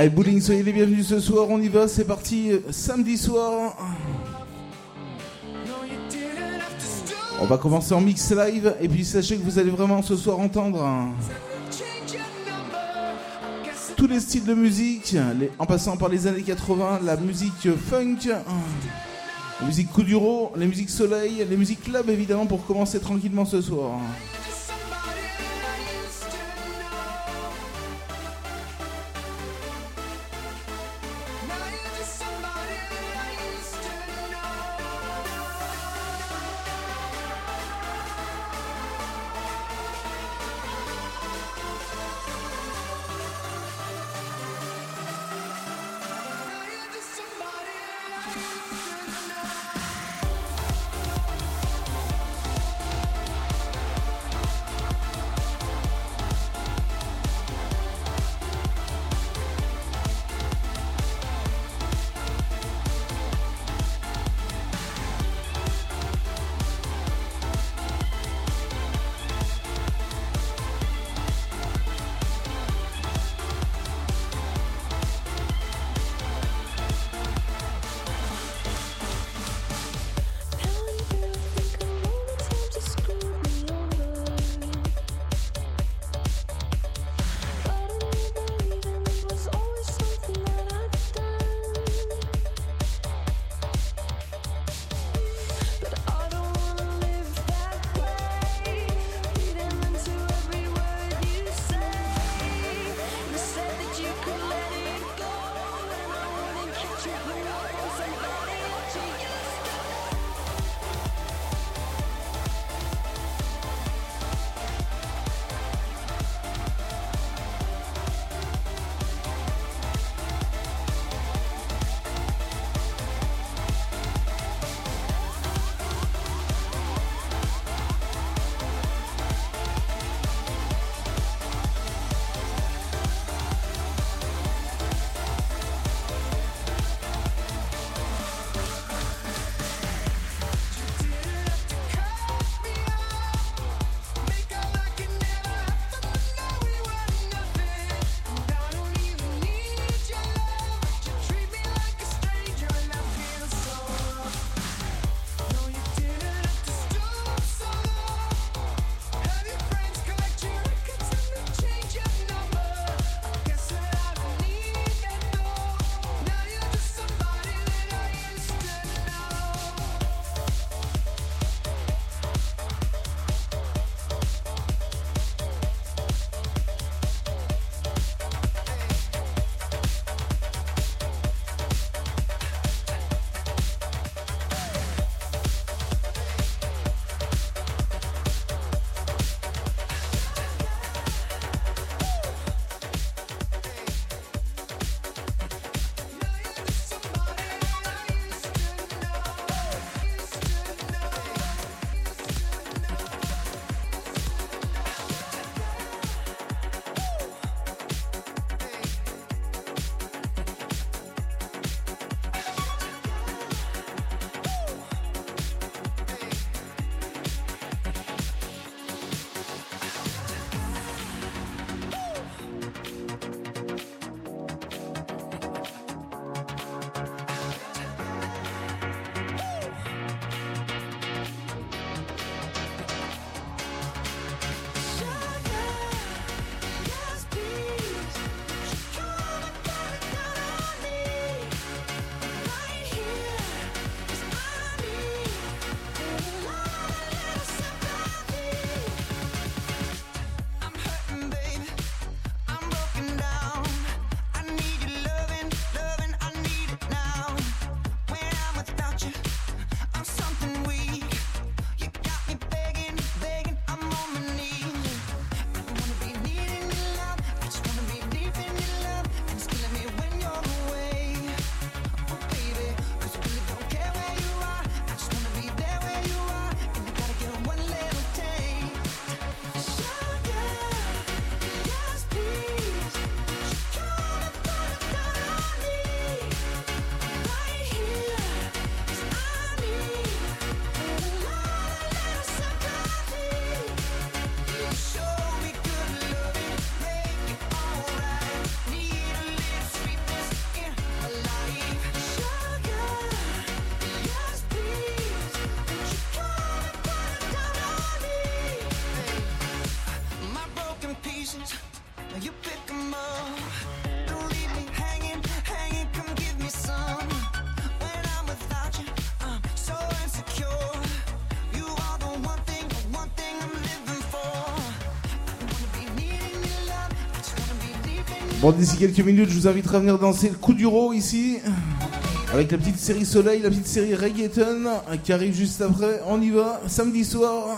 Allez, bowling, soyez les bienvenus ce soir, on y va, c'est parti, samedi soir. On va commencer en mix live, et puis sachez que vous allez vraiment ce soir entendre tous les styles de musique, en passant par les années 80, la musique funk, la musique Kuduro, les musiques soleil, les musiques club évidemment pour commencer tranquillement ce soir. Bon, d'ici quelques minutes, je vous inviterai à venir danser le coup du ro ici. Avec la petite série Soleil, la petite série Reggaeton qui arrive juste après. On y va, samedi soir.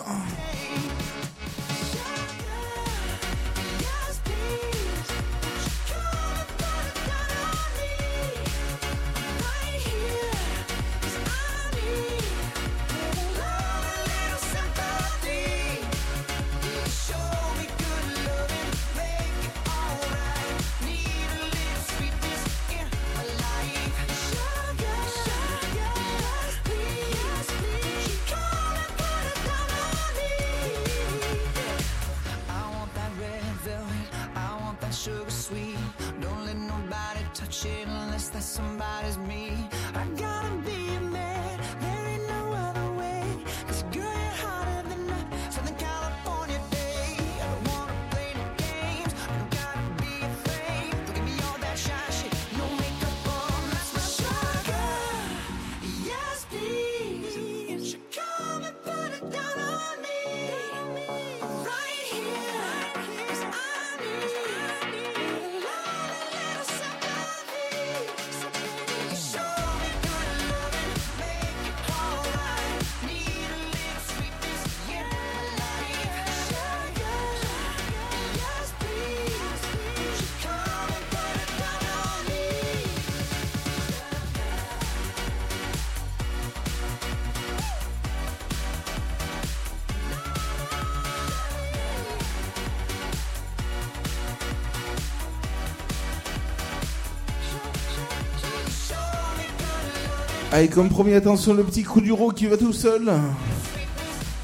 Allez, comme promis, attention, le petit coup du ro qui va tout seul.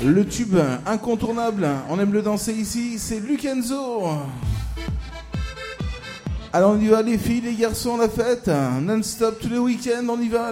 Le tube incontournable, on aime le danser ici, c'est Lucenzo. Alors on y va les filles, les garçons, la fête, non-stop tous les week-ends, on y va,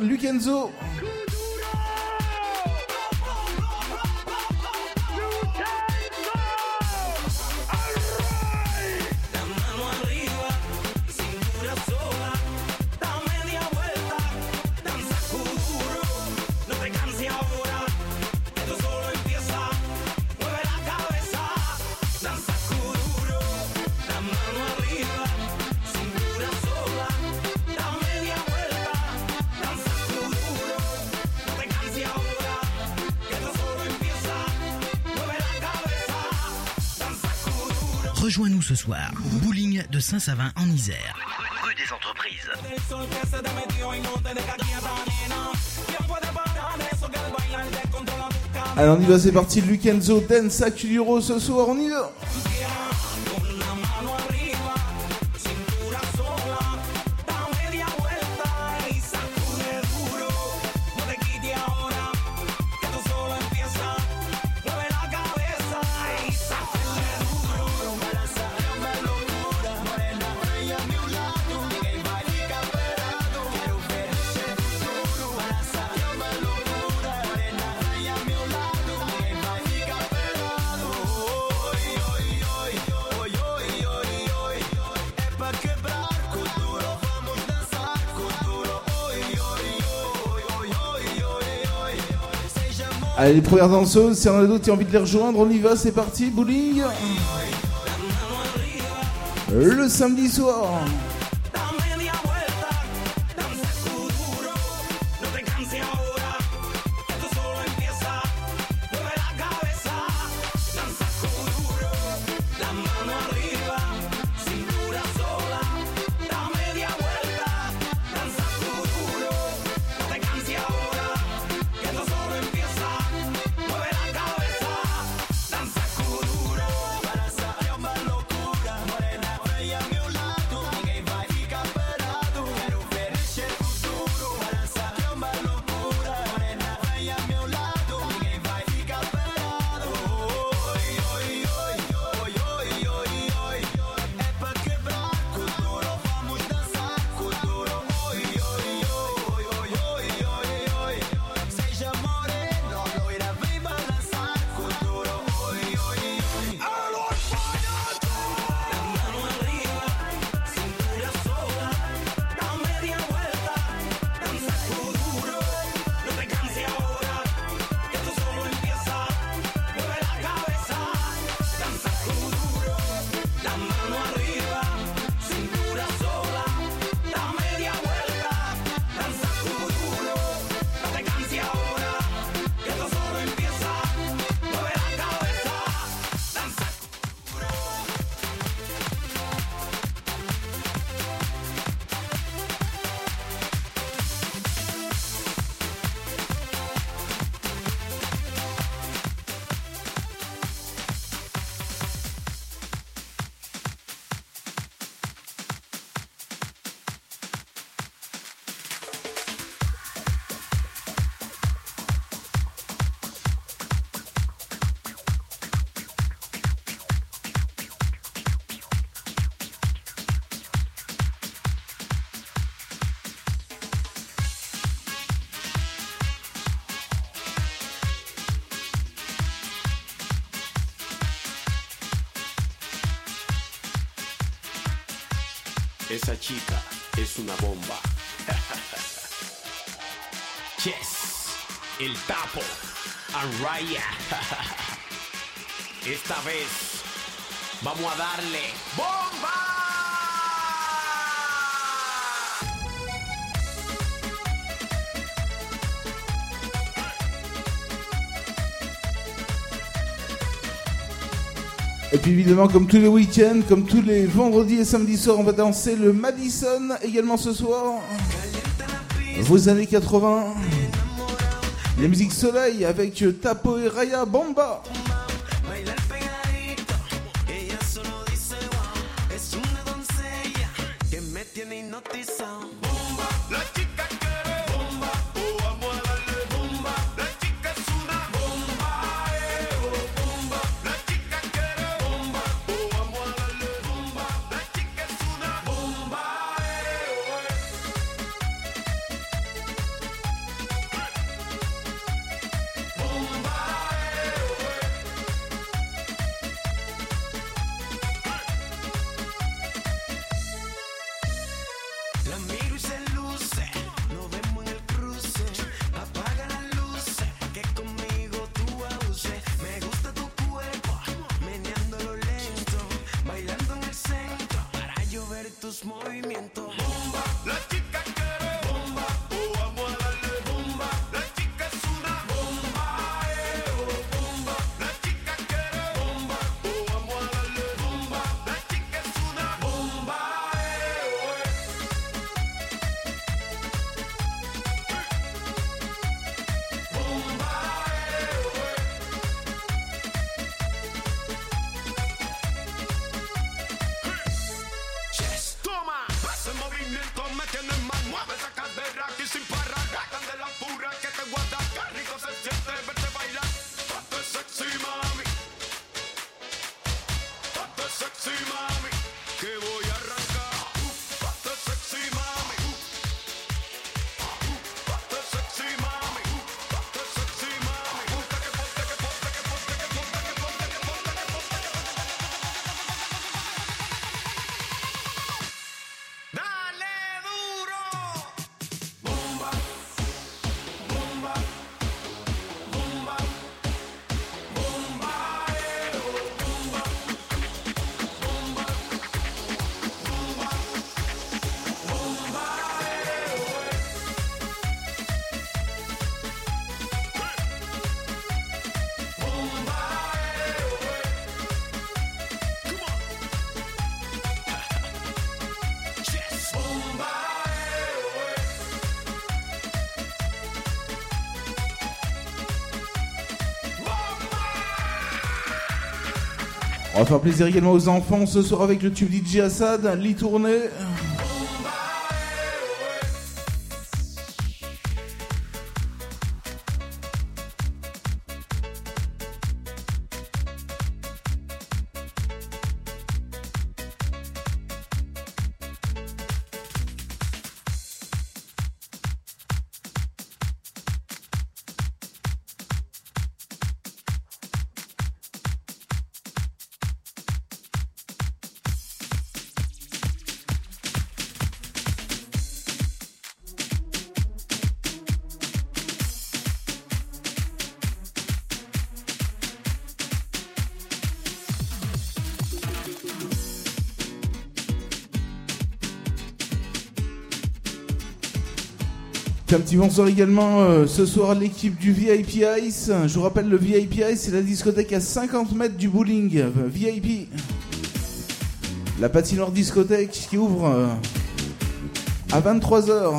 Lucenzo. Bowling de Saint-Savin en Isère. Rue des entreprises. Alors on y va, c'est parti, Lucenzo Dance Acuduro ce soir, on y va Allez, les premières danseuses, si y a d'autres qui ont envie de les rejoindre, on y va, c'est parti, bowling. Le samedi soir. Comme tous les week-ends, comme tous les vendredis et samedis soirs, on va danser le Madison également ce soir. Vos années 80. La musique soleil avec Tapo et Raya Bomba. Va faire plaisir également aux enfants ce soir avec le tube DJ Assad, lit tourné. Un petit bonsoir également euh, ce soir l'équipe du VIP Ice. Je vous rappelle, le VIP Ice, c'est la discothèque à 50 mètres du bowling. VIP. La patinoire discothèque qui ouvre euh, à 23h.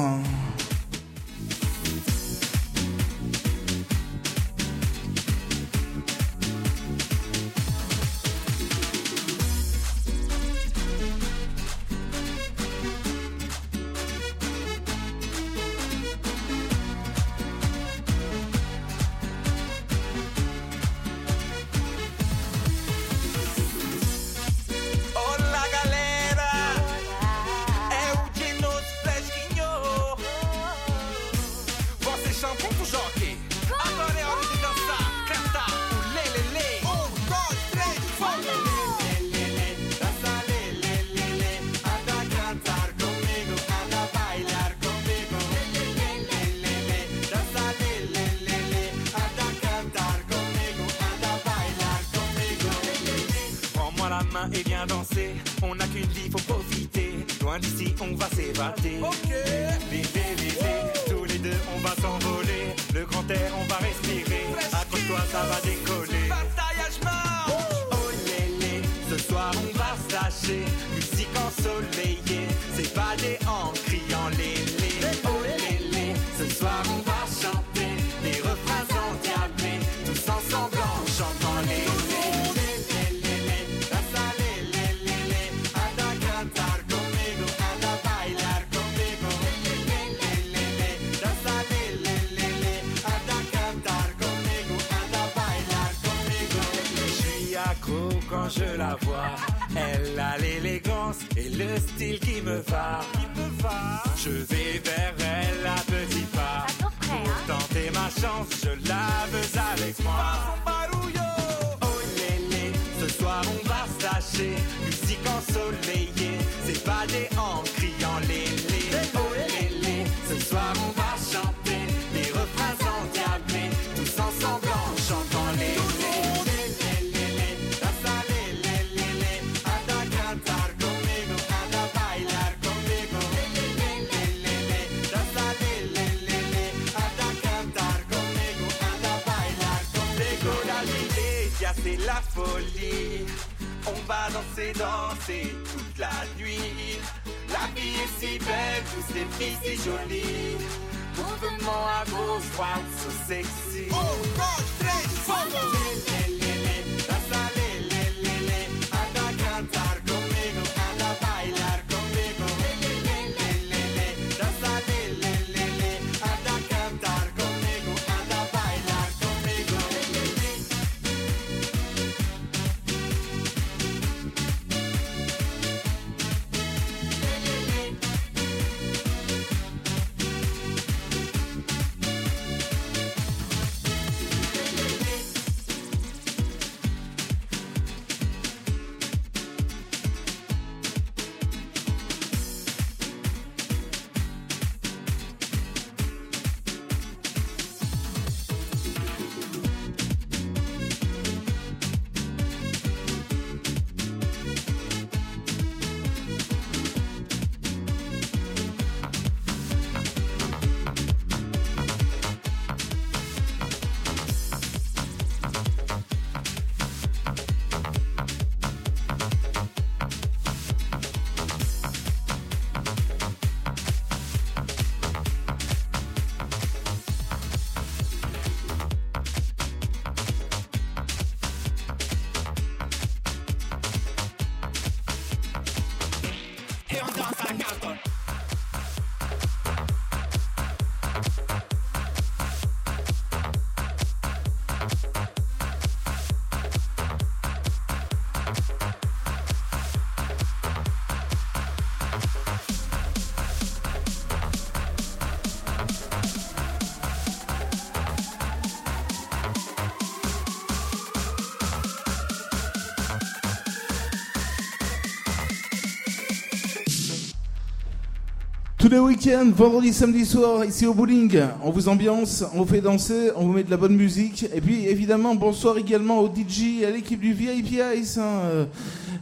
Tous les week-ends, vendredi, samedi soir, ici au bowling, on vous ambiance, on vous fait danser, on vous met de la bonne musique. Et puis évidemment, bonsoir également au DJ à l'équipe du VIP Ice. hein, euh,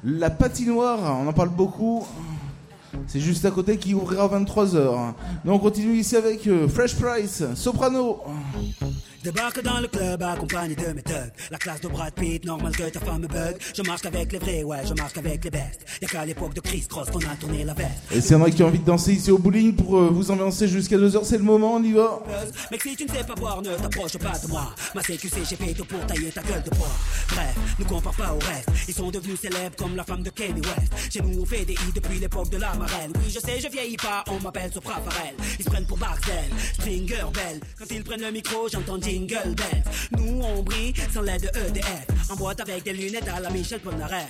La patinoire, on en parle beaucoup. C'est juste à côté qui ouvrira à 23h. Nous on continue ici avec euh, Fresh Price, Soprano. Débarque dans le club accompagné de mes thugs. La classe de Brad Pitt, normal que ta femme me bug. Je marche qu'avec les vrais, ouais, je marche qu'avec les bestes. Y'a qu'à l'époque de Chris Cross qu'on a tourné la veste. Et s'il y en a qui ont envie de danser ici au bowling pour euh, vous ambiancer jusqu'à 2h, c'est le moment, on y va. Mec, si tu ne sais pas boire, ne t'approche pas de moi. Ma CQC, j'ai fait tout pour tailler ta gueule de bois. Bref, ne compare pas au reste. Ils sont devenus célèbres comme la femme de Kanye West. Chez nous, on fait des hits depuis l'époque de la marelle. Oui, je sais, je vieillis pas, on m'appelle Sopra Farel. Ils se prennent pour Barcel, Stringer Bell. Quand ils prennent le micro, j'entends Jingle Bell. Nous, on brille sans l'aide de EDF. En boîte avec des lunettes à la Michel Polnareff.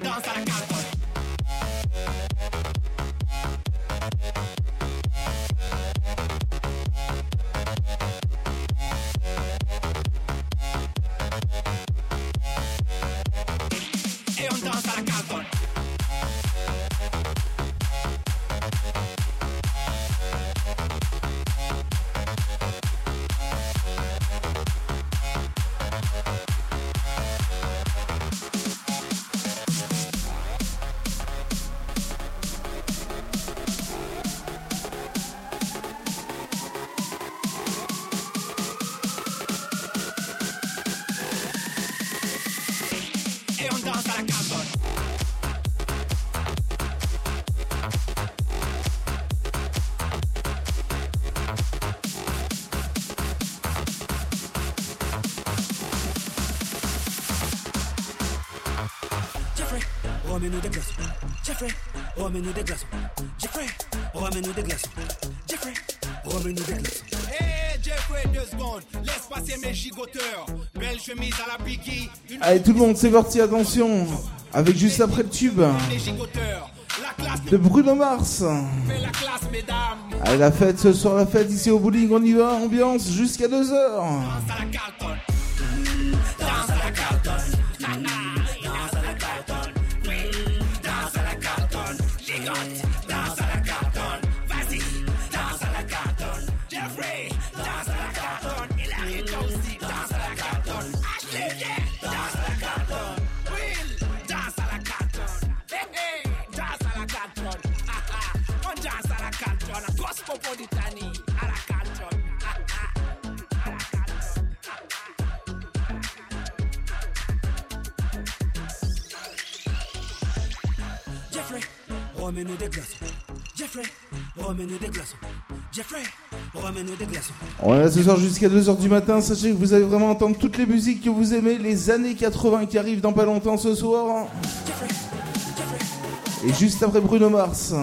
dance Allez, tout le monde, c'est parti, attention. Avec juste après le tube de Bruno Mars. Allez, la fête ce soir, la fête ici au bowling, on y va, ambiance jusqu'à 2h. Jeffrey, danse à la cartonne, il arrive comme si danse Jeffrey, remets-nous des glaçons. Jeffrey, remets-nous des glaçons. Jeffrey, remets-nous des glaçons. On est là ce soir jusqu'à 2h du matin. Sachez que vous allez vraiment entendre toutes les musiques que vous aimez, les années 80 qui arrivent dans pas longtemps ce soir. Et juste après Bruno Mars.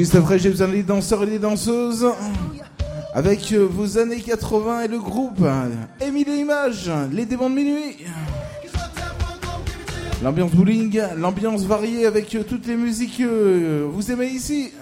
juste après, j'ai besoin des danseurs et des danseuses. Avec euh, vos années 80 et le groupe hein, Émile Images, les démons de minuit. L'ambiance bowling, l'ambiance variée avec euh, toutes les musiques que vous aimez ici.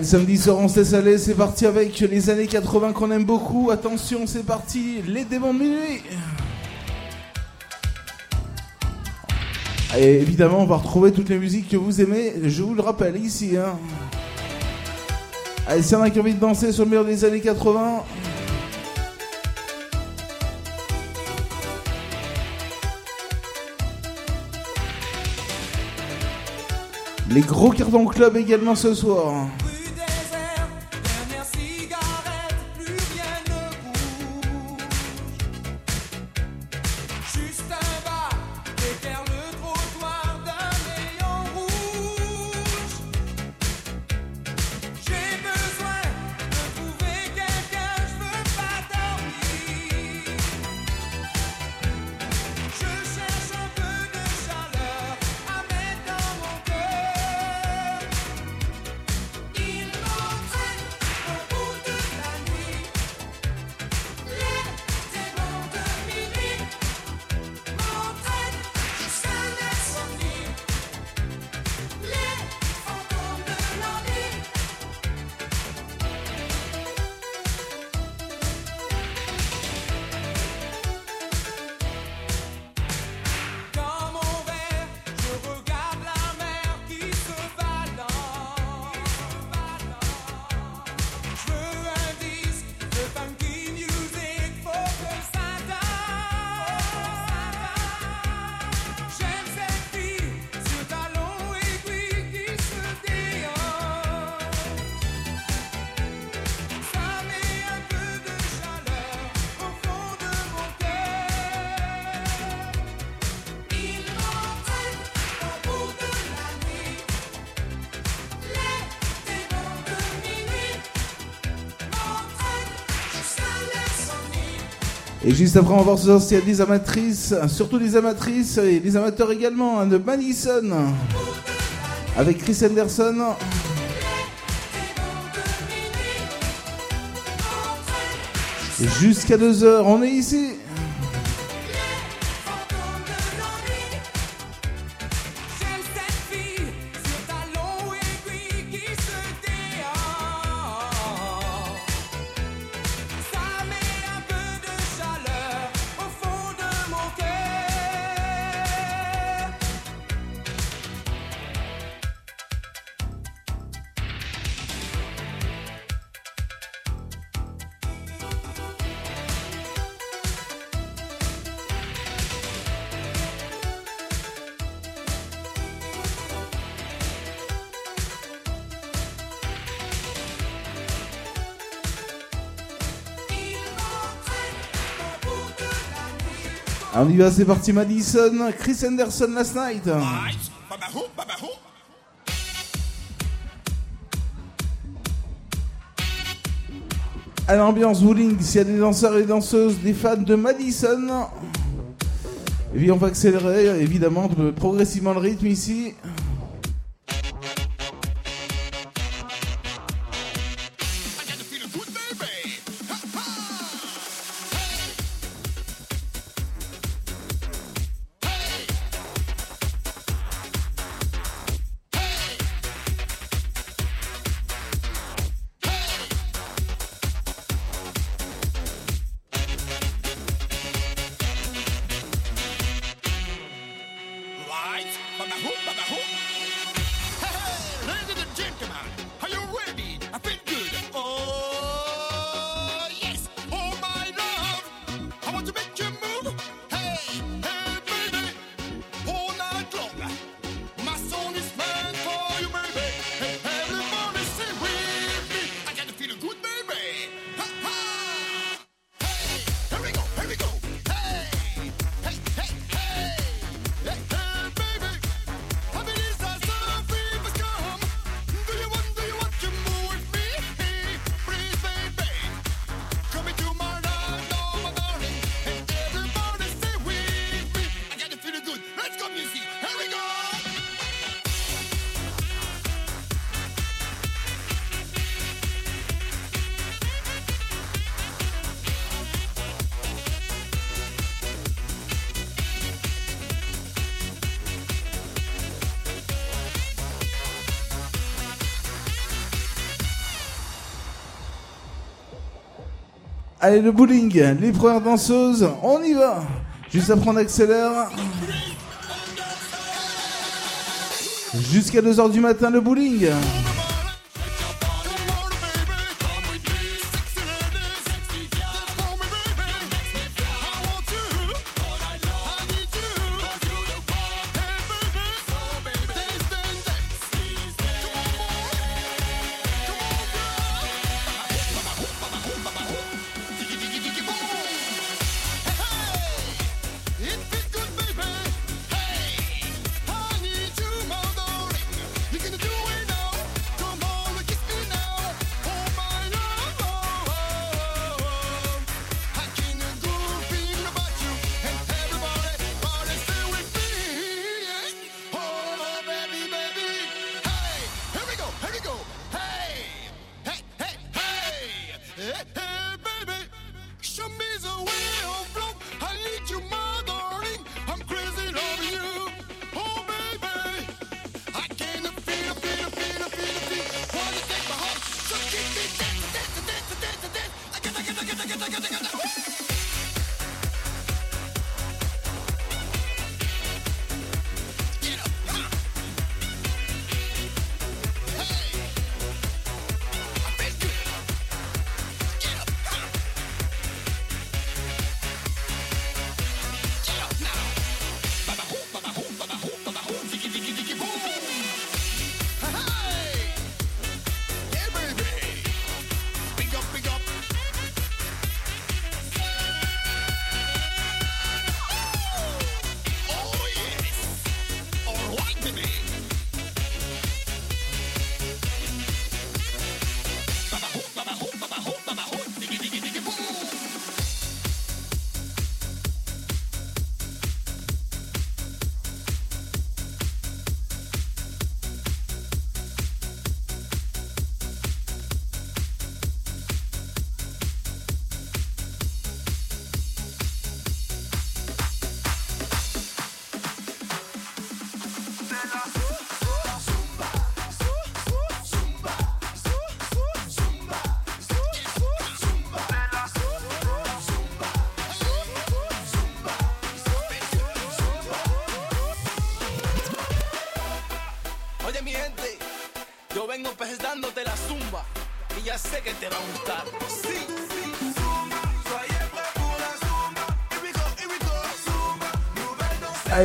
Samedi soir, on se laisse aller. C'est parti avec les années 80 qu'on aime beaucoup. Attention, c'est parti. Les démons de minuit. Et évidemment, on va retrouver toutes les musiques que vous aimez. Je vous le rappelle ici. Hein. Allez, s'il y en a qui ont envie de danser sur le meilleur des années 80. Les gros cartons club également ce soir. Juste après, on va voir ce s'il y a des amatrices, surtout des amatrices et des amateurs également, hein, de Madison. Avec Chris Anderson. Jusqu'à 2h, on est ici. On y va, c'est parti Madison, Chris Anderson last night. À l'ambiance bowling, s'il y a des danseurs et danseuses, des fans de Madison. Et puis on va accélérer évidemment progressivement le rythme ici. Allez, le bowling, les premières danseuses, on y va. Juste après, on accélère. Jusqu'à 2h du matin, le bowling.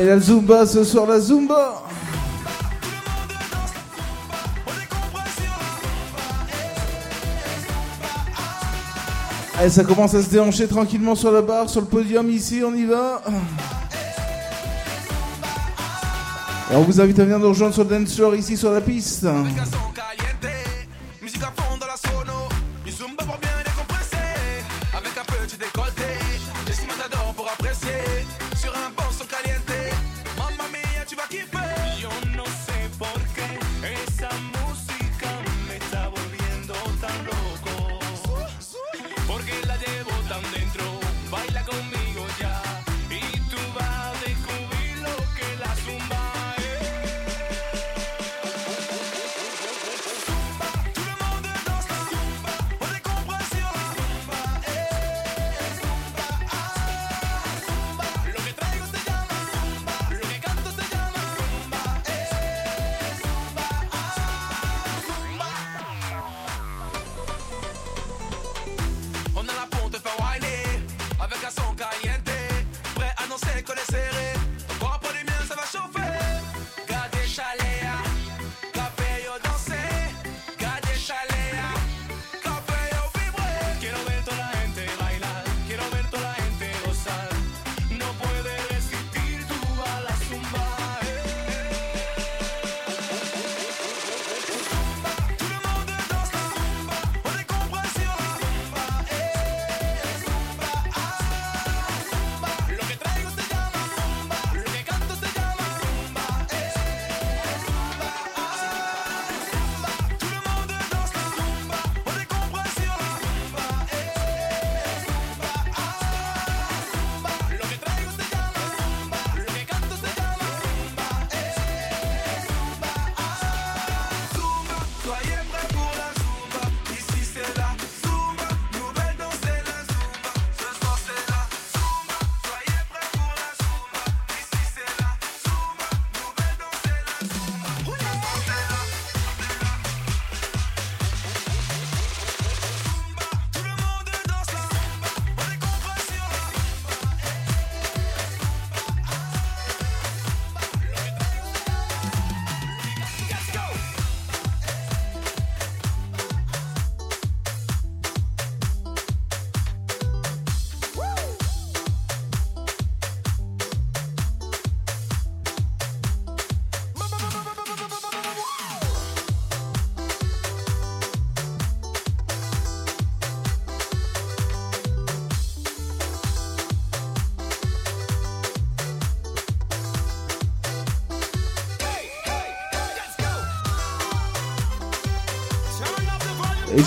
Allez, la Zumba, ce soir, la Zumba. Allez, ça commence à se déhancher tranquillement sur la barre, sur le podium ici, on y va. On vous invite à venir nous rejoindre sur le dance floor ici sur la piste.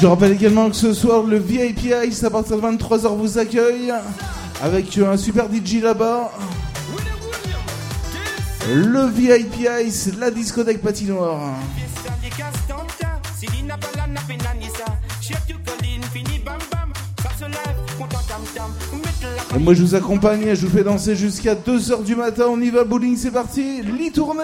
Je rappelle également que ce soir, le VIP Ice à partir de 23h vous accueille avec un super DJ là-bas. Le VIP Ice, la discothèque patinoire. Et moi je vous accompagne, je vous fais danser jusqu'à 2h du matin, on y va bowling, c'est parti, lit tournée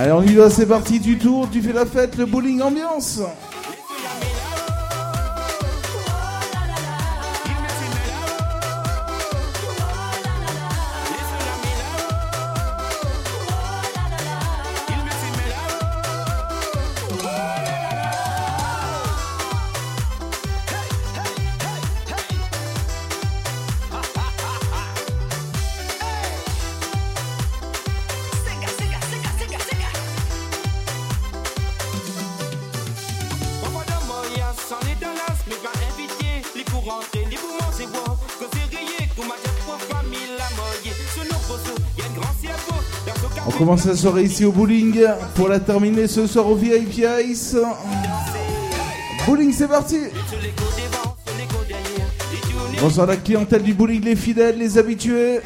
Allez, on y va, c'est parti, tu tournes, tu fais la fête, le bowling ambiance. Commence la soirée ici au bowling pour la terminer ce soir au VIP Ice. Bowling, c'est parti Bonsoir la clientèle du bowling, les fidèles, les habitués.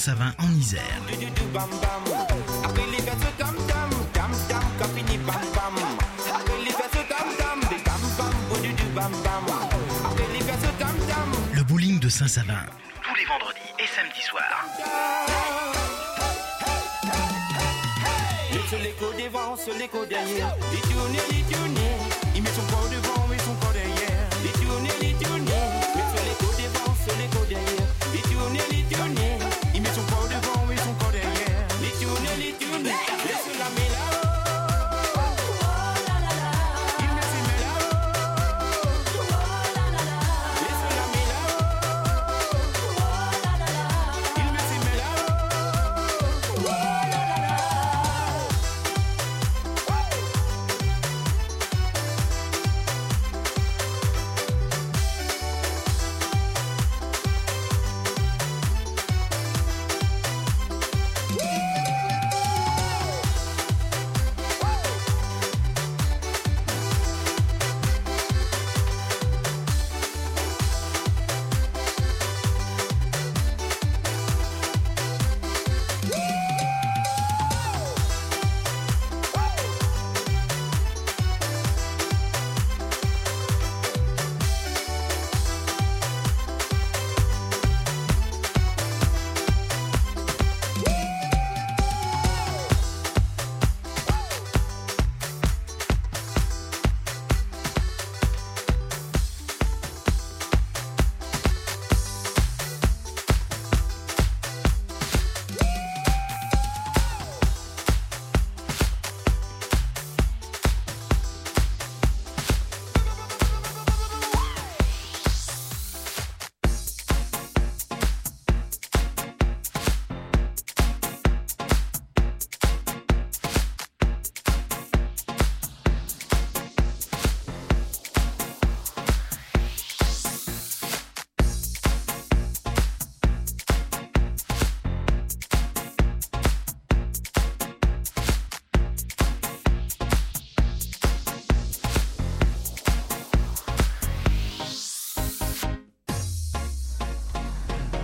De Saint-Savin en Isère.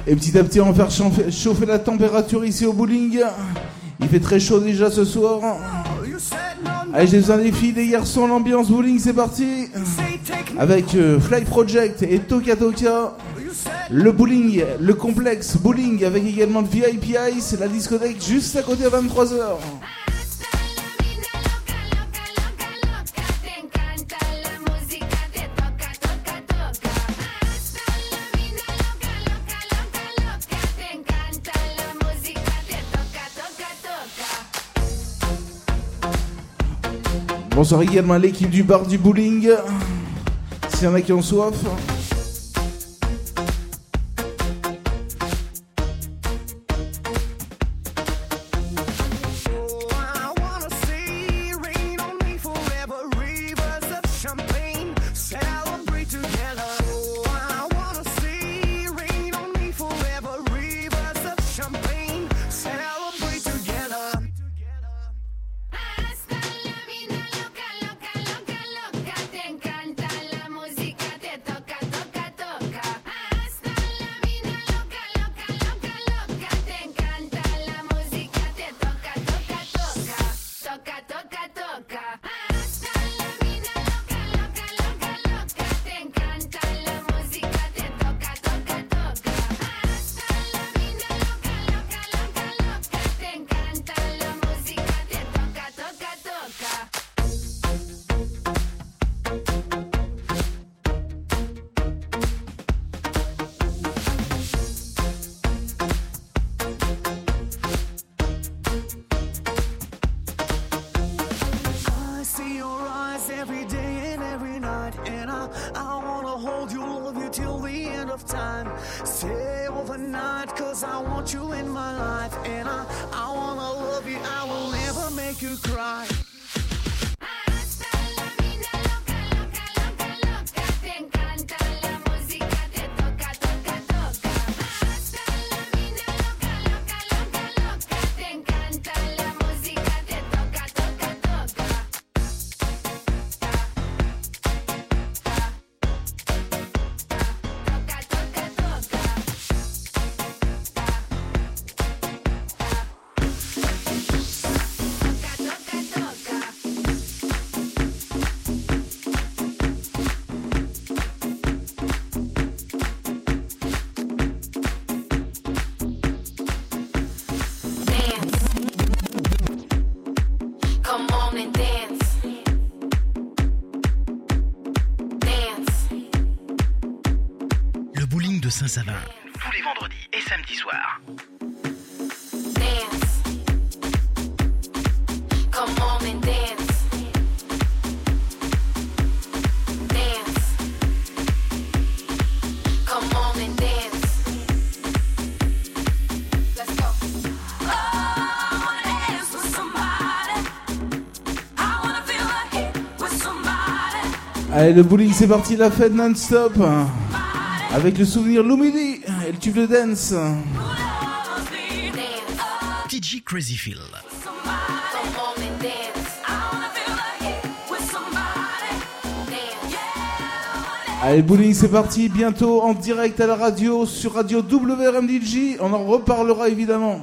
Et petit à petit, on va faire chauffer la température ici au bowling. Il fait très chaud déjà ce soir. Allez, j'ai besoin des filles, des garçons, l'ambiance bowling, c'est parti. Avec euh, Fly Project et Toka Toka. Le bowling, le complexe bowling avec également le VIP Ice, la discothèque juste à côté à 23h. Bonsoir également à l'équipe du bar du bowling. S'il y en a qui ont soif. Allez, le bowling, c'est parti, la fête non-stop. Avec le souvenir Lumini et le tube de dance. TG Crazy Phil. Allez, bowling, c'est parti. Bientôt en direct à la radio sur Radio WRMDJ. On en reparlera évidemment.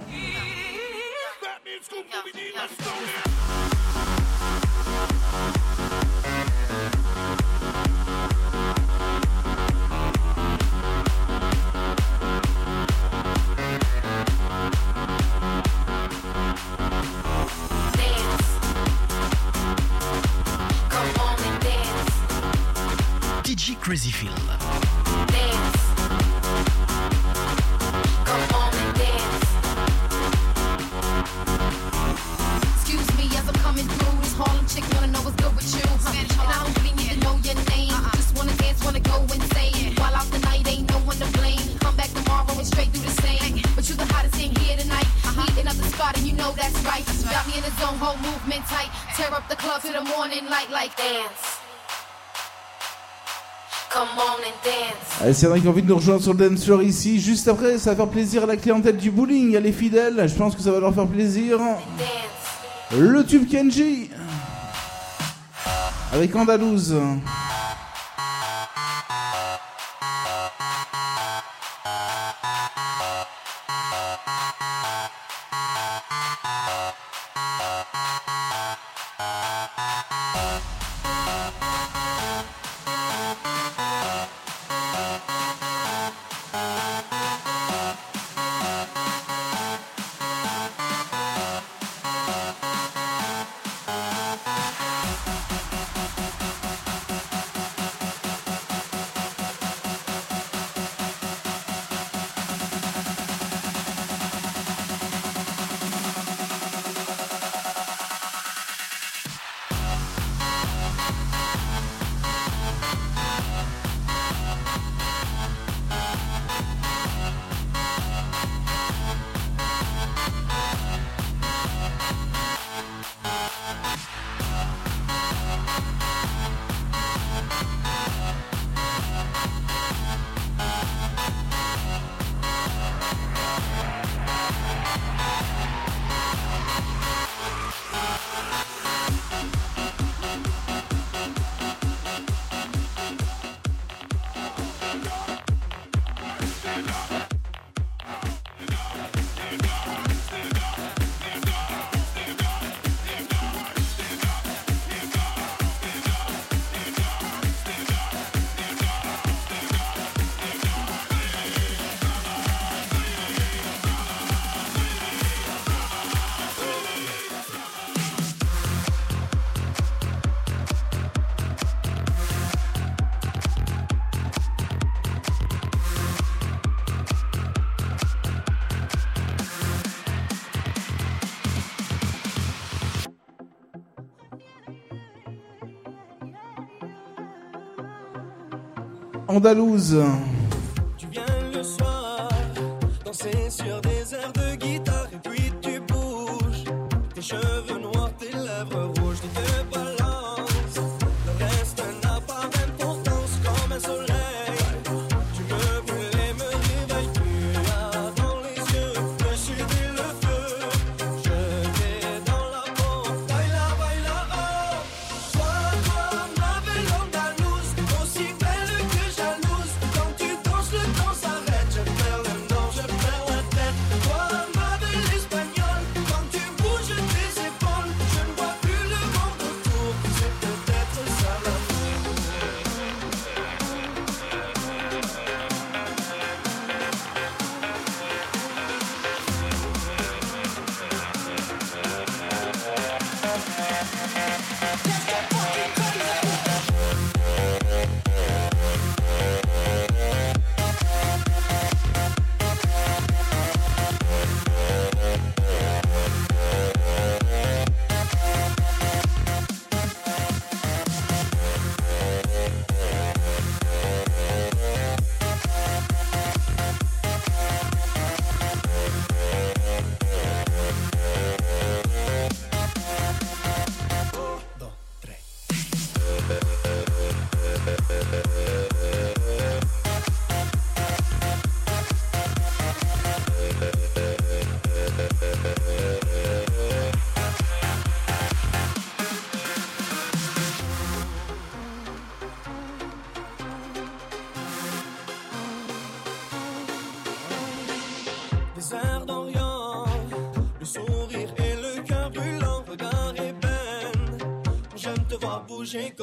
s'il y en a qui de nous rejoindre sur le dance floor ici, juste après, ça va faire plaisir à la clientèle du bowling, à les fidèles. Je pense que ça va leur faire plaisir. Le tube Kenji avec Andalouse. Andalouse.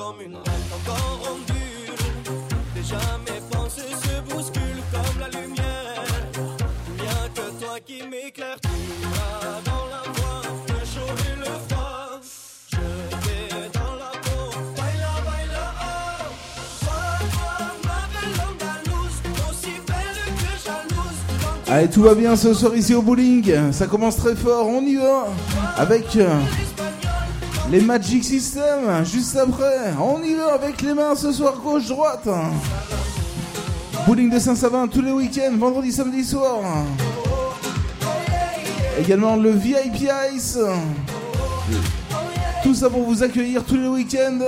Comme une reine encore en bulle. Déjà mes pensées se bousculent comme la lumière. A que toi qui m'éclaire, tu as dans la voix le chaud et le froid. Je Allez, tout va bien ce soir ici au bowling. Ça commence très fort, on y va. Avec euh, les Magic System, juste après. On y va avec les mains ce soir, gauche-droite. Bowling de Saint-Savin tous les week-ends, vendredi, samedi soir. Également le VIP Ice. Tout ça pour vous accueillir tous les week-ends.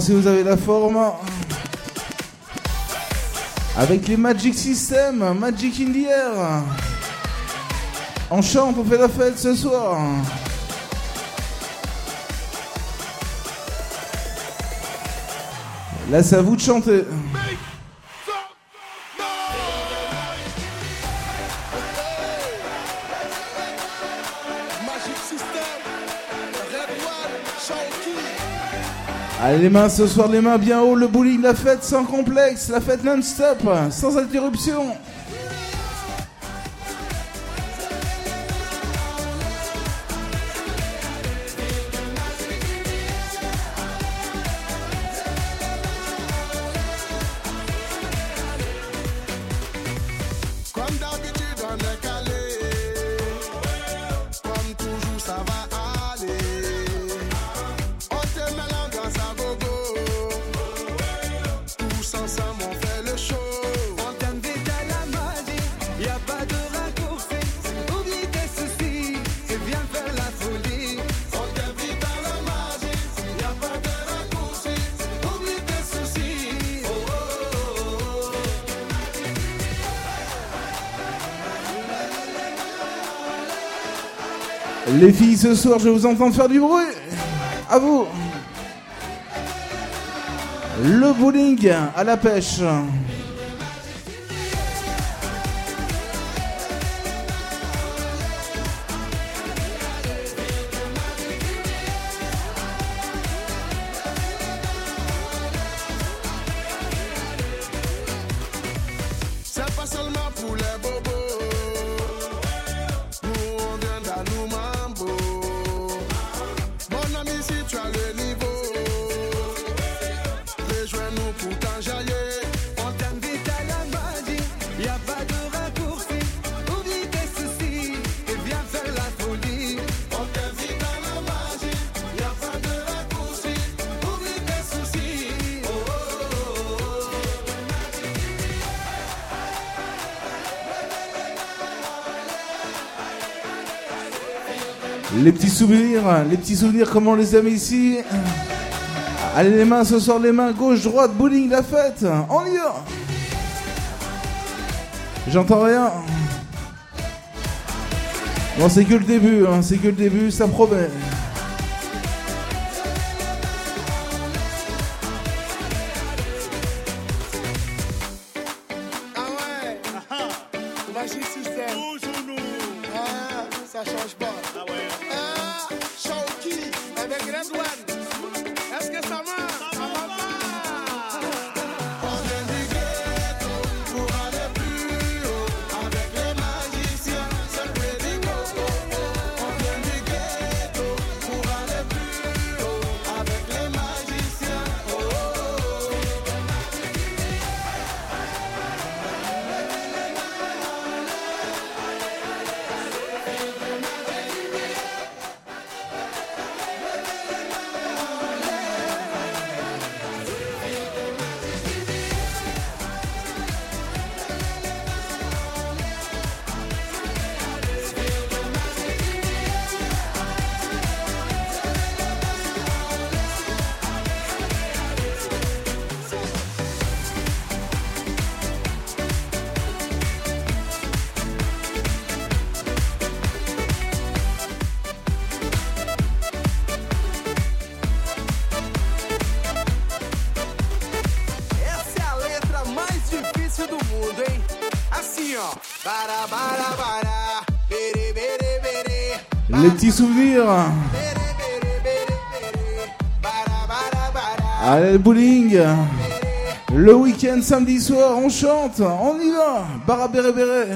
Si vous avez la forme. Avec les Magic System, Magic in the Air. On chante, on fait la fête ce soir. Là, c'est à vous de chanter. Les mains ce soir, les mains bien haut. Le bowling, la fête sans complexe, la fête non-stop, sans interruption. Les filles, ce soir, je vous entends faire du bruit. À vous. Le bowling à la pêche. Euh, les petits souvenirs, comment on les aime ici. Euh, allez les mains, ce soir les mains, gauche, droite, bowling, la fête. On y va. J'entends rien. Bon, c'est que le début, hein, c'est que le début, ça promet. samedi soir, on chante, on y va, Barabéré Béré.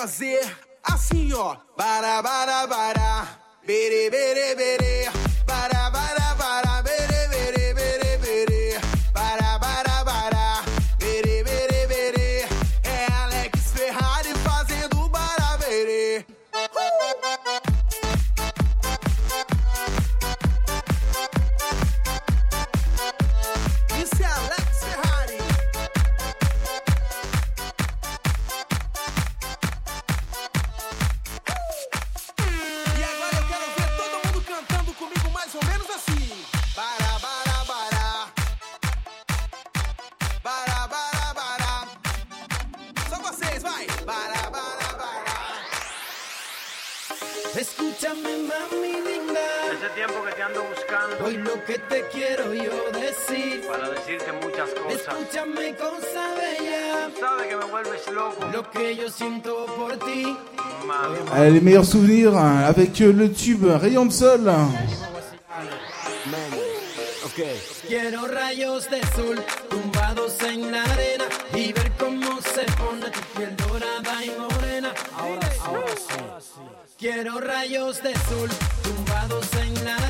fazer Euh, les meilleurs souvenirs euh, avec euh, le tube Rayon de Sol. Quiero rayos de sol tumbados en la arena y ver cómo se pone tu piel dorada y morena. Ahora, ahora sí. Quiero rayos de sol tumbados en la arena.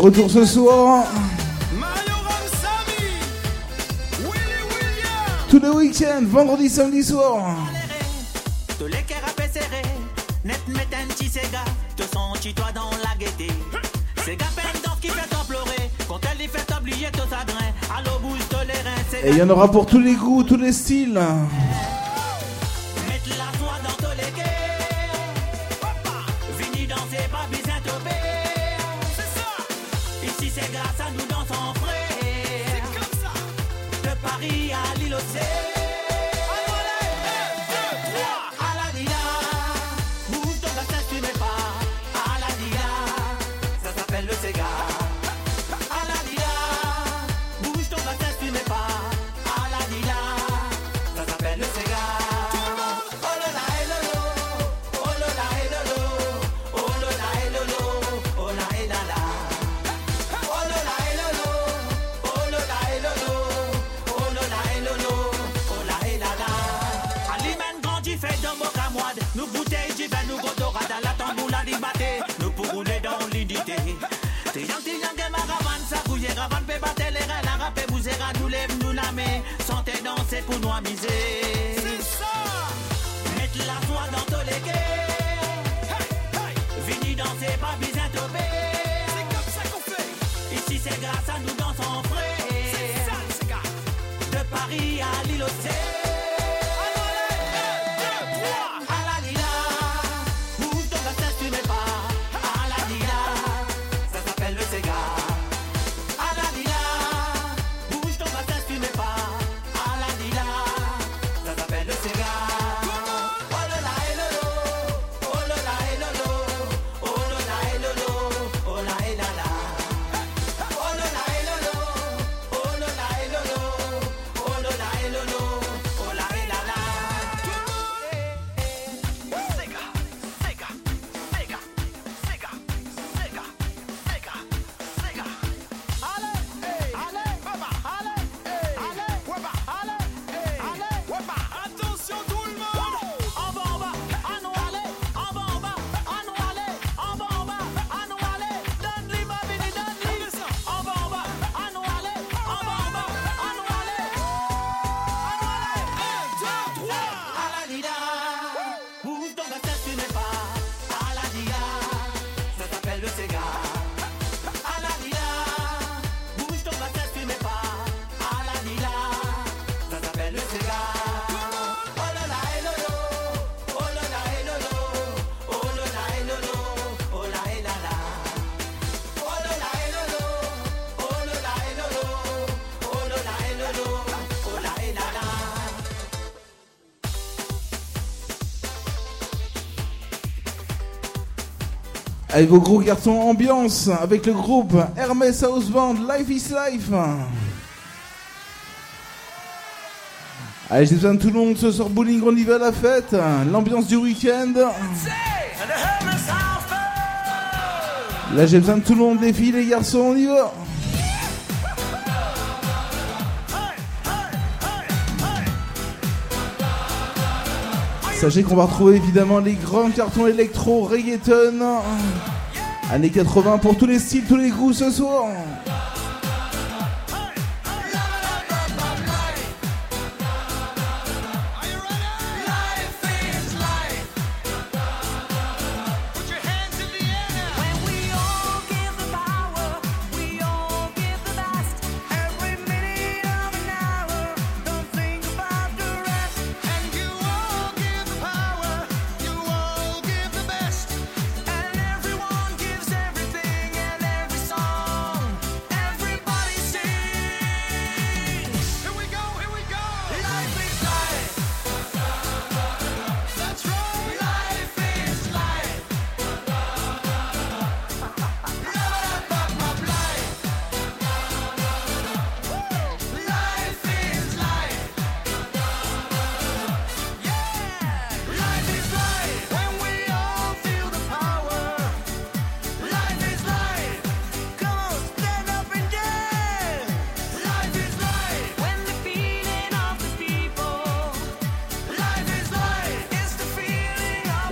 retour ce soir. Tout le week-end, vendredi, samedi soir. Et il y en aura pour tous les goûts, tous les styles. Avec vos gros cartons ambiance, avec le groupe Hermès House Band, Life is Life. Allez, j'ai besoin de tout le monde ce soir bowling, on y va à la fête. L'ambiance du week-end. Là, j'ai besoin de tout le monde, les filles, les garçons, on y va. Sachez qu'on va retrouver évidemment les grands cartons électro, reggaeton, années 80 pour tous les styles, tous les goûts ce soir.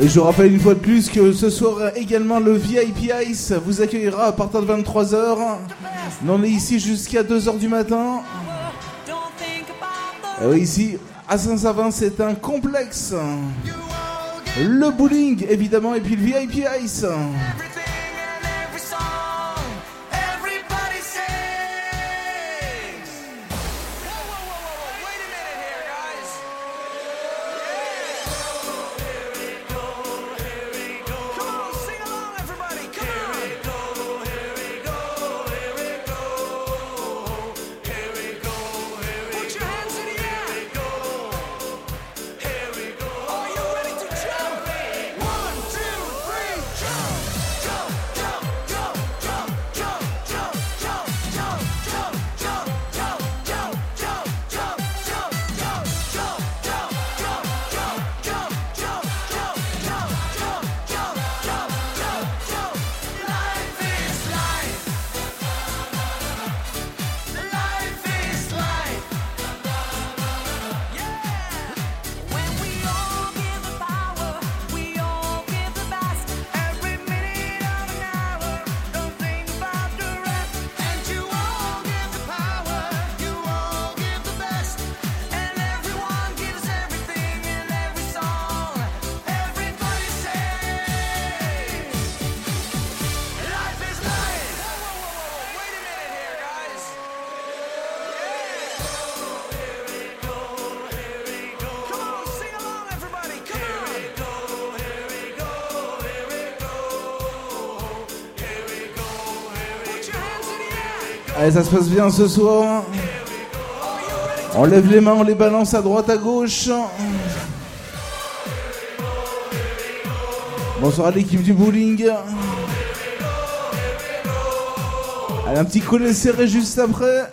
Je rappelle une fois de plus que ce soir également le VIP Ice vous accueillera à partir de 23h. On est ici jusqu'à 2h du matin. Oui, ici à Saint-Savin c'est un complexe. Le bowling évidemment et puis le VIP Ice. Ça se passe bien ce soir. On lève les mains, on les balance à droite, à gauche. Bonsoir à l'équipe du bowling. Allez, un petit collet serré juste après.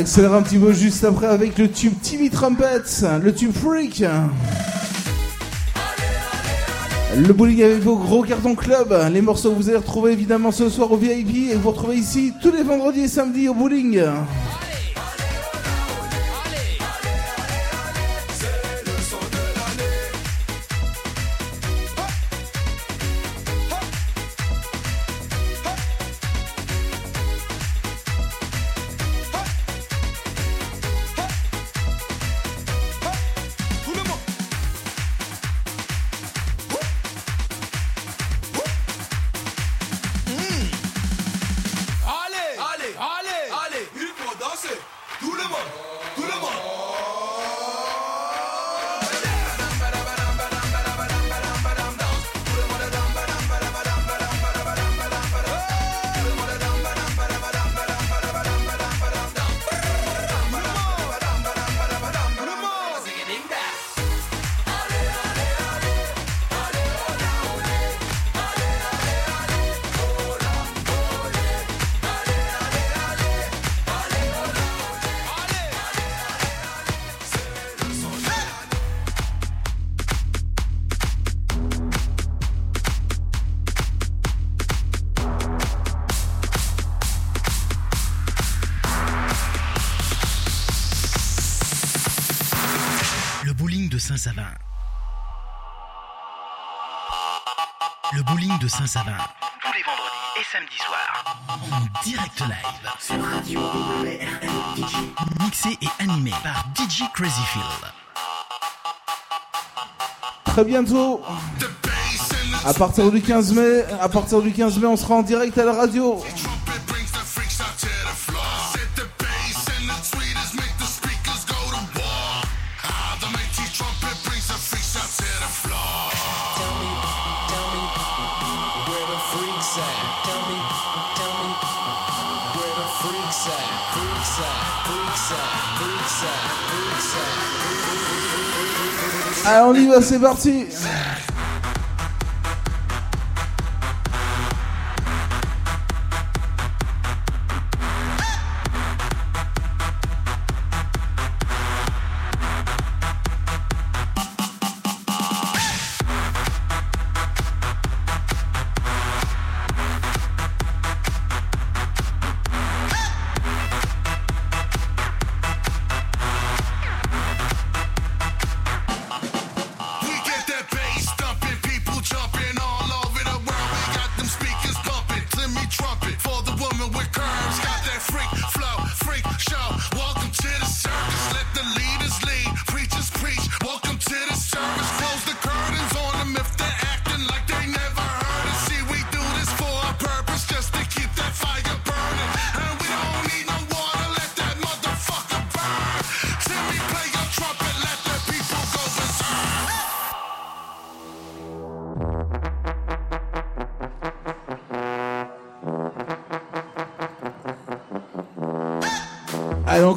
accélère un petit peu juste après avec le tube TV Trumpets, le tube Freak. Le bowling avec vos gros cartons club. Les morceaux que vous allez retrouver évidemment ce soir au VIP et vous retrouvez ici tous les vendredis et samedis au bowling. Très bientôt. À partir du 15 mai, à partir du 15 mai, on sera en direct à la radio. c'est parti.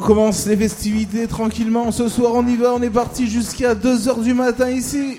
commence les festivités tranquillement. Ce soir, on y va, on est parti jusqu'à 2h du matin ici.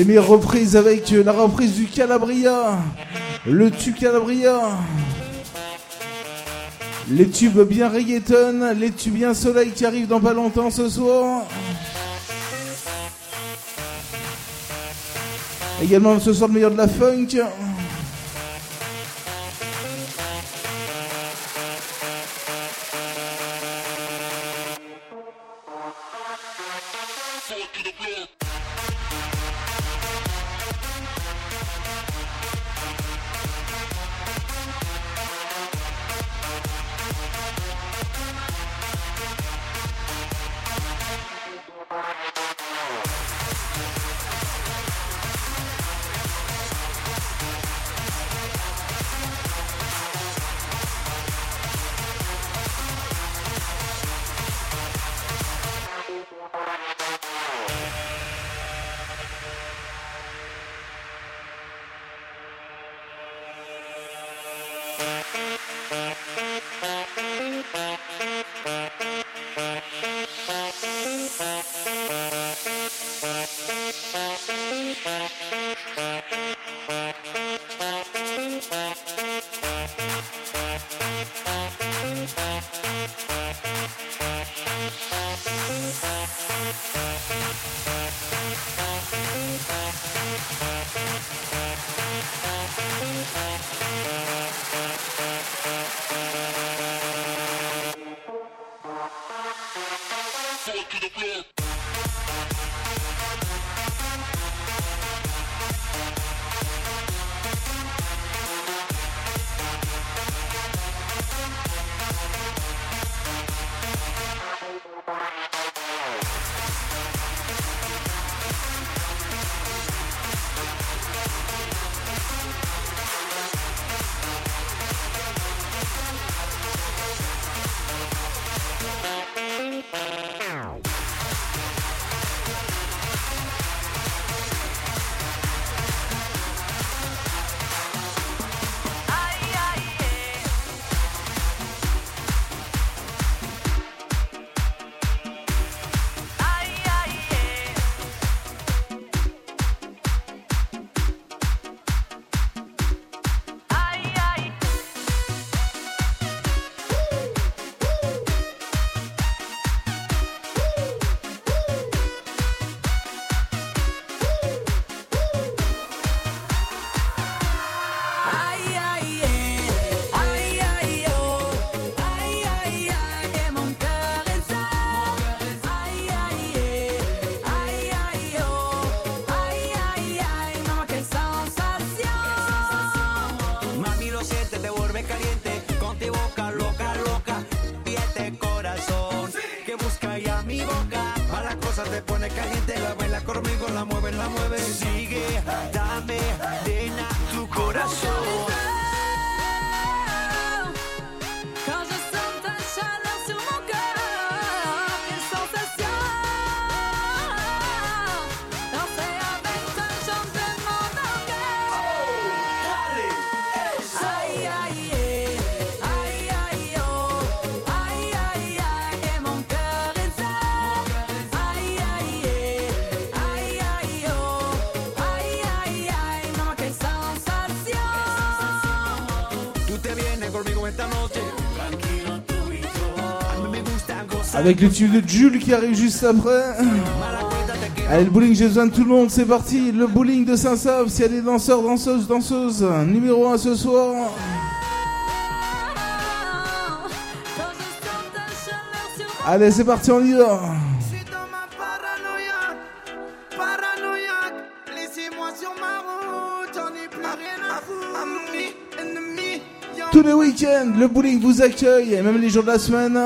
Les meilleures reprises avec la reprise du Calabria. Le tube Calabria. Les tubes bien reggaeton, les tubes bien soleil qui arrivent dans pas longtemps ce soir. Également ce soir le meilleur de la funk. Avec le tube de Jules qui arrive juste après. Allez, le bowling, j'ai besoin de tout le monde, c'est parti. Le bowling de Saint-Sauve. s'il y a des danseurs, danseuses, danseuses, numéro 1 ce soir. Allez, c'est parti, on y va. Tous les week-ends, le bowling vous accueille, et même les jours de la semaine.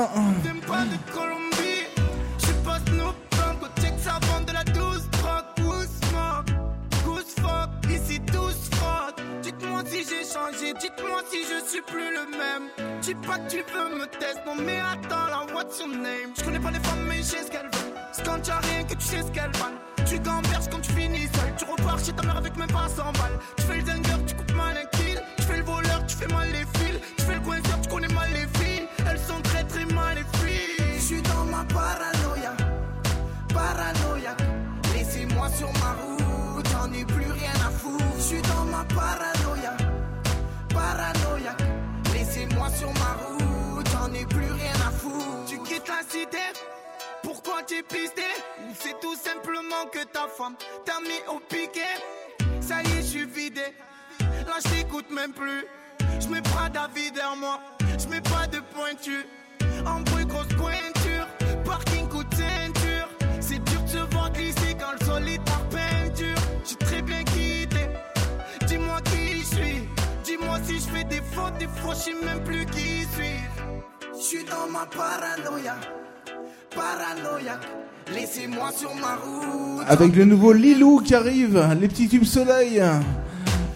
avec le nouveau Lilou qui arrive, les petits tubes soleil.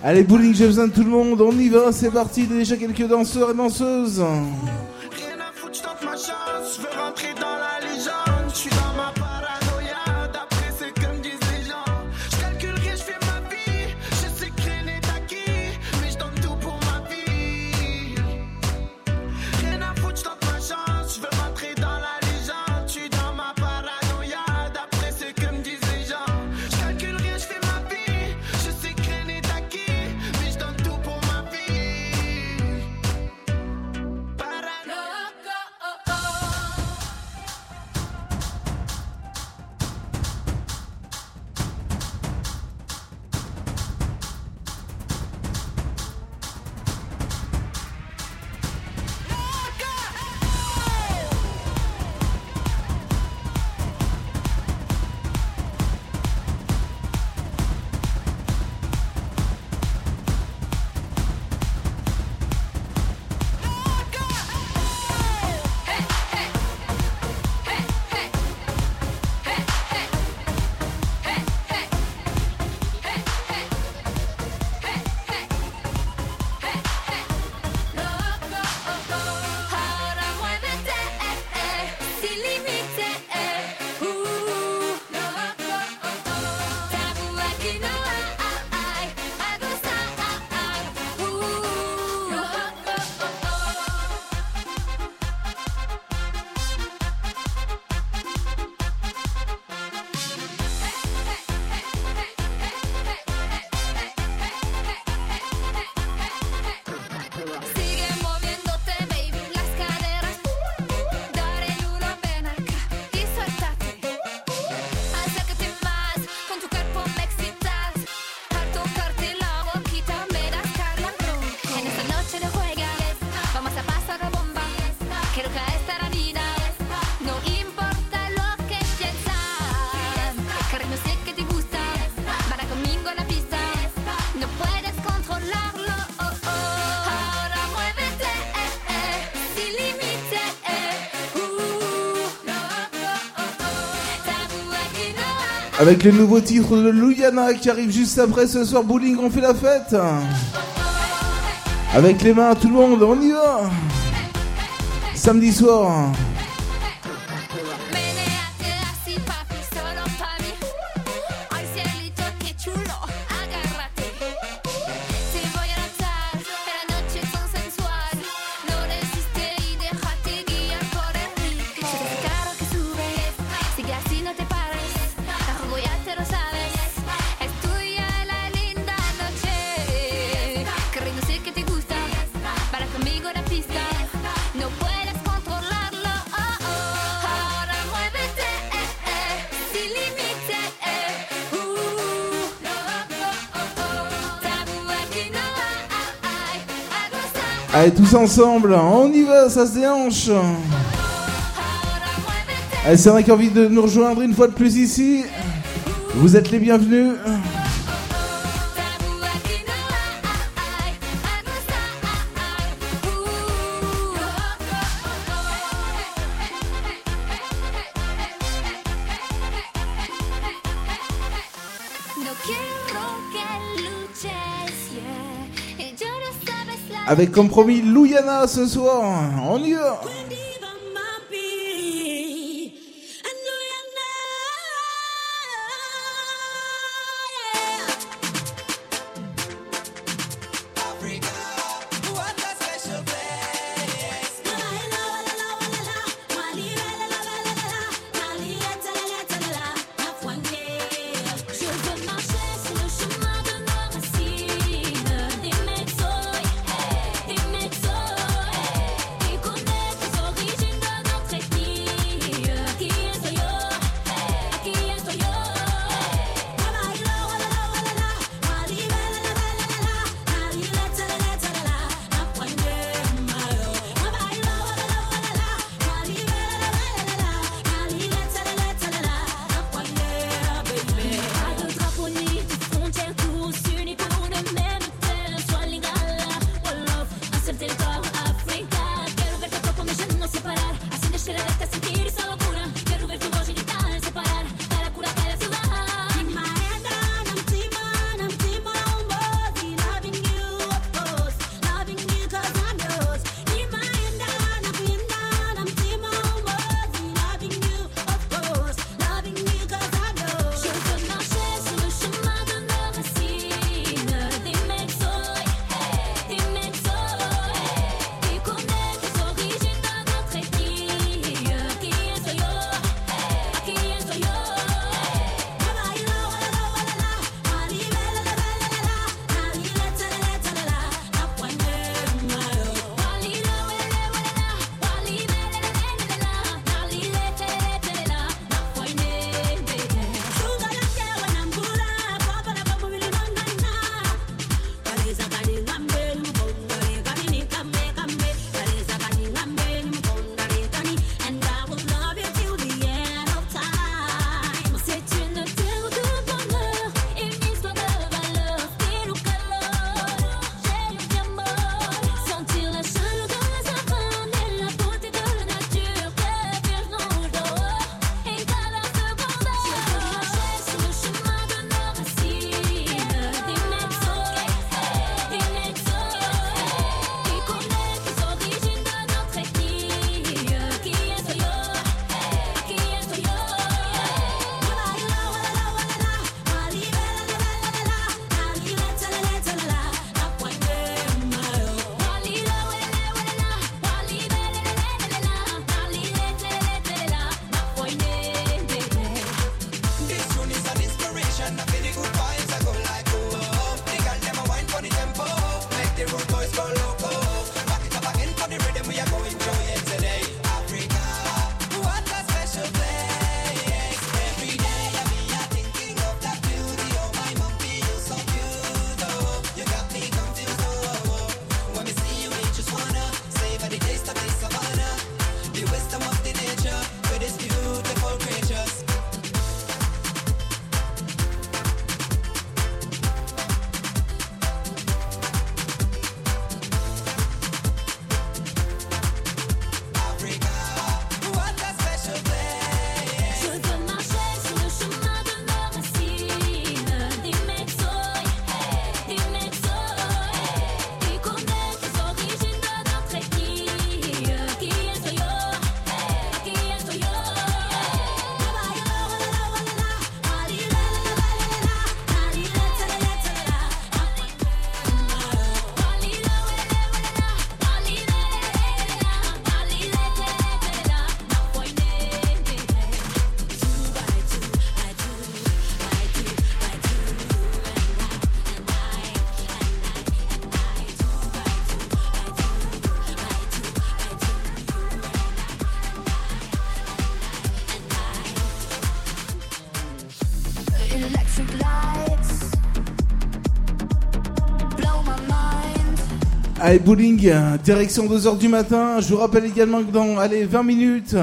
Allez, bowling, j'ai besoin de tout le monde, on y va, c'est parti, déjà quelques danseurs et danseuses. Avec les nouveaux titres de Luyana qui arrive juste après ce soir, bowling, on fait la fête. Avec les mains, tout le monde, on y va. Samedi soir. Ensemble, on y va, ça se déhanche. Allez, c'est vrai qui a envie de nous rejoindre une fois de plus ici. Vous êtes les bienvenus. Avec comme promis Louyana ce soir. On y va. Allez, bowling, direction 2h du matin. Je vous rappelle également que dans allez, 20 minutes.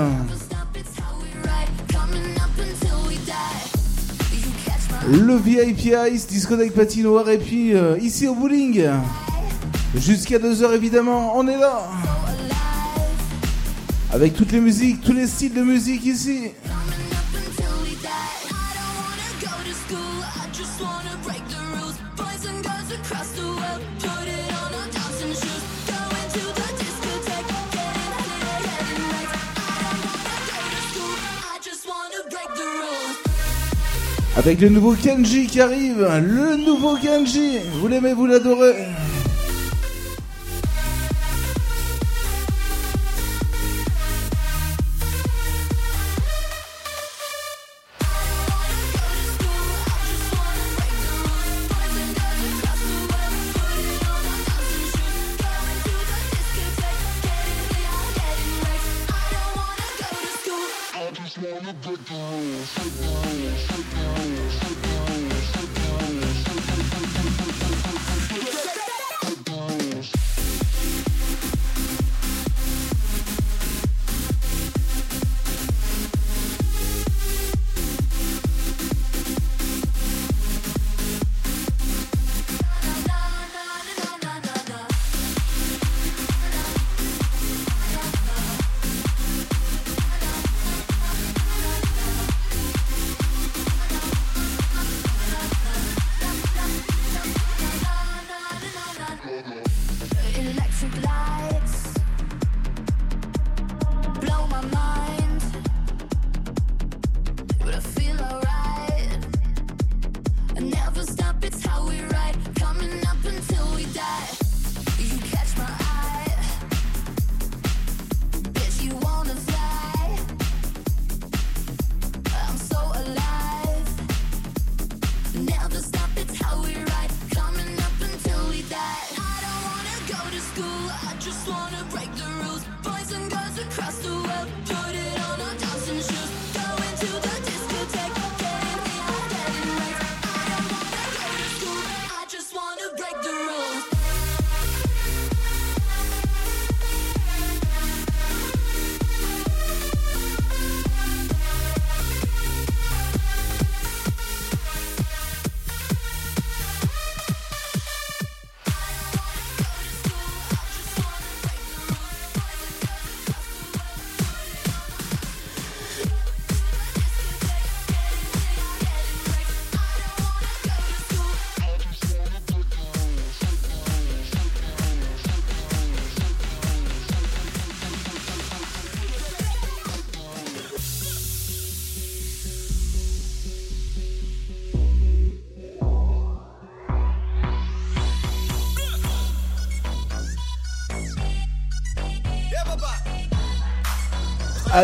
Le VIP Ice, discothèque patinoire et euh, puis ici au bowling. Jusqu'à 2h évidemment, on est là. Avec toutes les musiques, tous les styles de musique ici. Avec le nouveau Kenji qui arrive, le nouveau Kenji, vous l'aimez, vous l'adorez.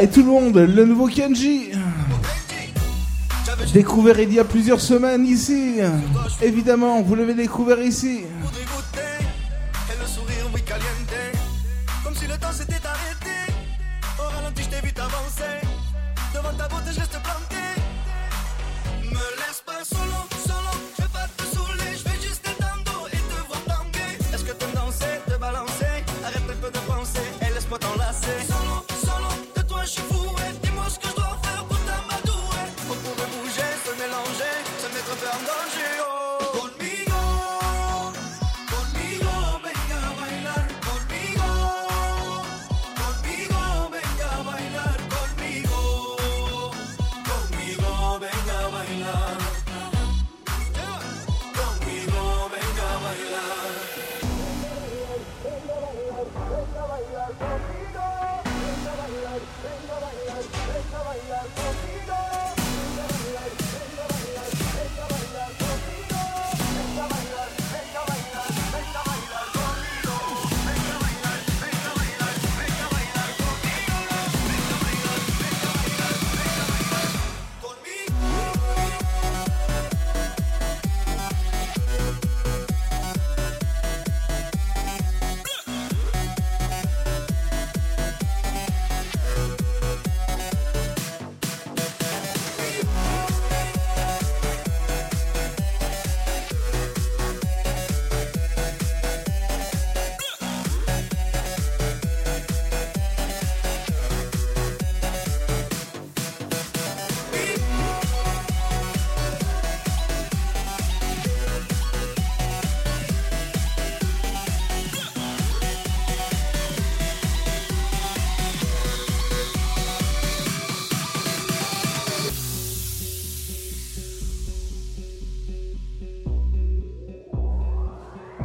et tout le monde, le nouveau Kenji. Découvert il y a plusieurs semaines ici. Évidemment, vous l'avez découvert ici.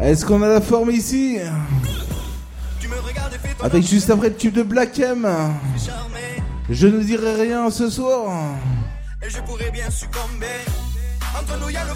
Est-ce qu'on a la forme ici Avec juste après le tube de Black M. Je ne dirai rien ce soir. Et je pourrais bien succomber. Entre nous, y a le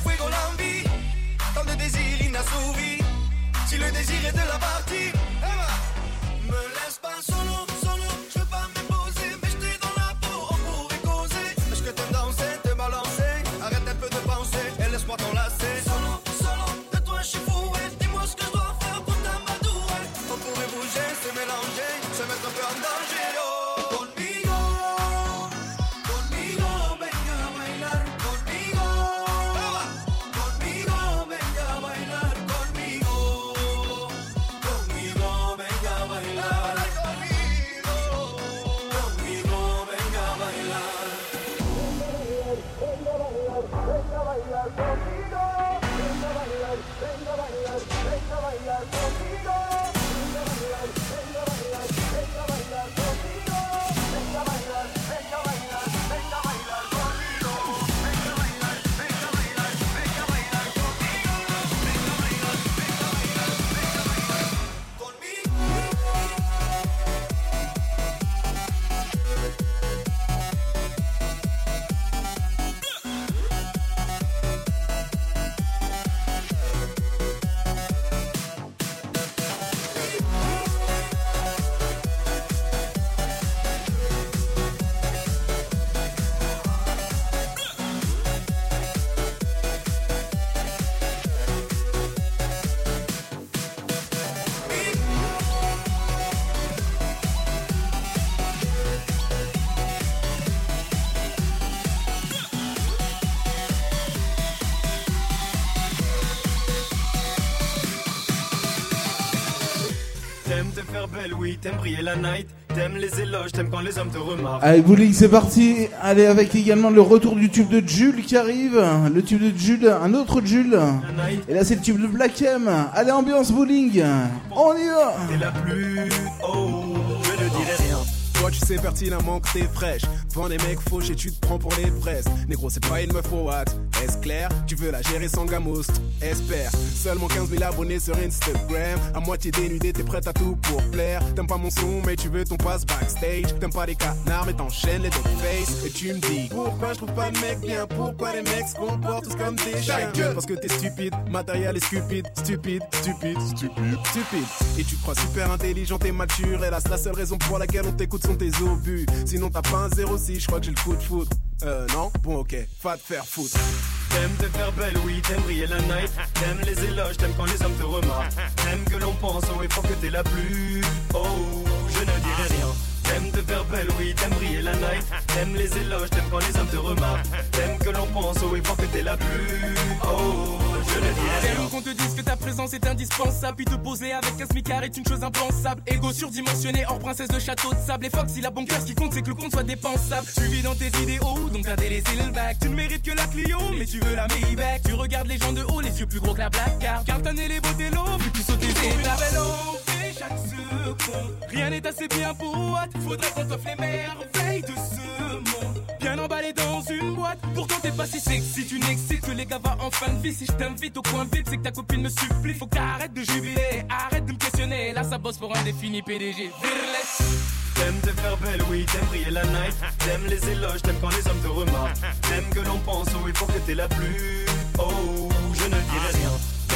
t'aimes briller la night. T'aimes les éloges, t'aimes quand les hommes te remarquent. Allez, bowling, c'est parti. Allez, avec également le retour du tube de Jules qui arrive. Le tube de Jules, un autre Jules. Et là, c'est le tube de Black M. Allez, ambiance bowling. On y va. T'es la plus oh, je ne dirai rien. Toi tu sais pertinemment que t'es fraîche Devant des mecs fauchés tu te prends pour les fraises Négro c'est pas une meuf au what Est-ce clair? Tu veux la gérer sans gamos Espère. Seulement 15 000 abonnés sur Instagram. À moitié dénudé t'es prête à tout pour plaire. T'aimes pas mon son mais tu veux ton passe backstage. T'aimes pas les canards mais t'enchaînes les face. Et tu me dis Pourquoi je trouve pas de mec bien? Pourquoi les mecs se comportent tous comme des chiens? Parce que t'es stupide Matériel est stupide Stupide Stupide Stupide Stupide. Et tu crois super intelligent et mature. Hélas la seule raison pour laquelle on t'écoute sont tes obus. Sinon t'as pas un 06 je crois que j'ai le coup de foudre. Euh non? Bon ok. Va te faire foutre T'aimes te faire belle, oui, t'aimes briller la night. T'aimes les éloges, t'aimes quand les hommes te remarquent. T'aimes que l'on pense au effort que t'es la plus. Oh, T'aimes te faire belle, oui, t'aimes briller la night. T'aimes les éloges, t'aimes quand les hommes te remarquent. T'aimes que l'on pense au effort que t'es la plus. Oh, je ne dirai rien. J'aime qu'on te dise que ta présence est indispensable. Puis te poser avec un smicard est une chose impensable. Ego surdimensionné, hors princesse de château de sable. Et Fox, il a bon cœur, ce qui compte, c'est que le compte soit dépensable. Tu vis dans tes idéaux, donc t'as délaissé le bac. Tu ne mérites que la Clio, mais tu veux la Maybach. Tu regardes les gens de haut, les yeux plus gros que la Black Card. Carton et les l'eau, vu que tu sautes tes étapes. Rien n'est assez bien pour what Faudrait qu'on t'offre les merveilles de ce monde. Bien emballé dans une boîte. Pourtant t'es pas si sexy, tu n'excites que les gars va en fin de vie. Si je t'invite au coin vide, c'est que ta copine me supplie. Faut que t'arrêtes de jubiler, arrête de me questionner. Là ça bosse pour un défini PDG. Vireless. T'aimes te faire belle, oui, t'aimes briller la night. T'aimes les éloges, t'aimes quand les hommes te remarquent. T'aimes que l'on pense au effort que t'es la plus. Oh, je ne dirai rien.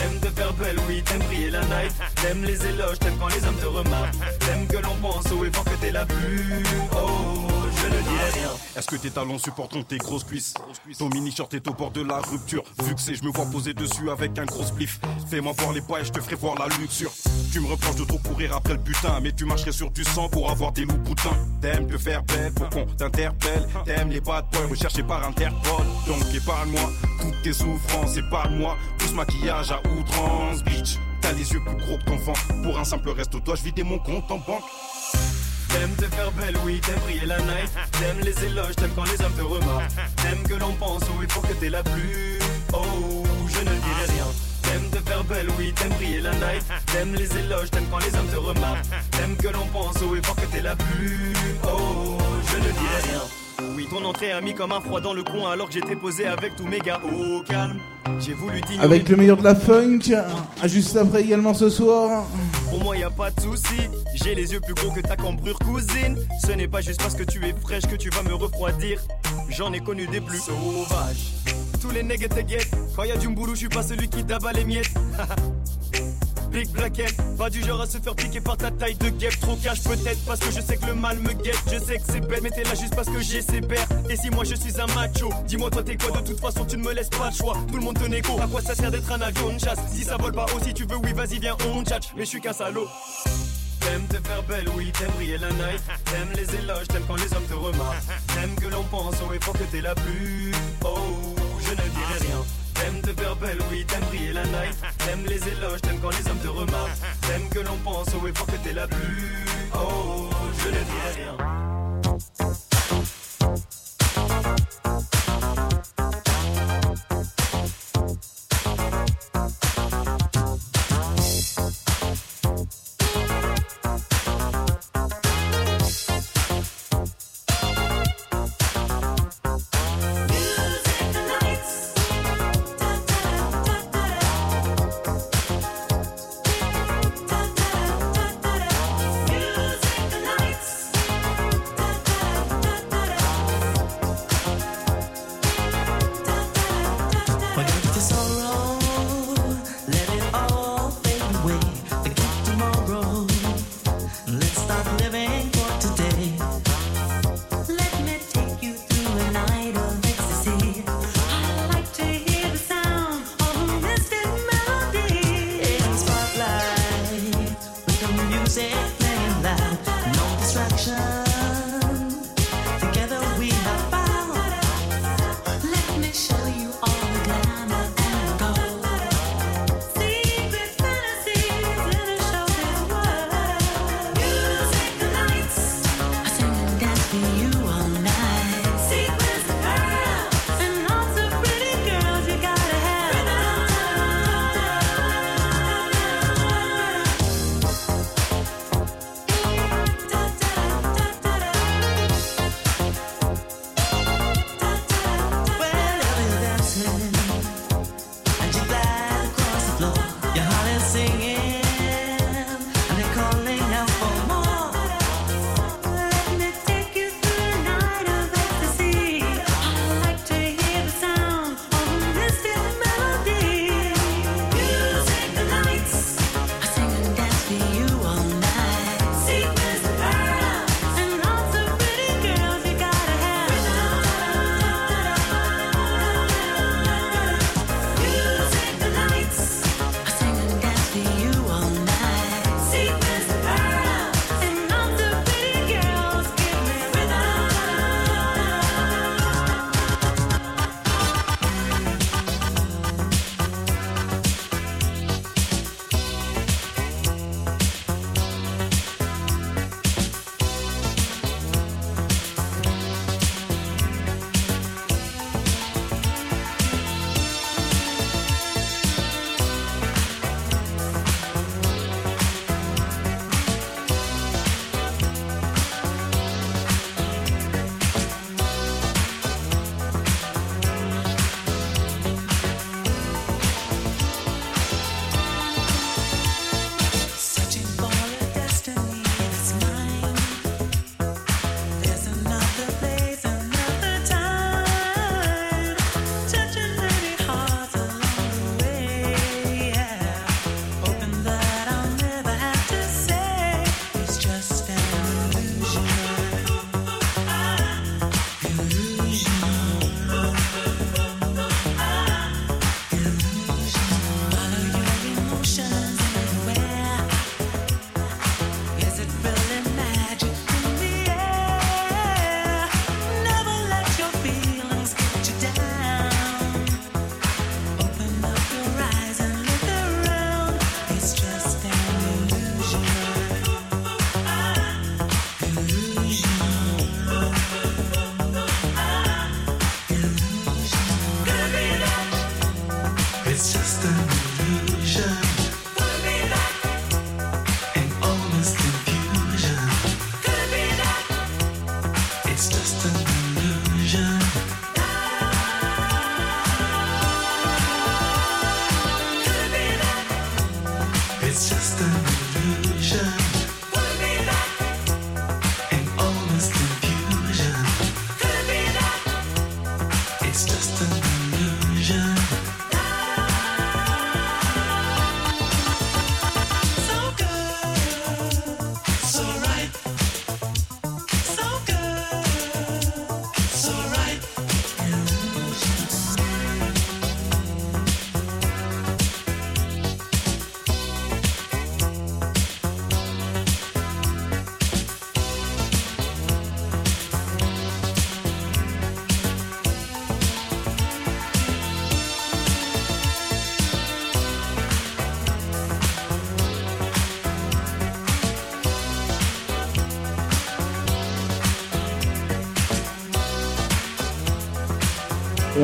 T'aimes te faire belle, oui, t'aimes briller la night. T'aimes les éloges, t'aimes quand les hommes te remarquent. T'aimes que l'on pense au effort que t'es la plus. Oh, je ne dirai rien. Est-ce que tes talons supporteront tes grosses cuisses? Ton mini-short est au bord de la rupture. Vu que c'est, je me vois poser dessus avec un gros spliff. Fais-moi voir les poids et je te ferai voir la luxure. Tu me reproches de trop courir après le butin, mais tu marcherais sur du sang pour avoir des loups boutins. T'aimes te faire belle pour qu'on t'interpelle. T'aimes les bad boys recherchés par Interpol. Donc épargne-moi toutes tes souffrances, épargne-moi tout ce maquillage à outrance, bitch. T'as les yeux plus gros que ton vent. Pour un simple resto, toi, je vider mon compte en banque. T'aimes te faire belle, oui, t'aimes briller la night. T'aimes les éloges, t'aimes quand les hommes te remarquent. T'aimes que l'on pense au effort que t'es la plus. Oh, je ne dirai rien. T'aimes te faire belle, oui, t'aimes briller la night. T'aimes les éloges, t'aimes quand les hommes te remarquent. T'aimes que l'on pense au effort que t'es la plus. Oh, je ne dirai rien. Oui, ton entrée a mis comme un froid dans le coin alors que j'étais posé avec tous mes gars. Au calme, j'ai voulu t'ignorer. Avec le meilleur de la funk, juste après également ce soir. Pour moi, y a pas de souci. J'ai les yeux plus gros que ta cambrure cousine. Ce n'est pas juste parce que tu es fraîche que tu vas me refroidir. J'en ai connu des plus sauvages. Tous les nègres te guettent. Quand y a du mboulou, je suis pas celui qui tabat les miettes. Big Blackette, pas du genre à se faire piquer par ta taille de guêpe. Trop cash peut-être parce que je sais que le mal me guette. Je sais que c'est bête, mais t'es là juste parce que j'ai ses pères. Et si moi je suis un macho, dis-moi toi t'es quoi? De toute façon tu ne me laisses pas le choix. Tout le monde te négo, à quoi ça sert d'être un avion de chasse? Si ça vole pas aussi tu veux, oui vas-y viens on tchatche. Mais je suis qu'un salaud. T'aimes te faire belle, oui, t'aimes briller la night. T'aimes les éloges, t'aimes quand les hommes te remarquent. T'aimes que l'on pense au effort que t'es la plus. Oh, je ne dirai rien. T'aimes te faire belle, oui, t'aimes briller la night. T'aimes les éloges, t'aimes quand les hommes te remarquent. T'aimes que l'on pense au effort que t'es la plus. Oh, je ne dirai rien.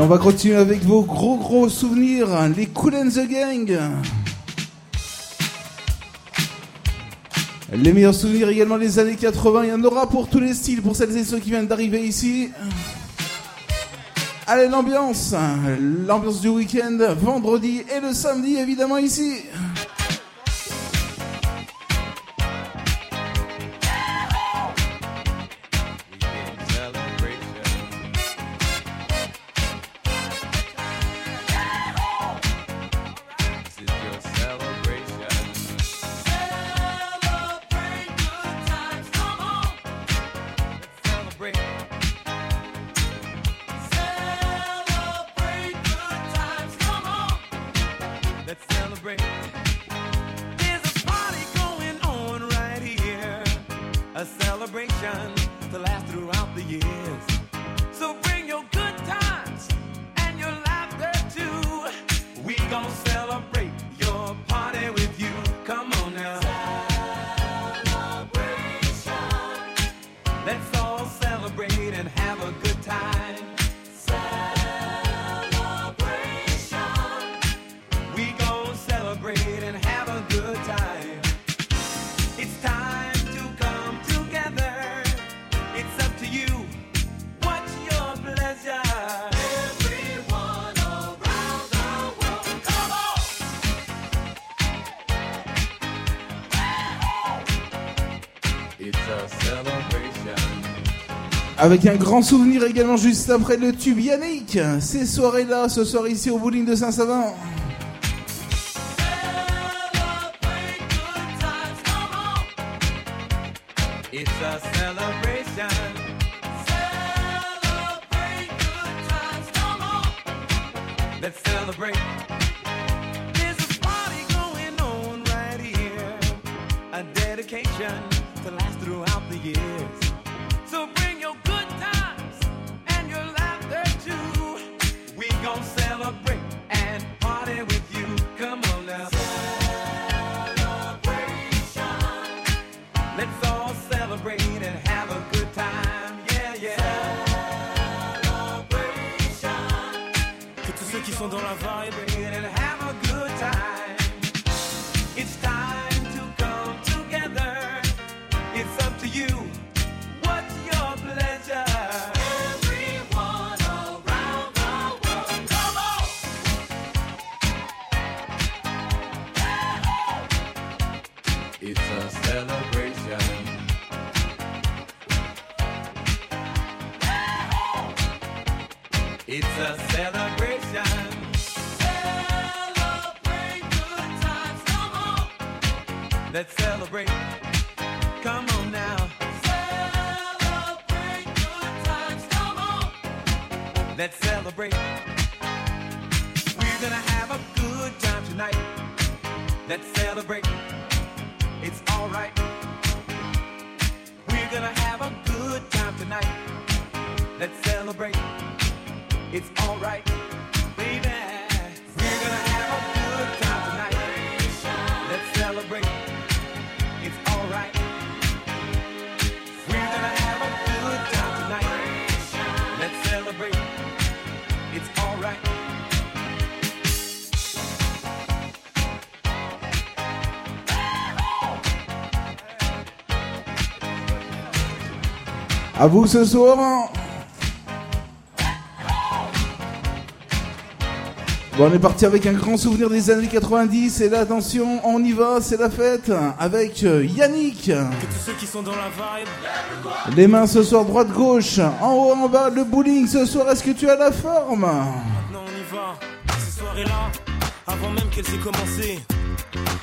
On va continuer avec vos gros gros souvenirs, les Cool and the Gang. Les meilleurs souvenirs également des années 80, il y en aura pour tous les styles, pour celles et ceux qui viennent d'arriver ici. Allez, l'ambiance, l'ambiance du week-end, vendredi et le samedi évidemment ici. Avec un grand souvenir également juste après le tube Yannick. Ces soirées-là, ce soir ici au bowling de Saint-Savin. À vous ce soir. Bon, on est parti avec un grand souvenir des années 90 et là attention, on y va, c'est la fête avec euh, Yannick. Que tous ceux qui sont dans la vibe Les mains ce soir droite gauche, en haut en bas le bowling ce soir. Est-ce que tu as la forme? Maintenant on y va. Ces soirées-là, avant même qu'elles aient commencé.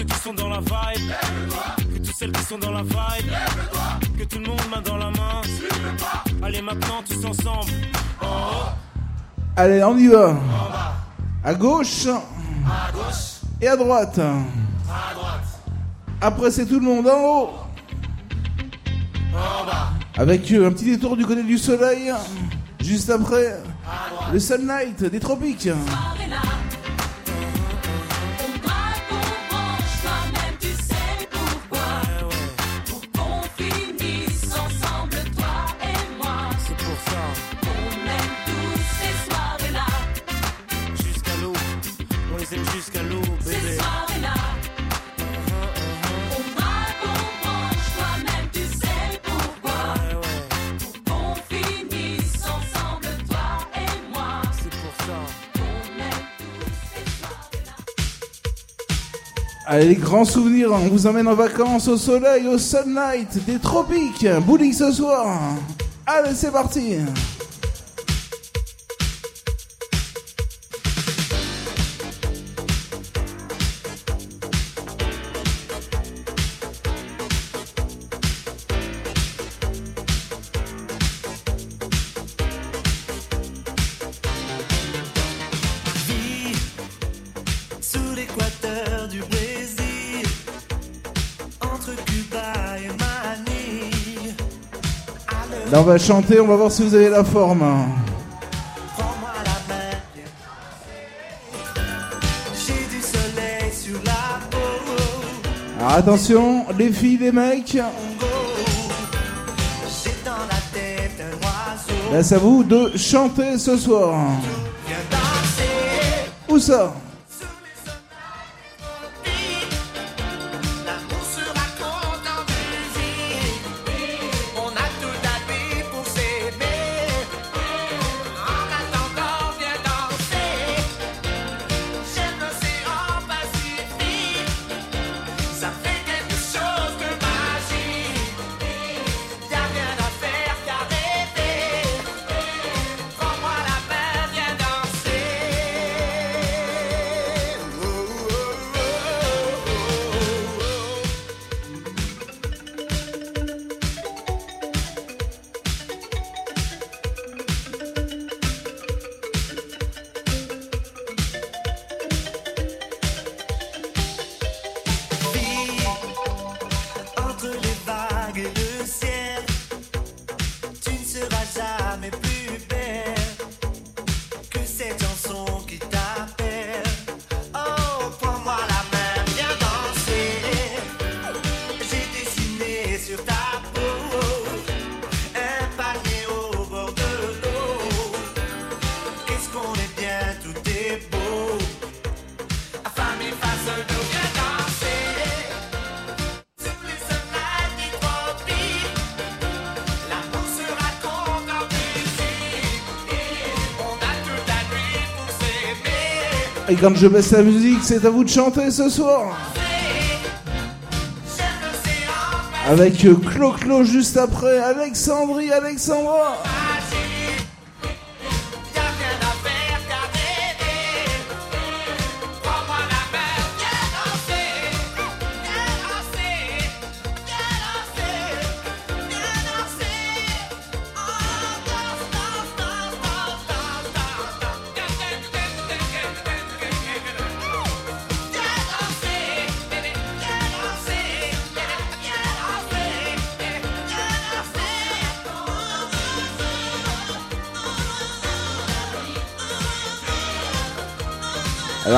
ceux qui sont dans la vibe, que toutes celles qui sont dans la vibe, que tout le monde main dans la main. Allez maintenant tous ensemble. En haut, Allez, on y va. À gauche à gauche, et à droite. à droite, Après, c'est tout le monde en haut. en bas, Avec euh, un petit détour du côté du soleil. Juste après, le sunlight des tropiques. Allez, grands souvenirs, on vous emmène en vacances au soleil, au sunlight des tropiques. Bowling ce soir. Allez, c'est parti. On va chanter, on va voir si vous avez la forme. Alors attention, les filles, les mecs. Là, c'est à vous de chanter ce soir. Où ça? Et quand je baisse la musique, c'est à vous de chanter ce soir. Avec Clo-Clo juste après, Alexandrie, Alexandra.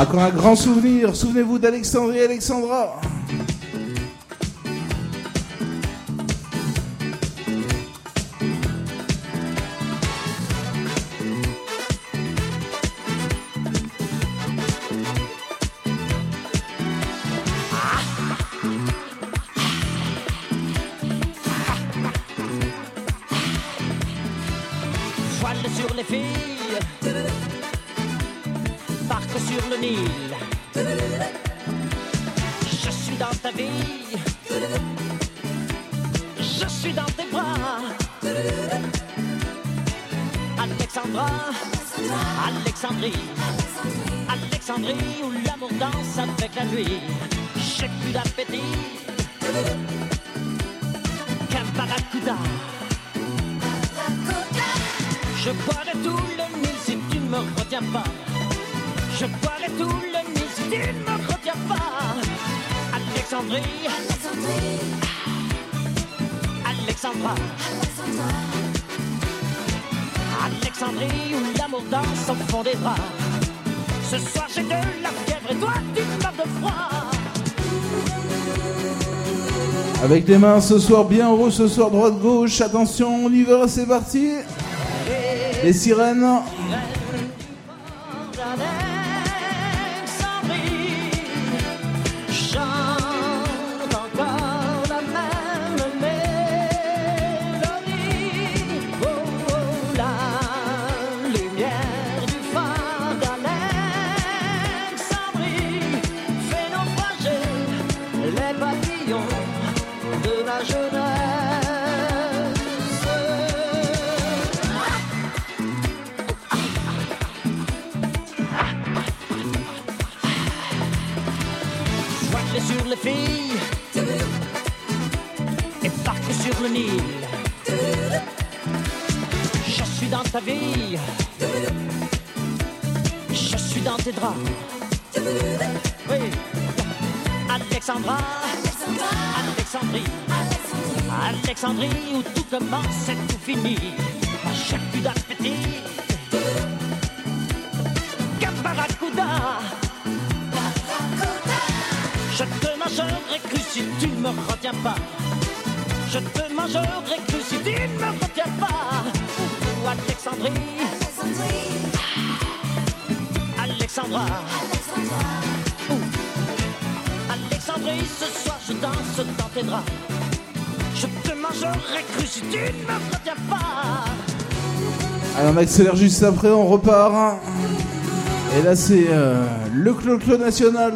encore un grand souvenir. Souvenez-vous d'Alexandrie Alexandra. Avec les mains ce soir bien haut, ce soir droite-gauche. Attention, on y va, c'est parti. Les sirènes. accélère juste après, on repart. Et là, c'est euh, le clo-clo national.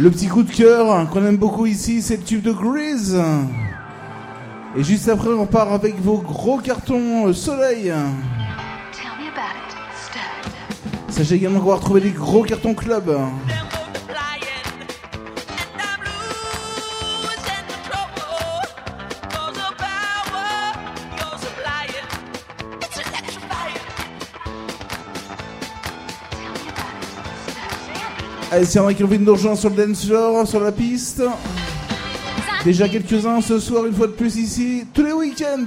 Le petit coup de cœur qu'on aime beaucoup ici, c'est le tube de Grease. Et juste après, on part avec vos gros cartons euh, soleil. Sachez également qu'on va retrouver les gros cartons club. Allez, c'est Henri qui envie de nous rejoindre sur le dance floor, sur la piste. Déjà quelques-uns ce soir, une fois de plus ici, tous les week-ends.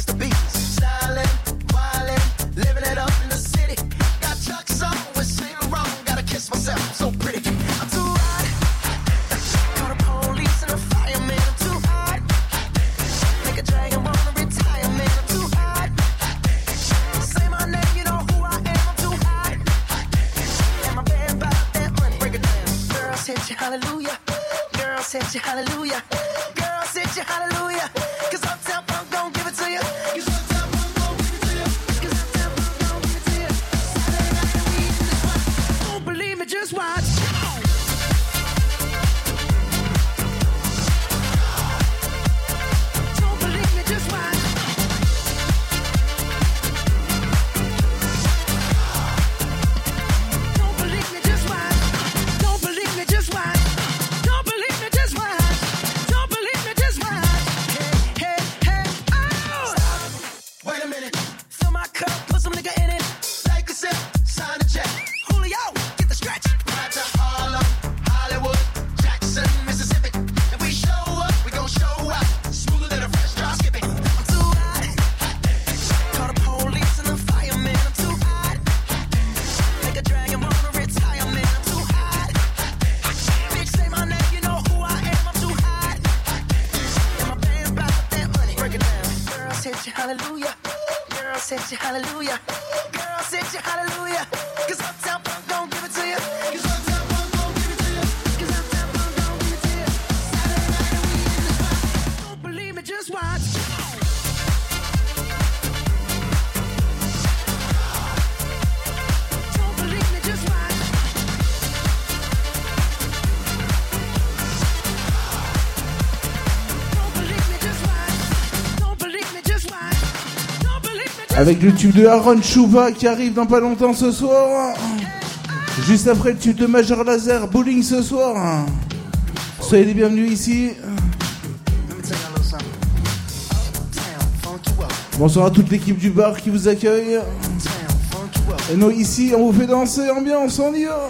Avec le tube de Aaron Chouva qui arrive dans pas longtemps ce soir. Juste après le tube de Major Laser Bowling ce soir. Soyez les bienvenus ici. Bonsoir à toute l'équipe du bar qui vous accueille. Et nous ici on vous fait danser ambiance, on y va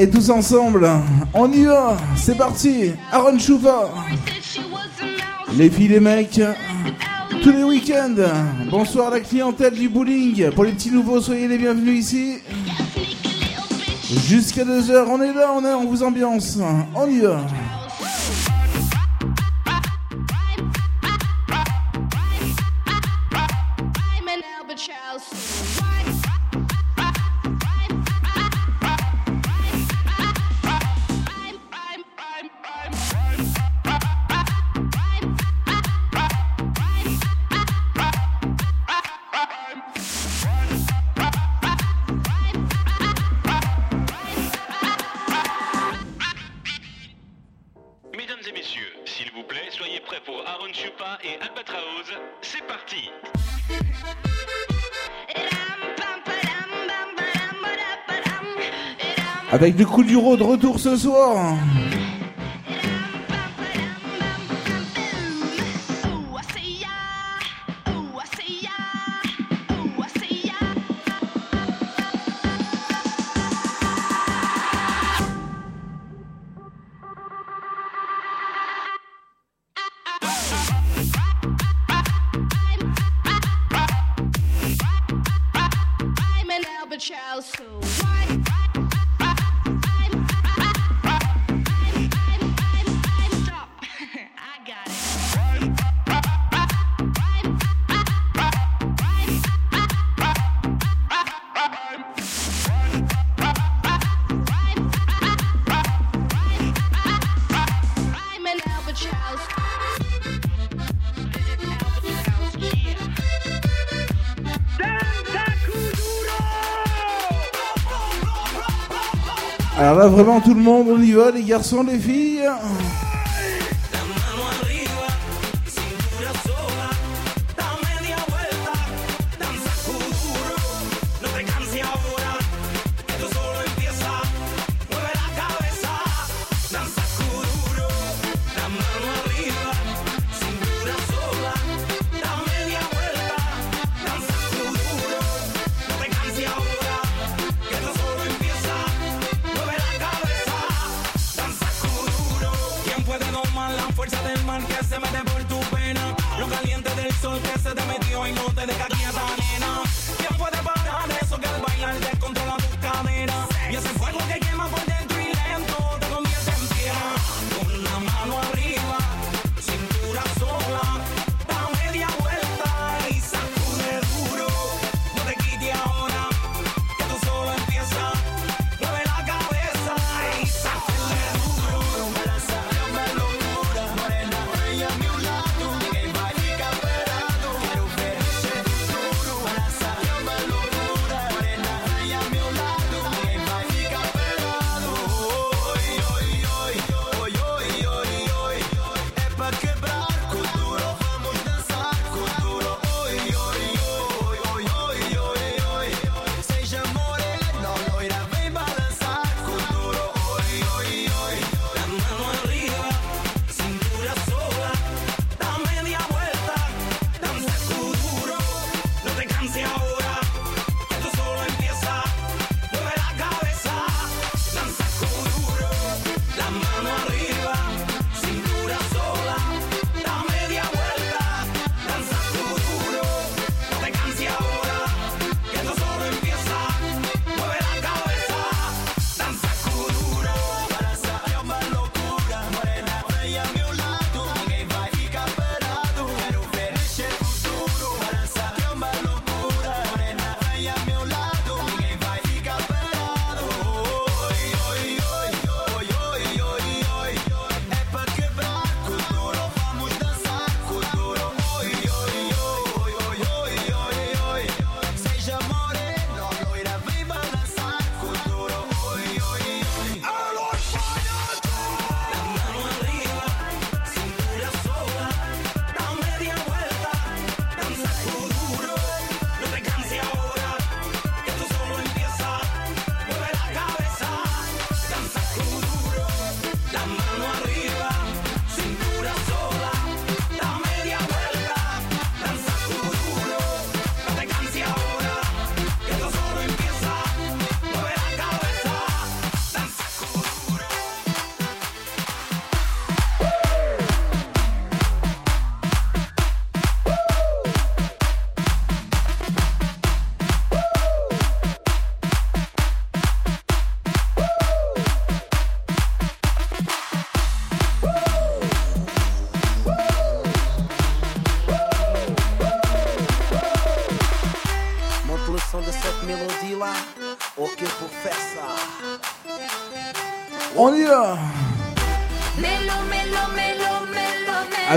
Et tous ensemble, on y va, c'est parti. Aaron Chouva, les filles, les mecs, tous les week-ends. Bonsoir à la clientèle du bowling. Pour les petits nouveaux, soyez les bienvenus ici. Jusqu'à 2h, on est là, on, est, on vous ambiance. On y va. Avec du coup de retour ce soir. vraiment tout le monde, on y va, les garçons, les filles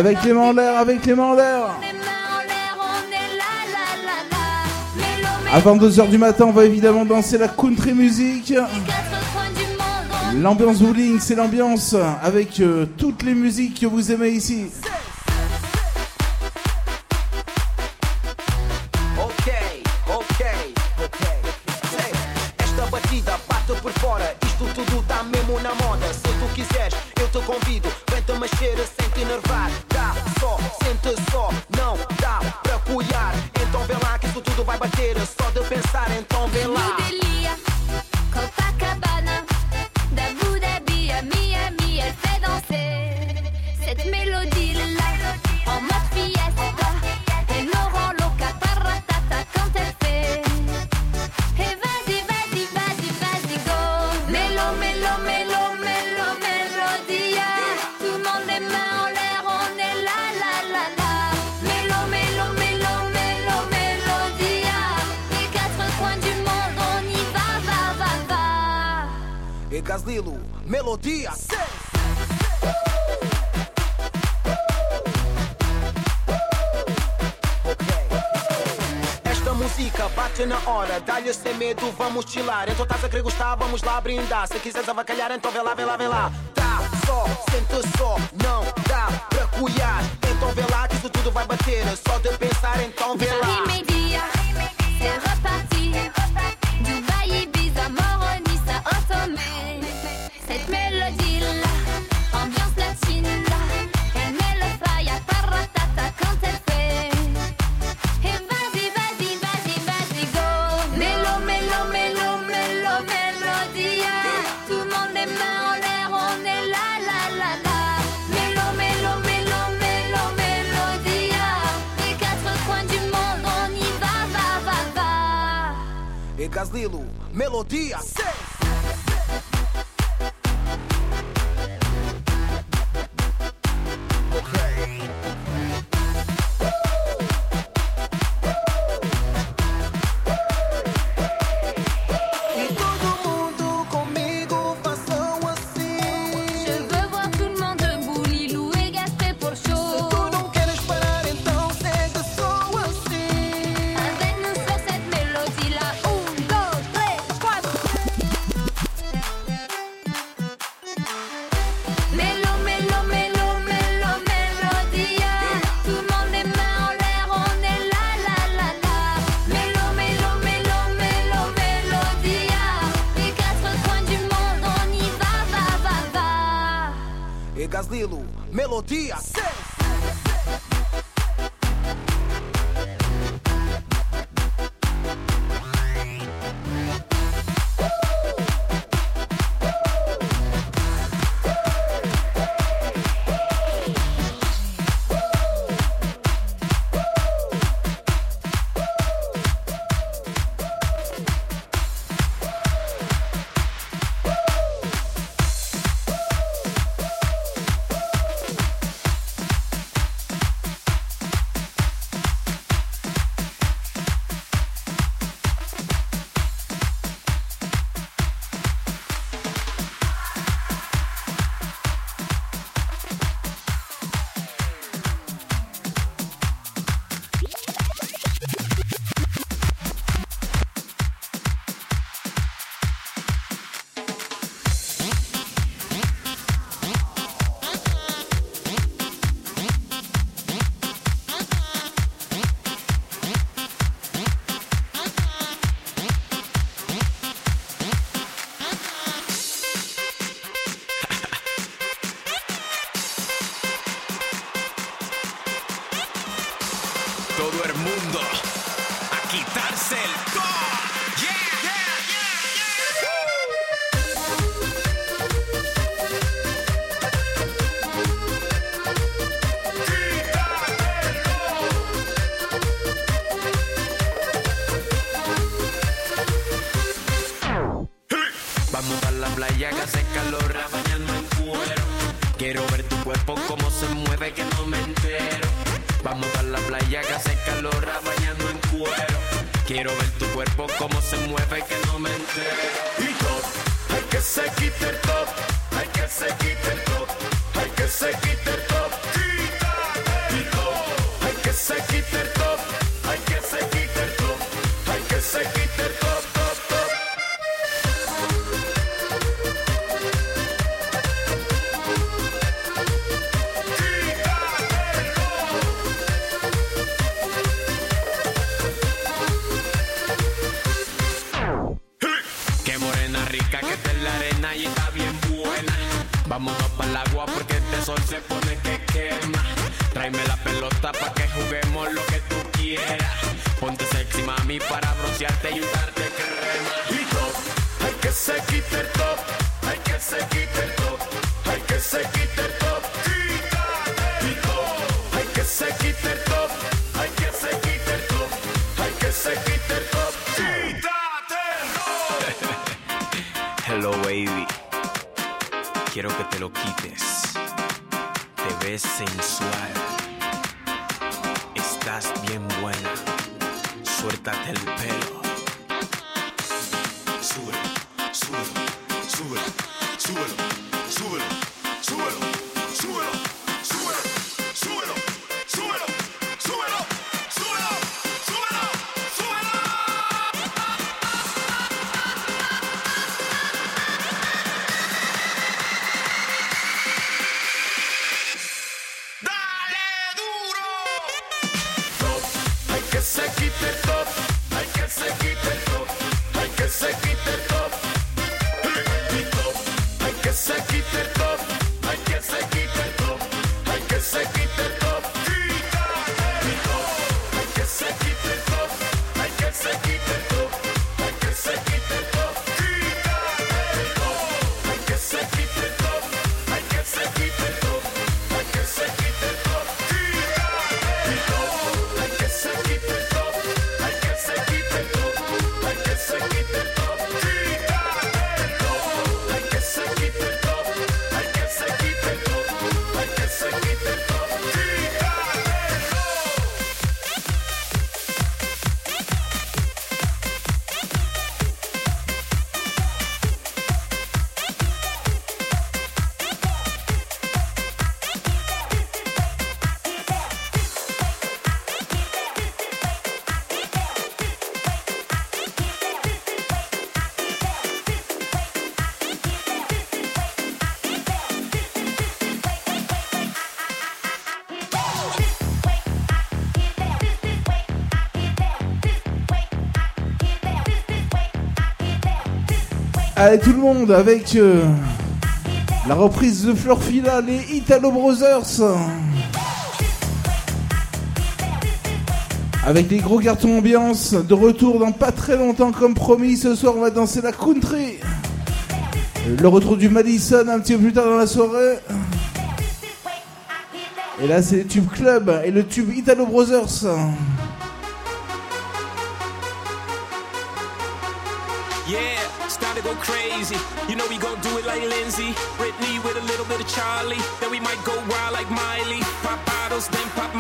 Avec les mains en l'air, avec les mains en l'air. À 22h du matin, on va évidemment danser la country music. L'ambiance bowling, c'est l'ambiance avec euh, toutes les musiques que vous aimez ici. vamos lá brindar. Se quiseres avacalhar, então vê lá, vê lá, vê lá. Tá só, sente só, não dá pra cuidar. Então vê lá que isso tudo vai bater. É só de pensar, então vê lá. Lilo, melodia 6. Allez tout le monde avec euh, la reprise de Florfila, les Italo Brothers. Avec les gros cartons ambiance, de retour dans pas très longtemps comme promis, ce soir on va danser la country. Le retour du Madison un petit peu plus tard dans la soirée. Et là c'est le tube club et le tube Italo Brothers. easy. You know we gon' do it like Lindsay, Britney with a little bit of Charlie. Then we might go wild like Miley. Pop bottles, then pop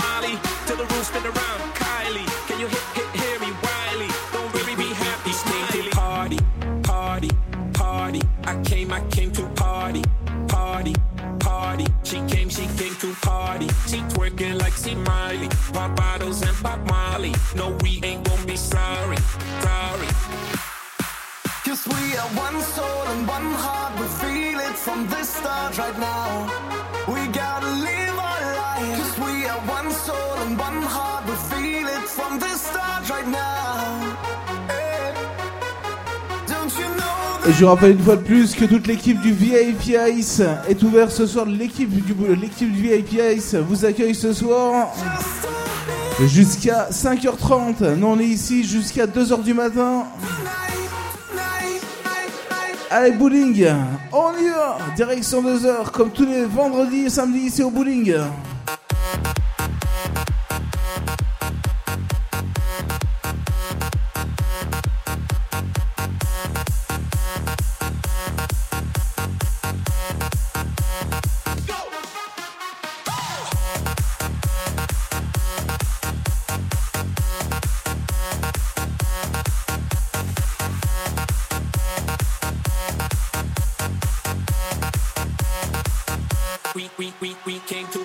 Et je rappelle une fois de plus que toute l'équipe du VIP Ice est ouverte ce soir. L'équipe du du VIP Ice vous accueille ce soir. Jusqu'à 5h30. Nous on est ici jusqu'à 2h du matin. Allez bowling. Direction 2h, comme tous les vendredis et samedis ici au Bowling. we we we came to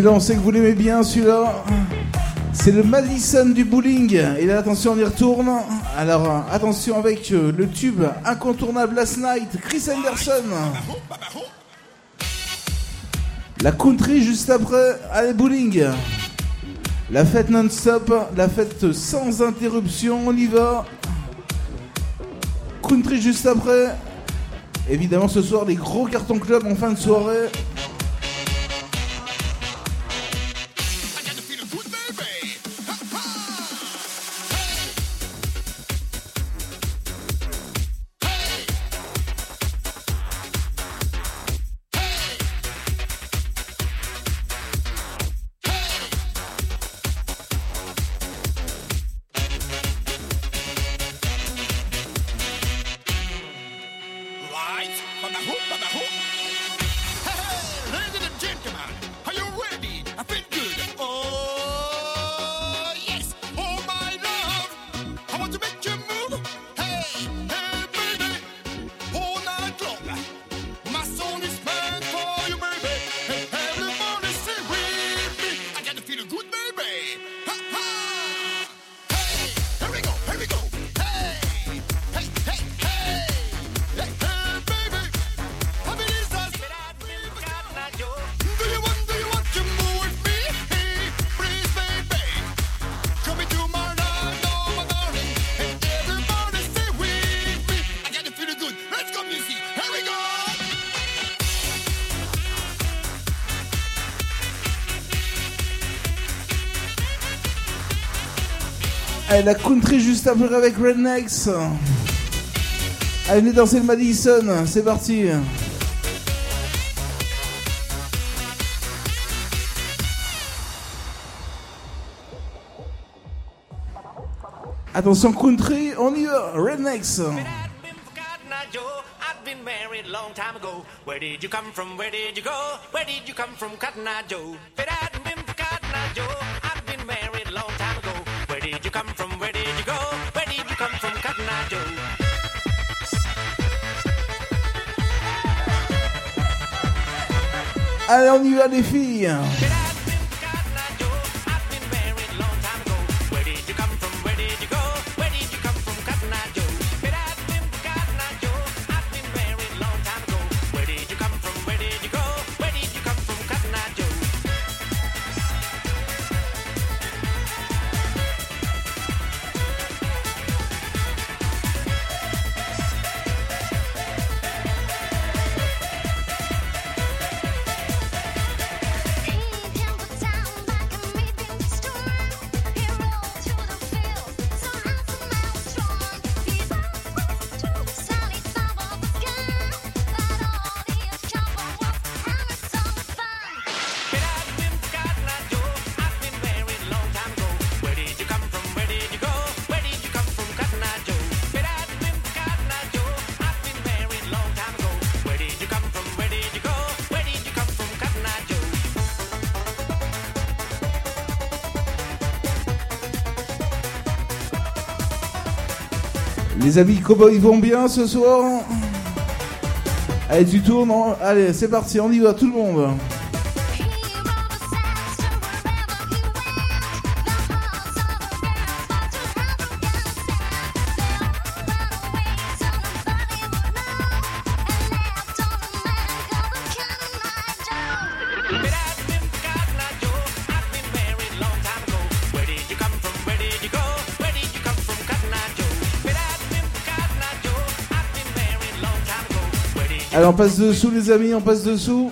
Celui-là, on sait que vous l'aimez bien, celui-là. C'est le Madison du bowling. Et là, attention, on y retourne. Alors, attention avec euh, le tube incontournable Last Night, Chris Anderson. La country juste après, allez, bowling. La fête non-stop, la fête sans interruption, on y va. Country juste après. Évidemment, ce soir, les gros cartons club en fin de soirée. La country juste après avec Rednecks. Allez, venez danser le Madison, c'est parti. Attention country, on y va, Rednecks. Where did you come from? Where did you go? Where did you come from, Cotton Eye Joe? Allez, on y va les filles. Les habits ils vont bien ce soir? Allez, tu tournes Allez, c'est parti, on y va tout le monde. on passe dessous les amis, on passe dessous.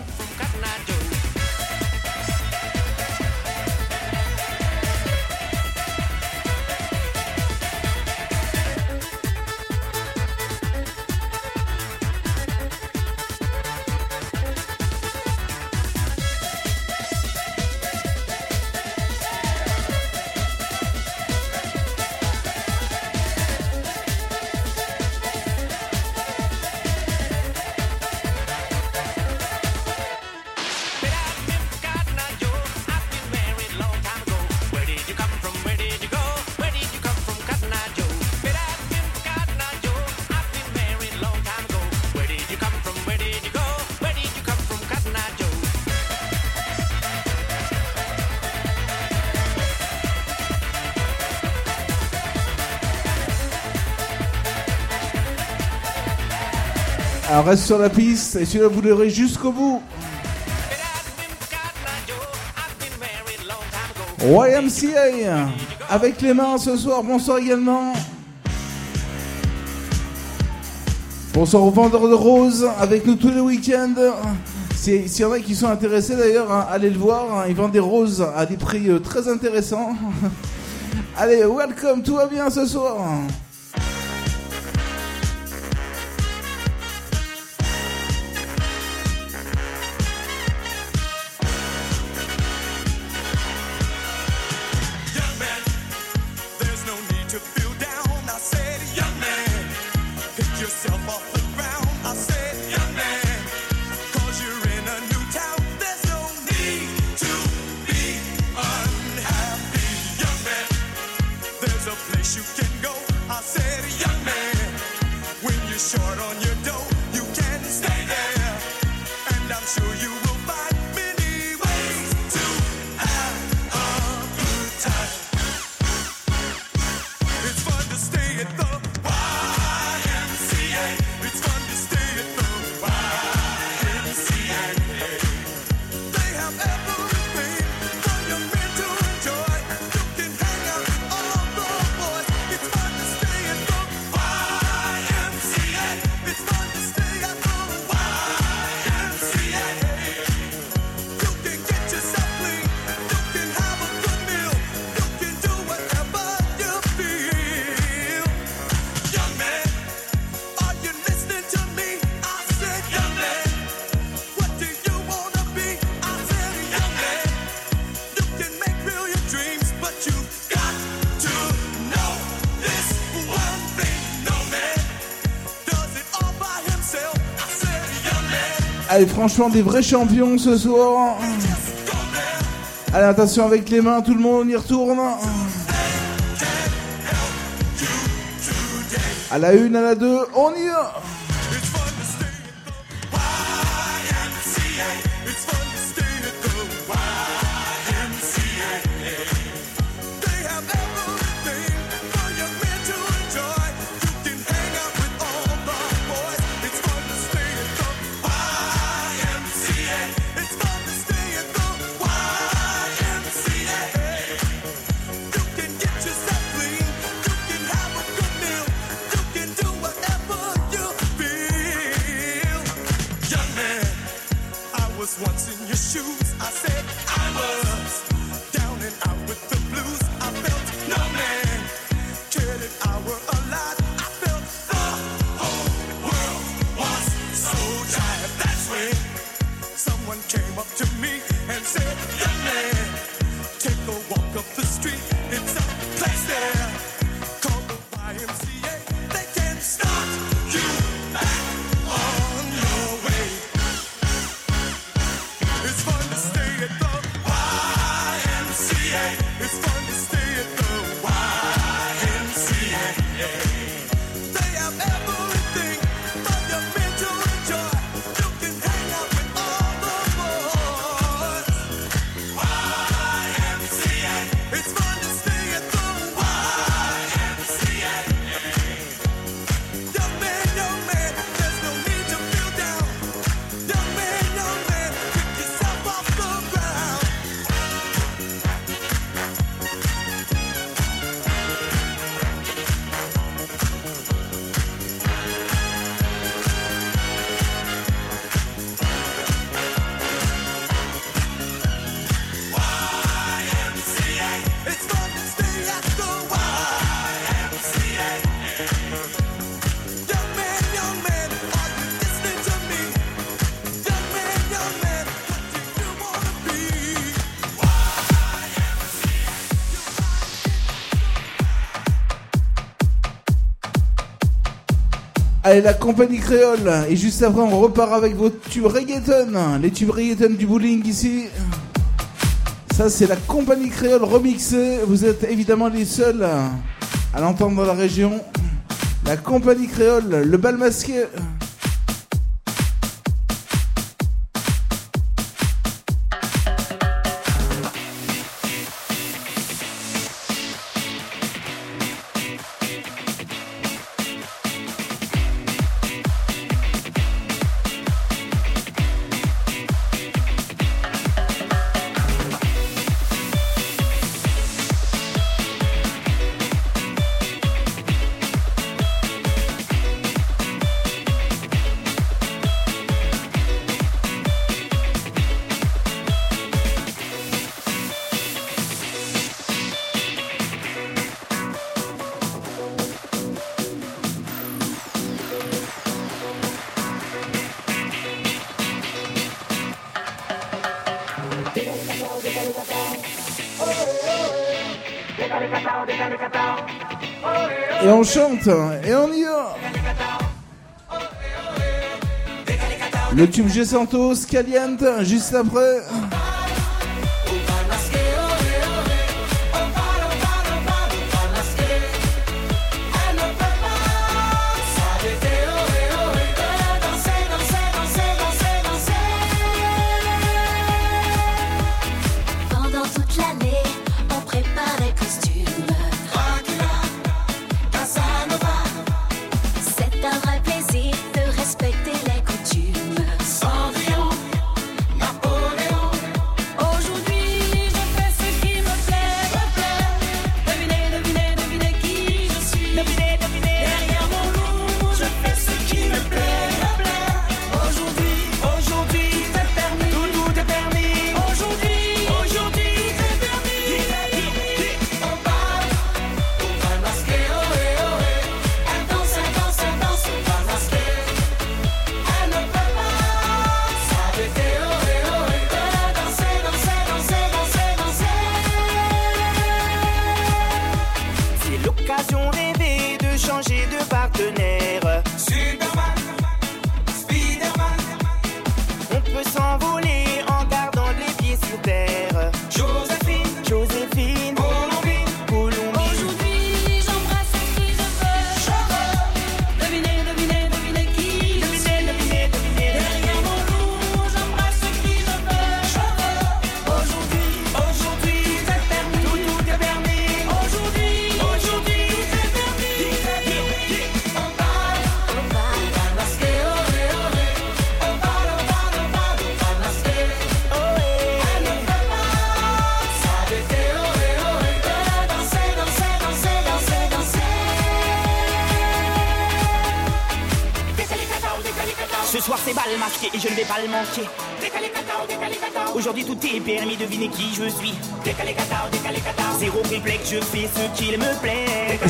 reste sur la piste et celui-là vous l'aurez jusqu'au bout. YMCA avec les mains ce soir. Bonsoir également. Bonsoir aux vendeurs de roses avec nous tous les week-ends. S'il y en a qui sont intéressés d'ailleurs, hein. allez le voir. Hein. Ils vendent des roses à des prix euh, très intéressants. allez, welcome, tout va bien ce soir. et franchement, des vrais champions ce soir. Allez, attention avec les mains, tout le monde, on y retourne. À la une, à la deux, on y va. Allez, la compagnie créole. Et juste après, on repart avec vos tubes reggaeton. Les tubes reggaeton du bowling ici. Ça, c'est la compagnie créole remixée. Vous êtes évidemment les seuls à l'entendre dans la région. La compagnie créole, le bal masqué. et on y va. Le tube G Santos, Caliente, juste après.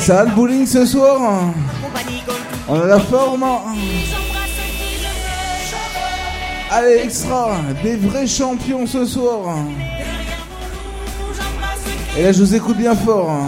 Ça le bowling ce soir. On a la forme. Allez, extra. Des vrais champions ce soir. Et là, je vous écoute bien fort.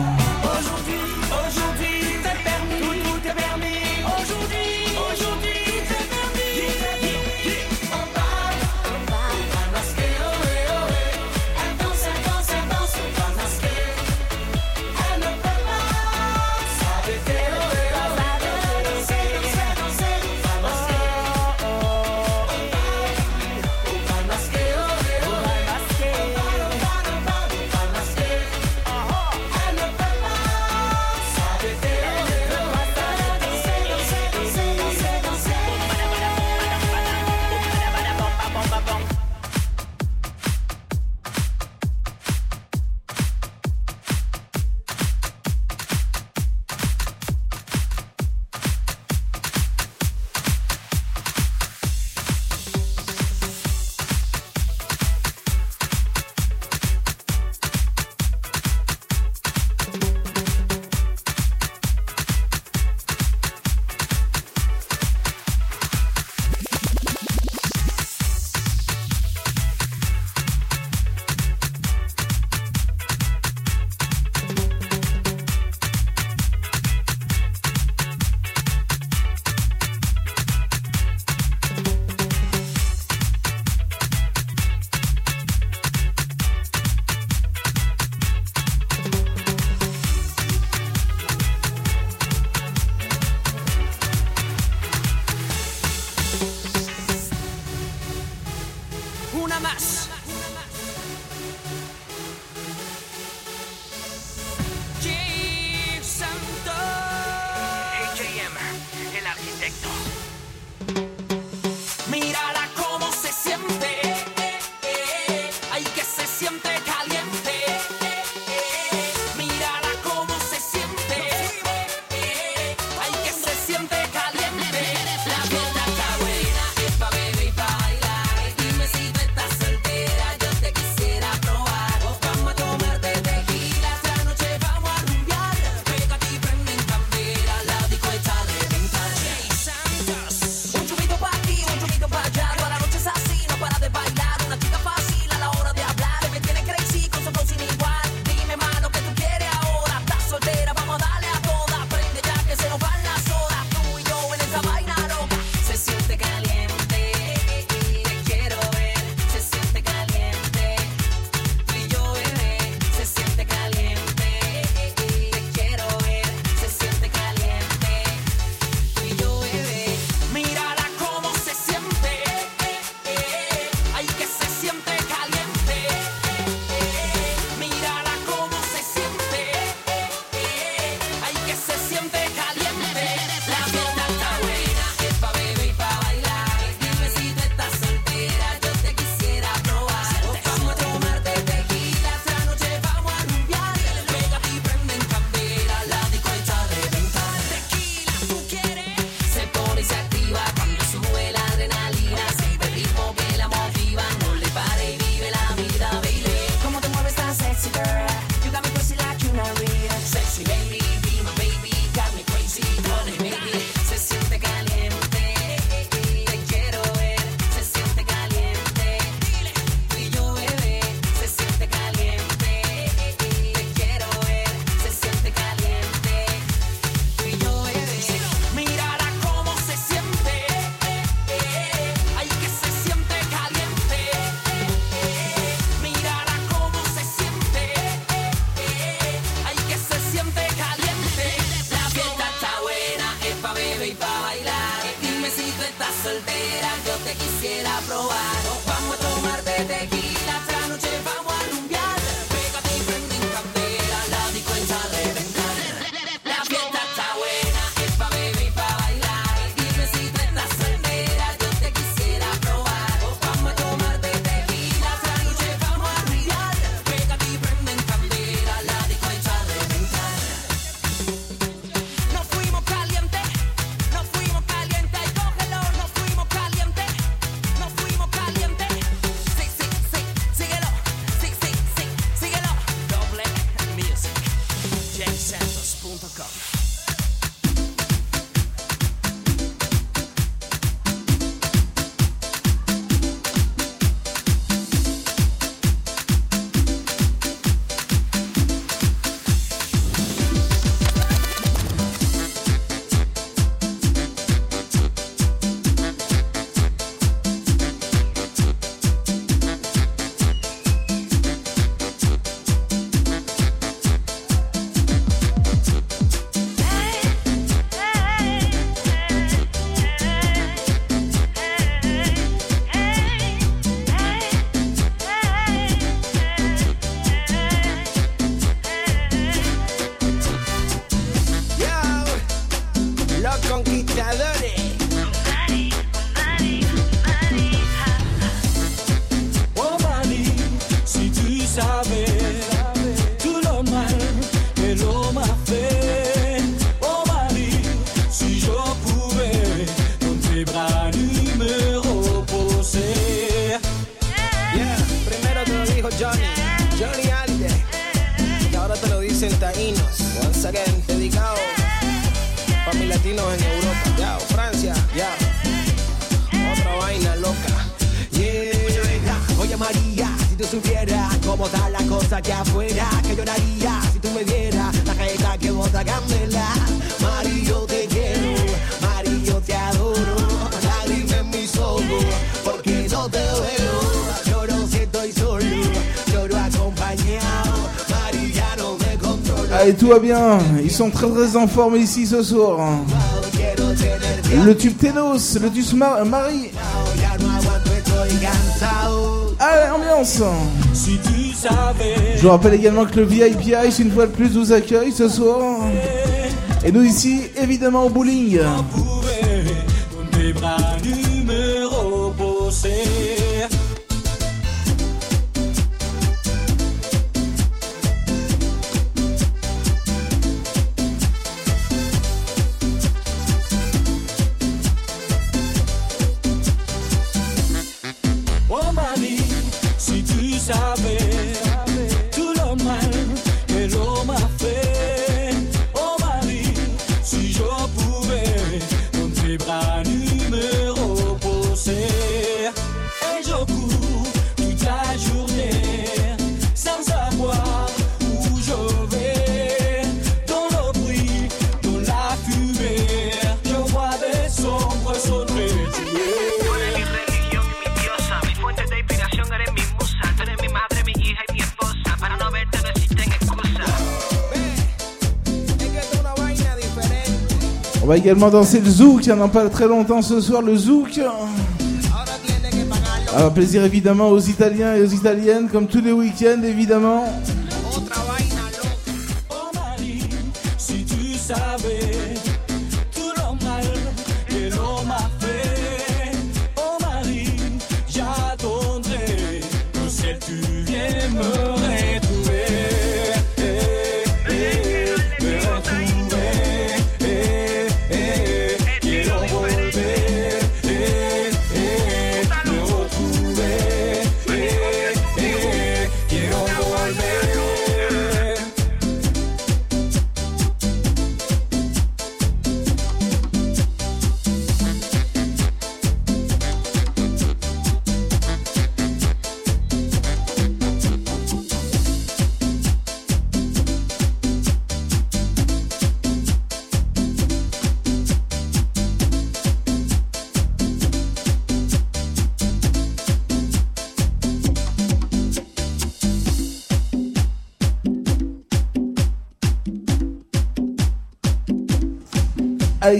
ils sont très très en forme ici ce soir. Hein. Le tube Ténos, le tube Marie. Ah, Allez, ambiance hein. Je vous rappelle également que le VIP une fois de plus, vous accueille ce soir. Hein. Et nous ici, évidemment, au bowling. également dansé le zouk, il n'y en a pas très longtemps ce soir, le zouk. Alors plaisir évidemment aux Italiens et aux Italiennes, comme tous les week-ends évidemment.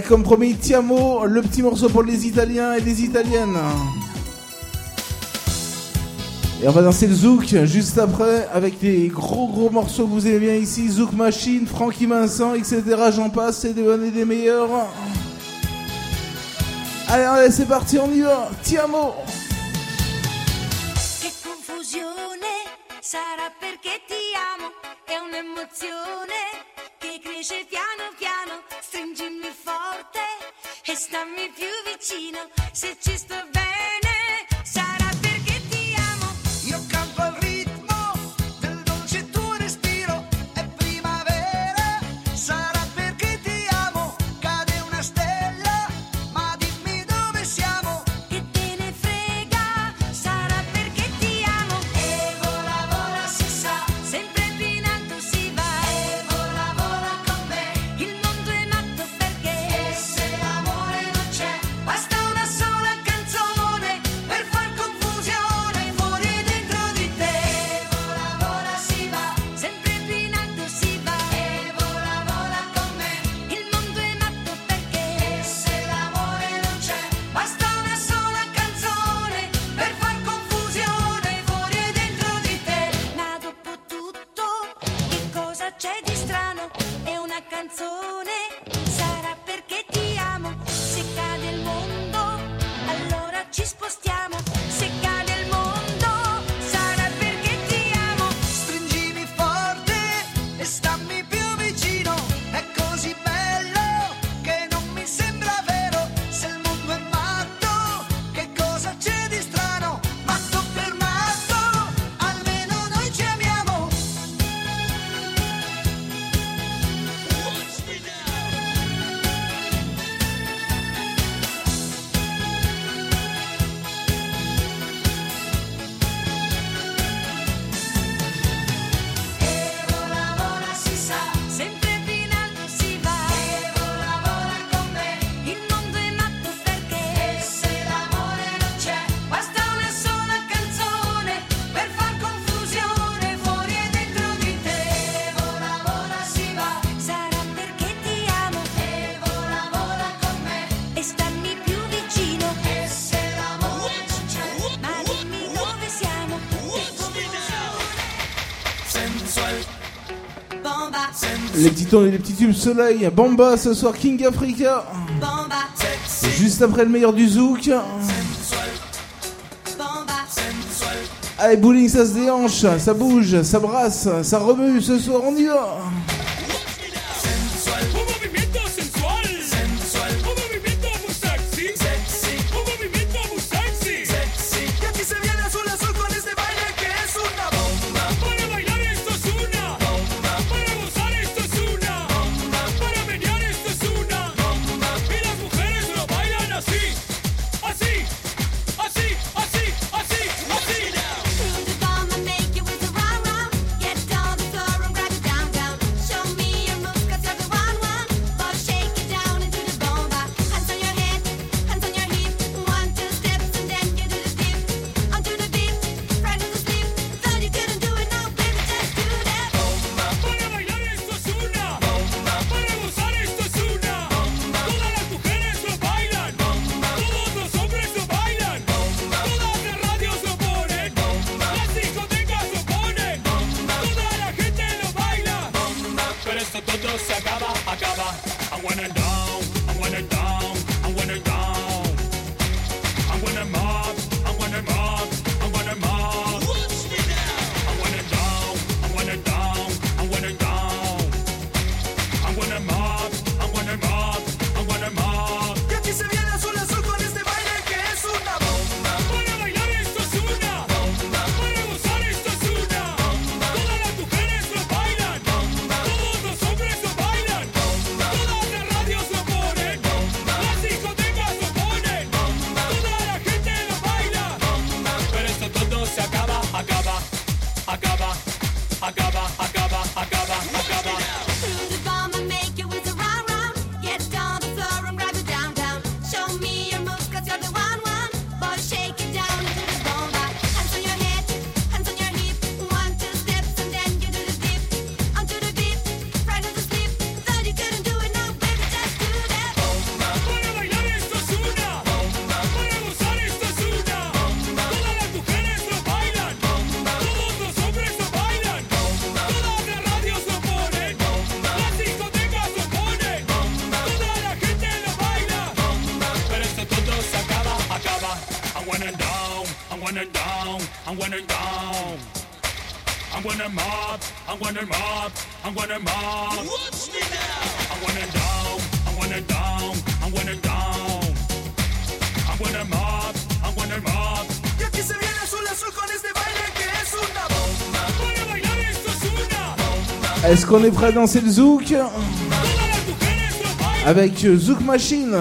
comme promis, Tiamo, le petit morceau pour les Italiens et les Italiennes. Et on va danser le Zouk juste après avec des gros gros morceaux que vous aimez bien ici. Zouk Machine, Frankie Vincent, etc. J'en passe, c'est des bonnes des meilleurs. Allez, allez, c'est parti, on y va. Tiamo sarà ti amo. cresce piano piano, stringimi forte e stammi più vicino, se ci sto bene. tourner des petits tubes soleil, Bamba ce soir, King Africa. Juste après le meilleur du zouk. Allez, bowling, ça se déhanche, ça bouge, ça brasse, ça remue ce soir, on y va. I'm gonna mob. Watch me now. I'm gonna down, I'm gonna down, I'm gonna down. I'm gonna mob, I'm gonna mob. Y aquí se viene azul azul con este baile que es una bomba. Para bailar esto es una bomba. Est-ce qu'on est prêt à danser le zouk? Avec Zouk Machine.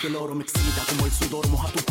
que el oro me excita como el sudor. Moja tu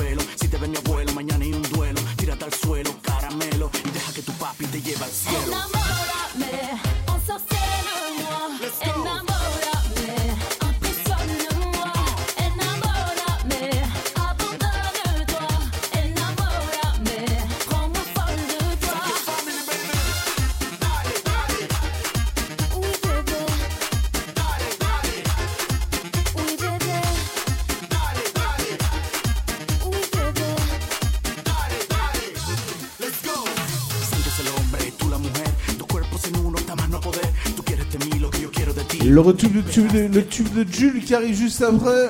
le, retour de, le tube de Jules qui arrive juste après.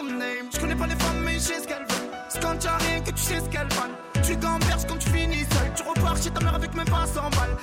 Je connais pas les femmes, mais je sais ce qu'elles veulent. C'est quand t'as rien que tu sais ce qu'elles valent. Tu gamberges quand tu finis seul. Tu repars chez ta mère avec même pas 100 balles.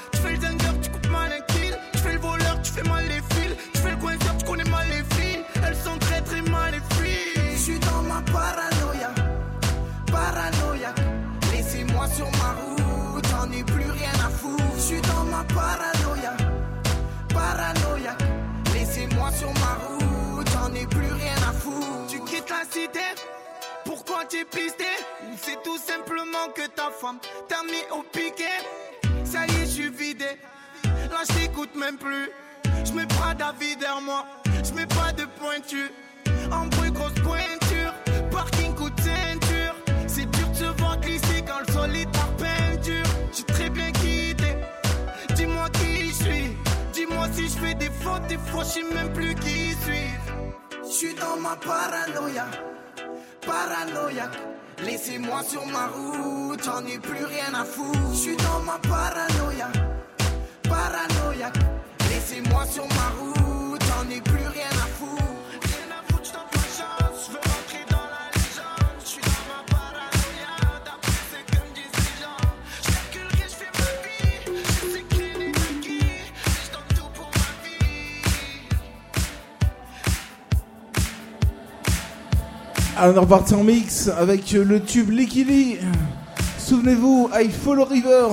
on est reparti en mix avec le tube Lekili. Souvenez-vous, I Follow River.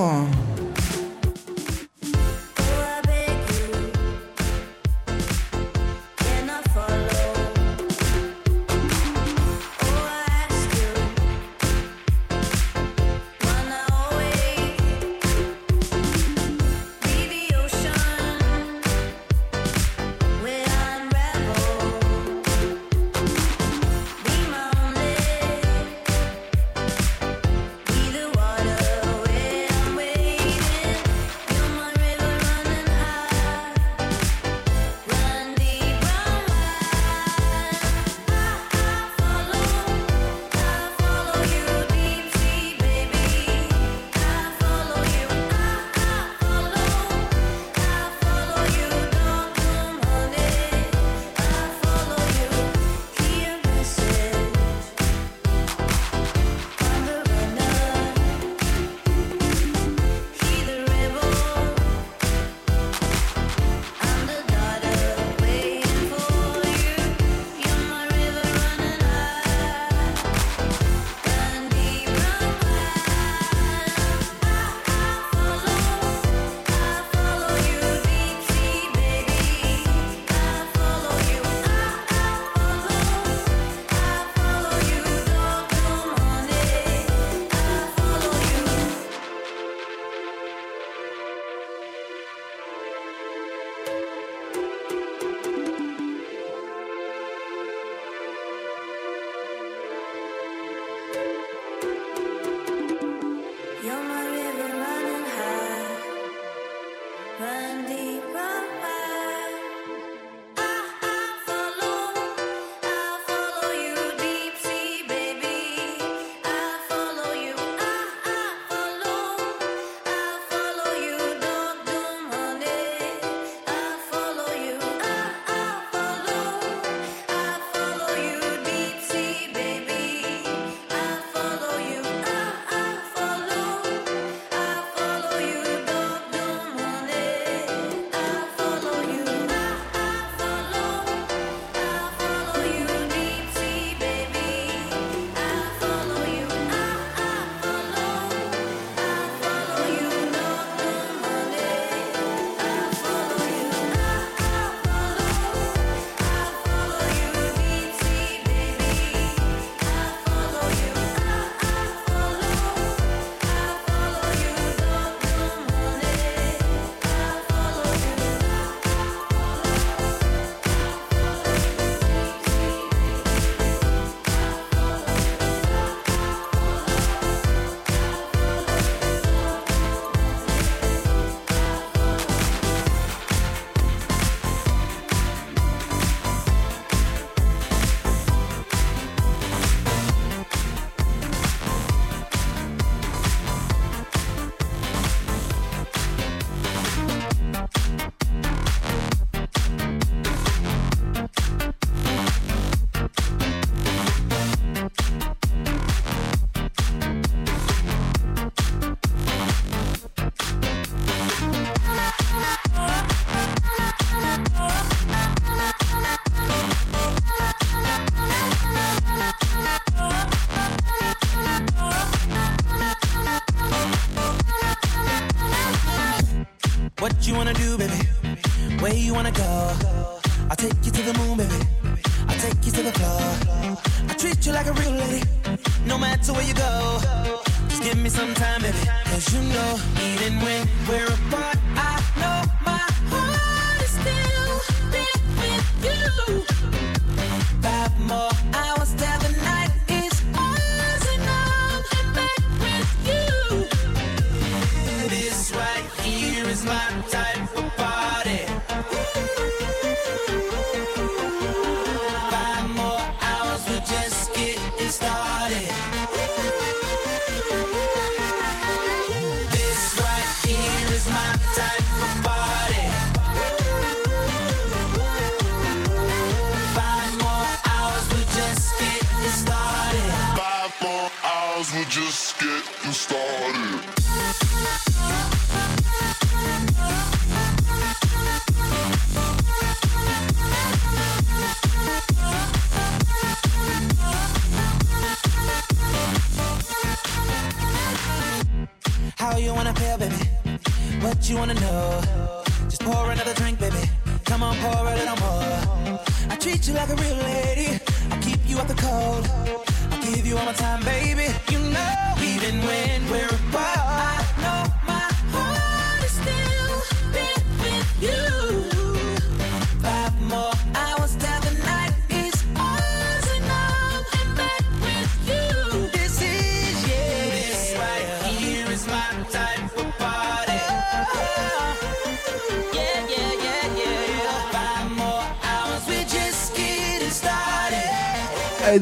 wanna do, baby? Where you wanna go?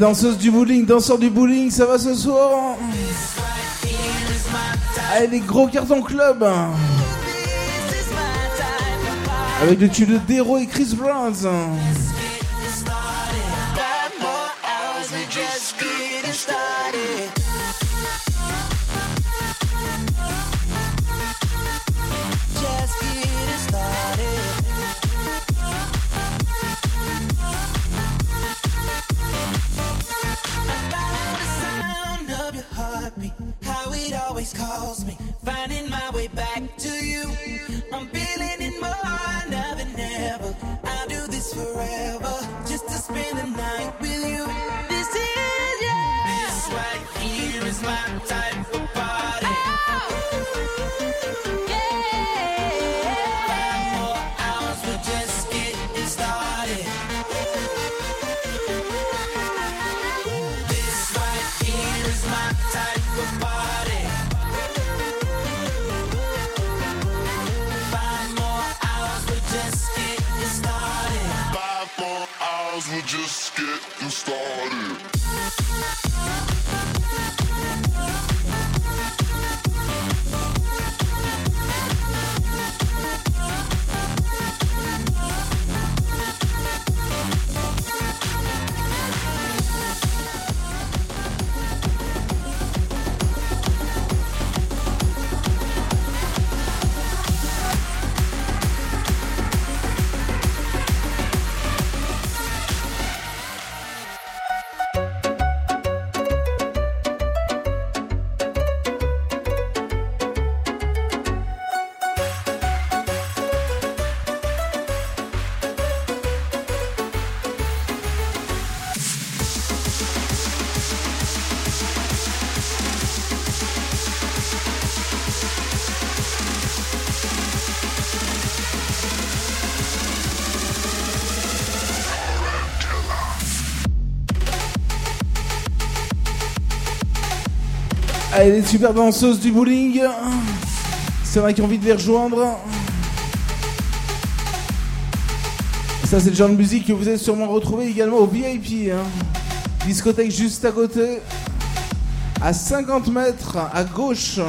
danseuses du bowling, danseurs du bowling, ça va ce soir ah, Allez, les gros cartons club. Avec le tube de Dero et Chris Brown. et les super danseuses du bowling. C'est vrai qu'ils ont envie de les rejoindre. Ça, c'est le genre de musique que vous allez sûrement retrouver également au VIP. Hein. Discothèque juste à côté, à 50 mètres à gauche.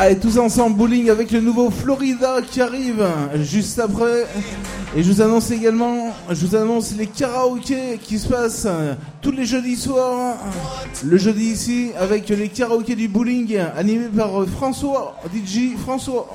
Allez, tous ensemble, bowling avec le nouveau Florida qui arrive juste après. Et je vous annonce également, je vous annonce les karaokés qui se passent euh, tous les jeudis soirs. Le jeudi ici, avec les karaokés du bowling animés par euh, François, DJ François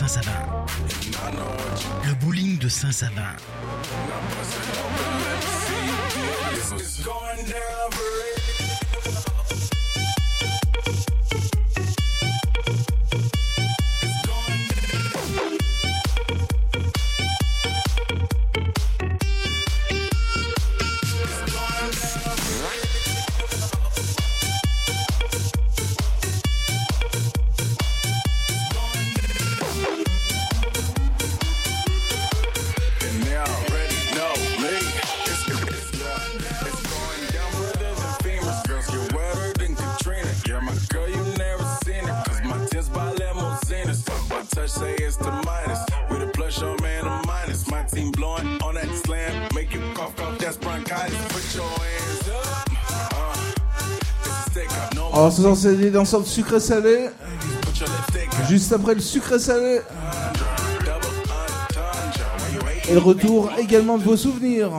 Saint-Savin. Le bowling de Saint-Savin. c'est des sucré salé. Juste après le sucré salé. Et le retour également de vos souvenirs.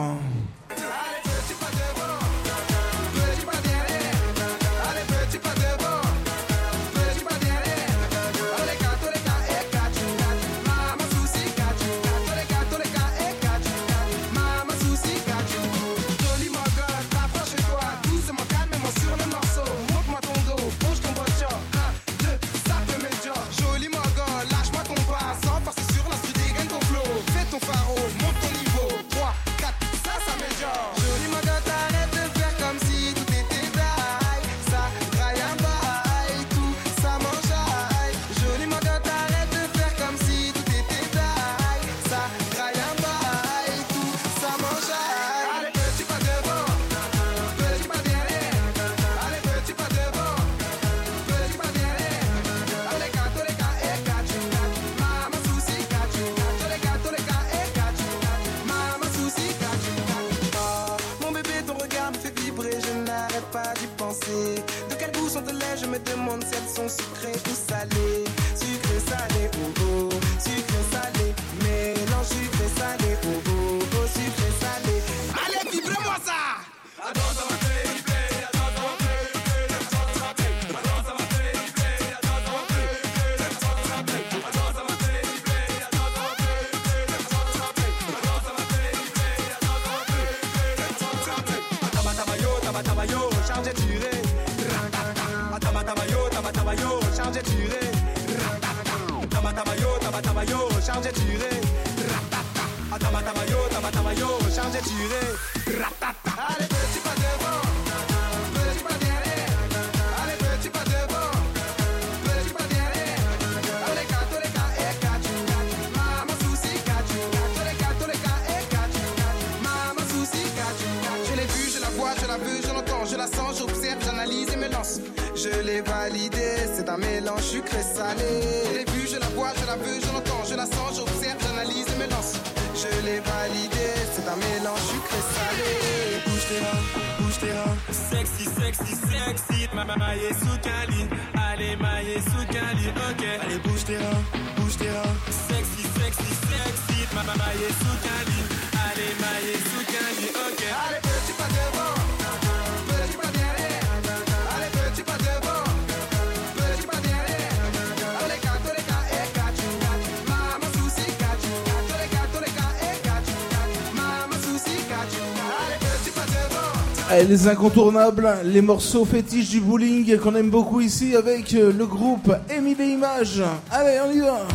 incontournables, les morceaux fétiches du bowling qu'on aime beaucoup ici avec euh, le groupe Émile Images. Allez, on y va.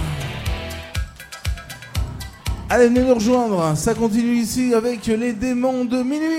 Allez, venez nous rejoindre, ça continue ici avec les démons de minuit.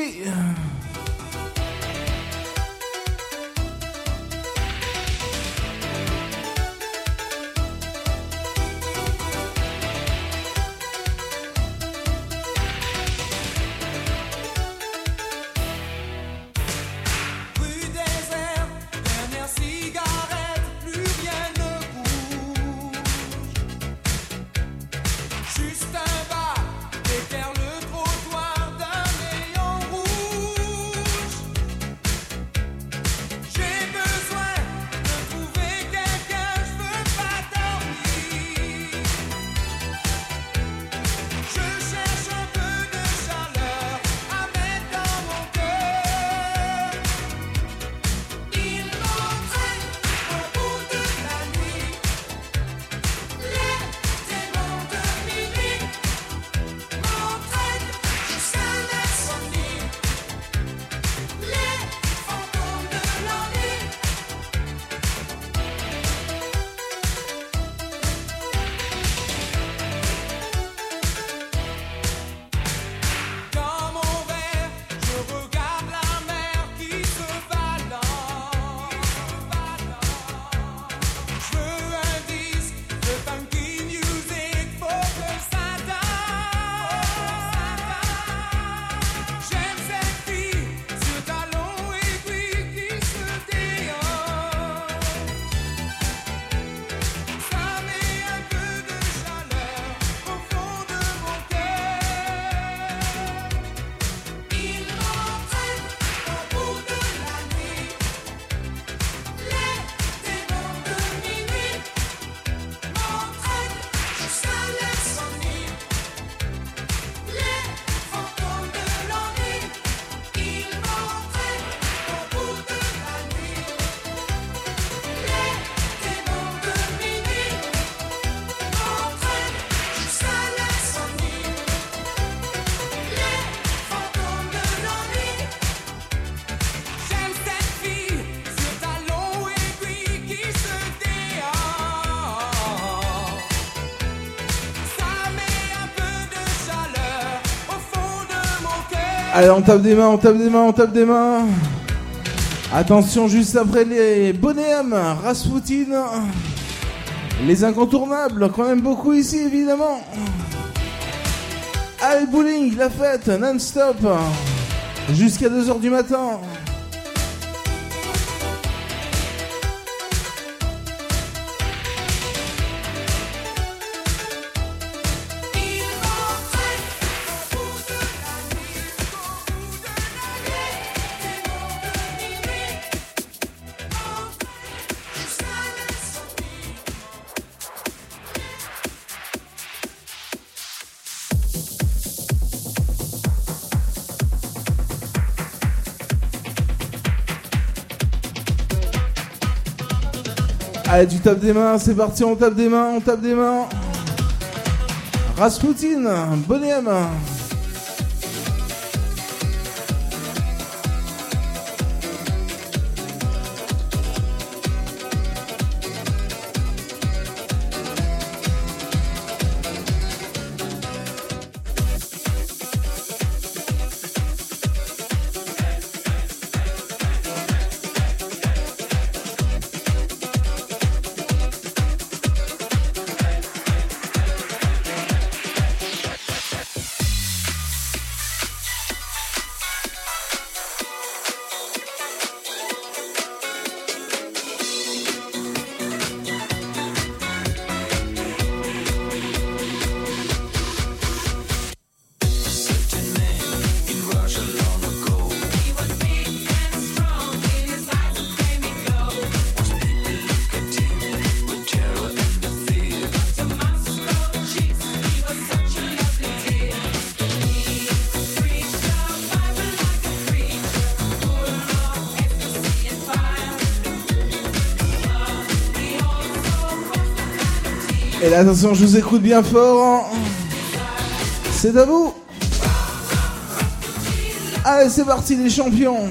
Allez, on tape des mains, on tape des mains, on tape des mains. Attention, juste après les Bonham, Rasputin, les incontournables, quand même beaucoup ici évidemment. Allez, bowling, la fête, non-stop, jusqu'à 2h du matin. Allez, tu tapes des mains, c'est parti, on tape des mains, on tape des mains. Rasputin, bonne. attention, je vous écoute bien fort. Hein. C'est à vous. Allez, c'est parti les champions.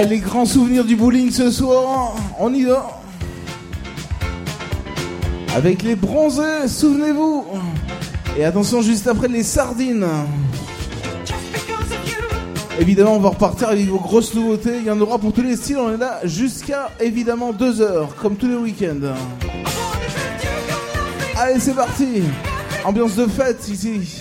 Allez, les grands souvenirs du bowling ce soir, on y va. Avec les bronzés, souvenez-vous. Et attention, juste après, les sardines. Évidemment, on va repartir avec vos grosses nouveautés. Il y en aura pour tous les styles. On est là jusqu'à évidemment 2 heures, comme tous les week-ends. Allez, c'est parti. Ambiance de fête ici.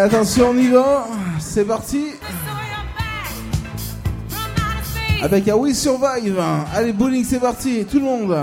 Attention, on y va. C'est parti. Avec un We Survive. Allez, bowling, c'est parti. Tout le monde.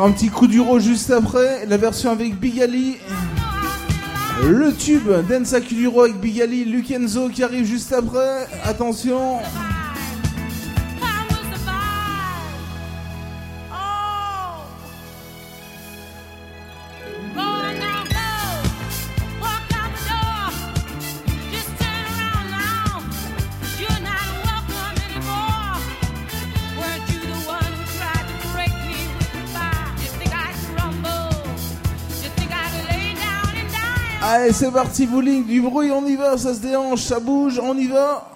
un petit coup d'euro juste après. La version avec Bigali. Le tube Densa Kuduro avec Bigali, Lukenzo qui arrive juste après. Attention. c'est parti, vous ligne du bruit, on y va, ça se déhanche, ça bouge, on y va.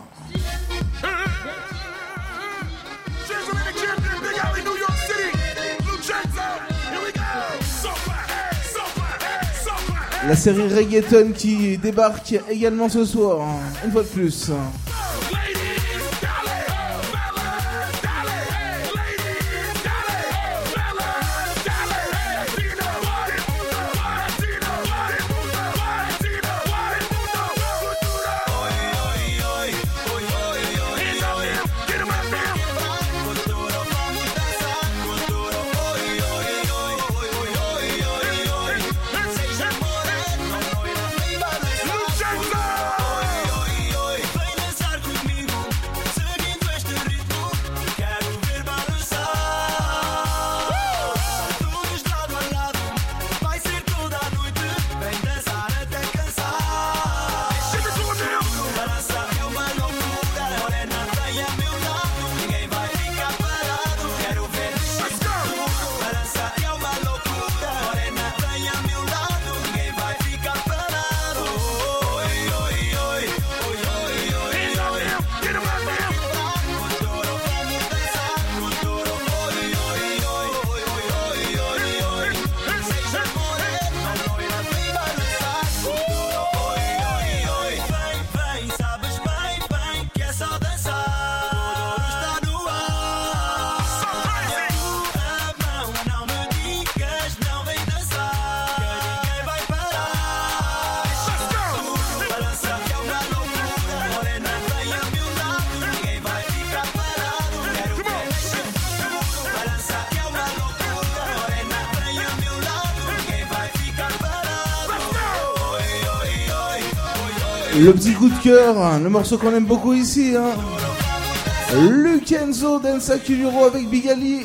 La série Reggaeton qui débarque également ce soir, hein, une fois de plus. Le petit coup de cœur, hein, le morceau qu'on aime beaucoup ici. Hein. Lukenzo Dansa Culuro avec Bigali.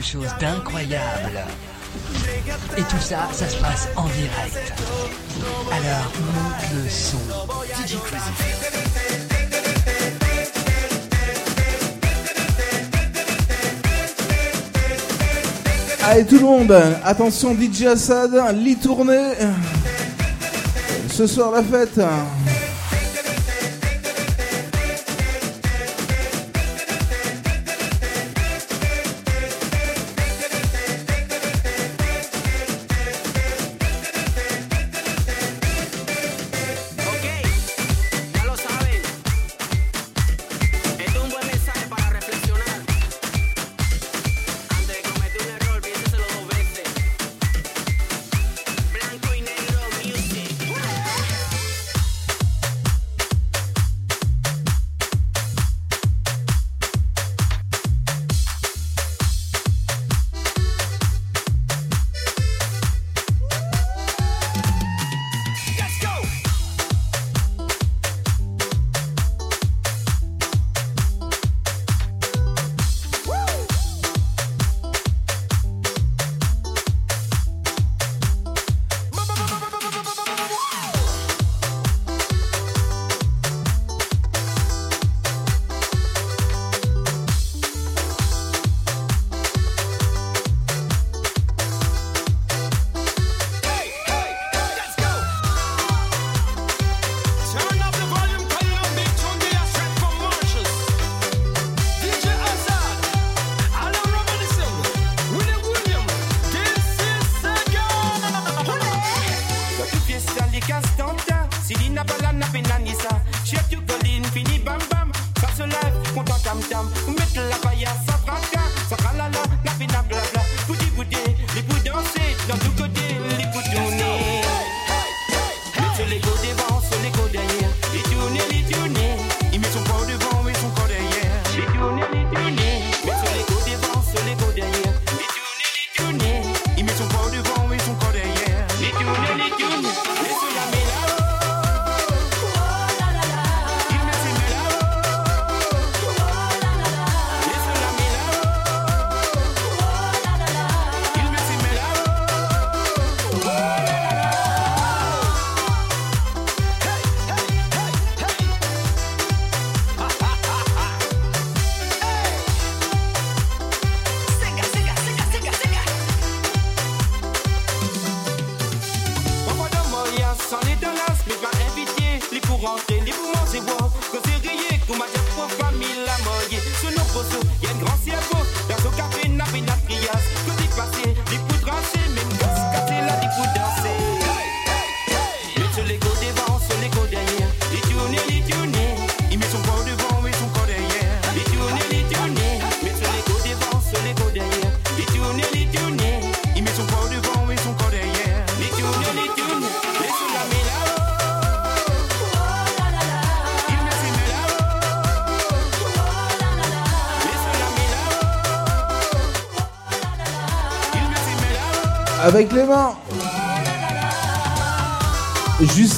chose d'incroyable. Et tout ça, ça se passe en direct. Alors, monte le son. DJ Crazy. Allez tout le monde, attention DJ Assad, lit tourné. Ce soir la fête.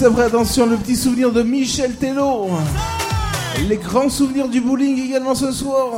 Juste après, attention, le petit souvenir de Michel Tello. Les grands souvenirs du bowling également ce soir.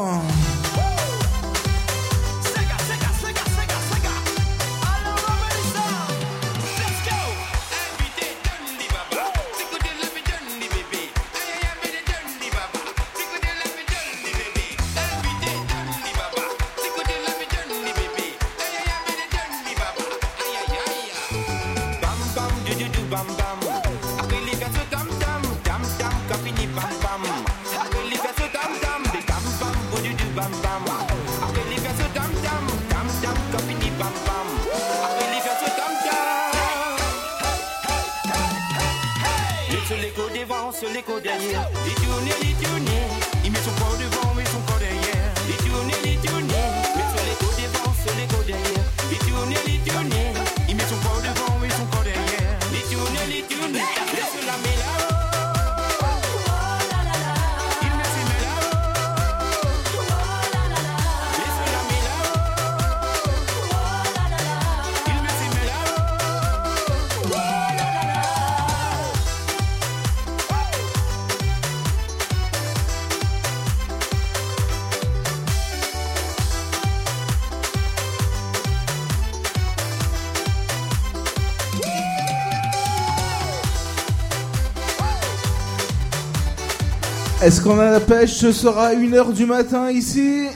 Est-ce qu'on a la pêche Ce sera 1h du matin ici?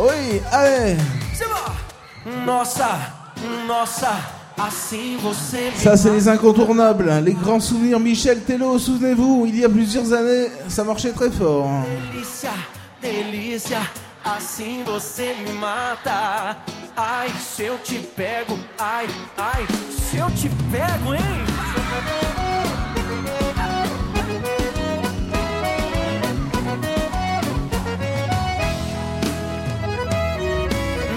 Oui, allez. Me Ça, c'est les incontournables, les grands souvenirs. Michel Tello, souvenez-vous, il y a plusieurs années, ça marchait très fort. Assim você me mata. Ai, se eu te pego, ai, ai, se eu te pego, hein?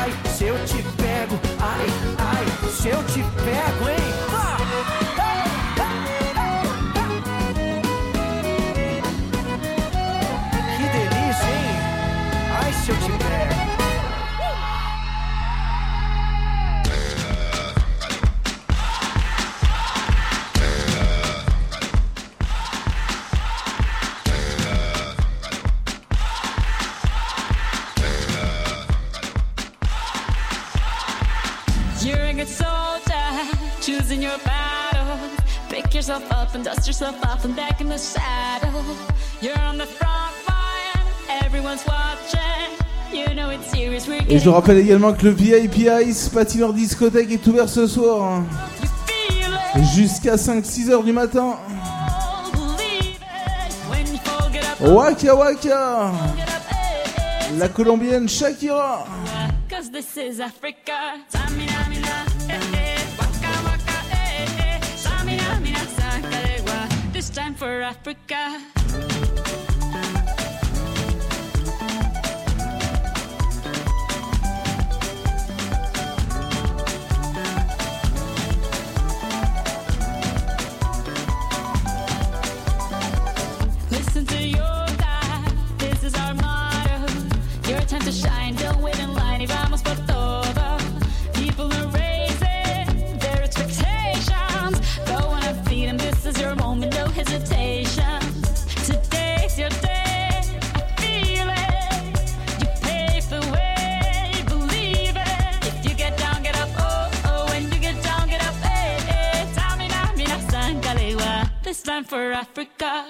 Ai, se eu te pego, ai, ai, se eu te pego, hein? Ah! Yourself up and dust yourself off and back in the saddle. You're on the front line, everyone's watching. You know it's serious, we're Et je getting rappelle également que le VIP Ice patineur discothèque est ouvert ce soir. Jusqu'à 5-6 heures du matin. Waka waka La colombienne Shakira. Cause this is Africa. For Africa. For Africa.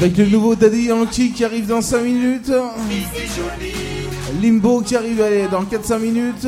Avec le nouveau Daddy Yankee qui arrive dans 5 minutes. Limbo qui arrive dans 4-5 minutes.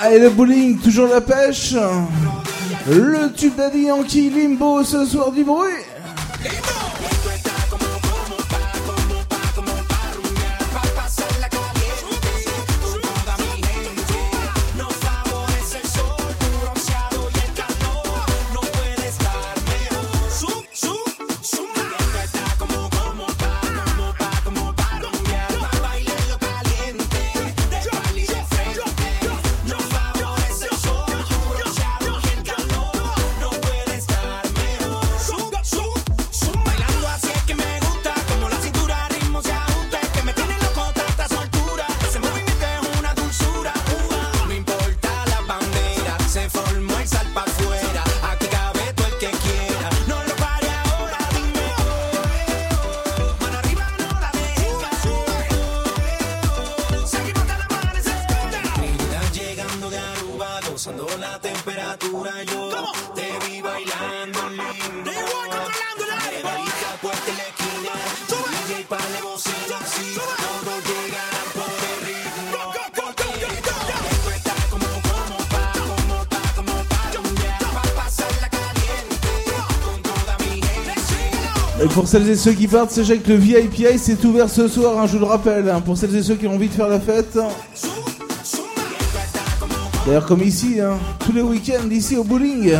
Allez le bowling, toujours la pêche. Le tube d'Adi Yankee Limbo ce soir du bruit. celles et ceux qui partent, sachez que le VIPI c'est ouvert ce soir, hein, je vous le rappelle, hein, pour celles et ceux qui ont envie de faire la fête. D'ailleurs, comme ici, hein, tous les week-ends, ici au bowling.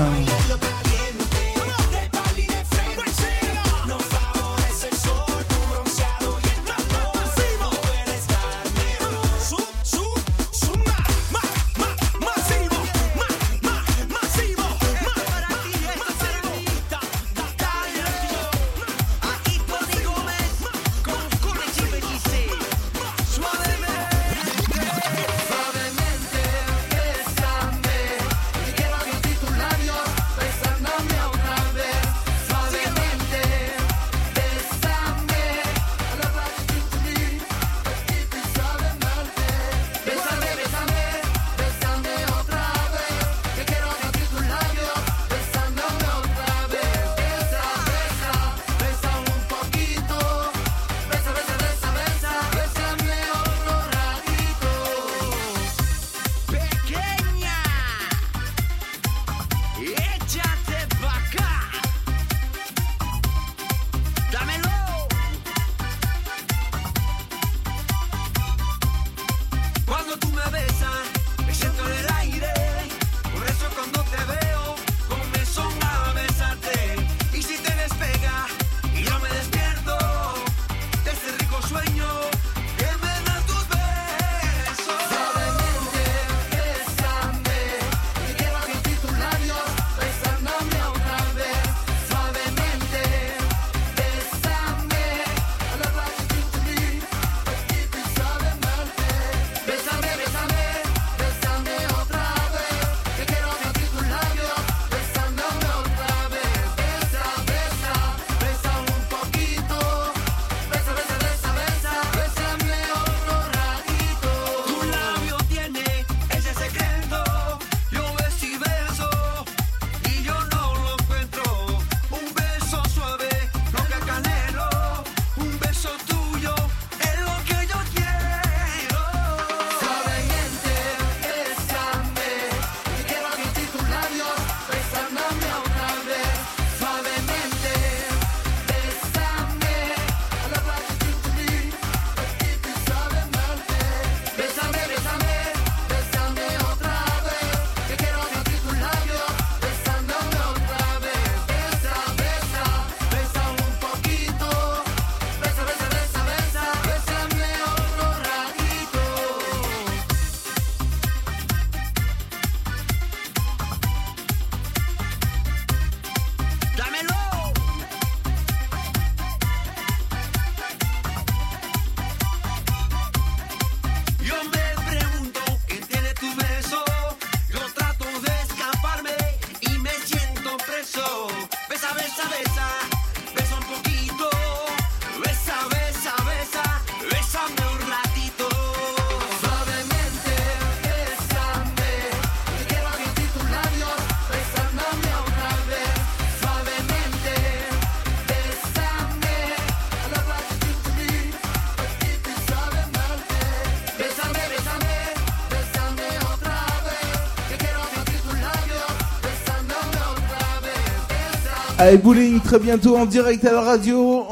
Allez, bowling très bientôt en direct à la radio.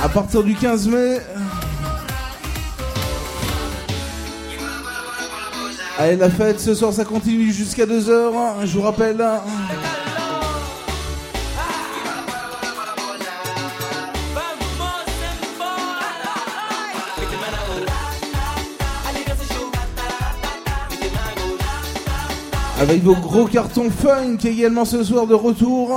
À partir du 15 mai. Allez, la fête ce soir ça continue jusqu'à 2h. Je vous rappelle. Avec vos gros cartons funk également ce soir de retour.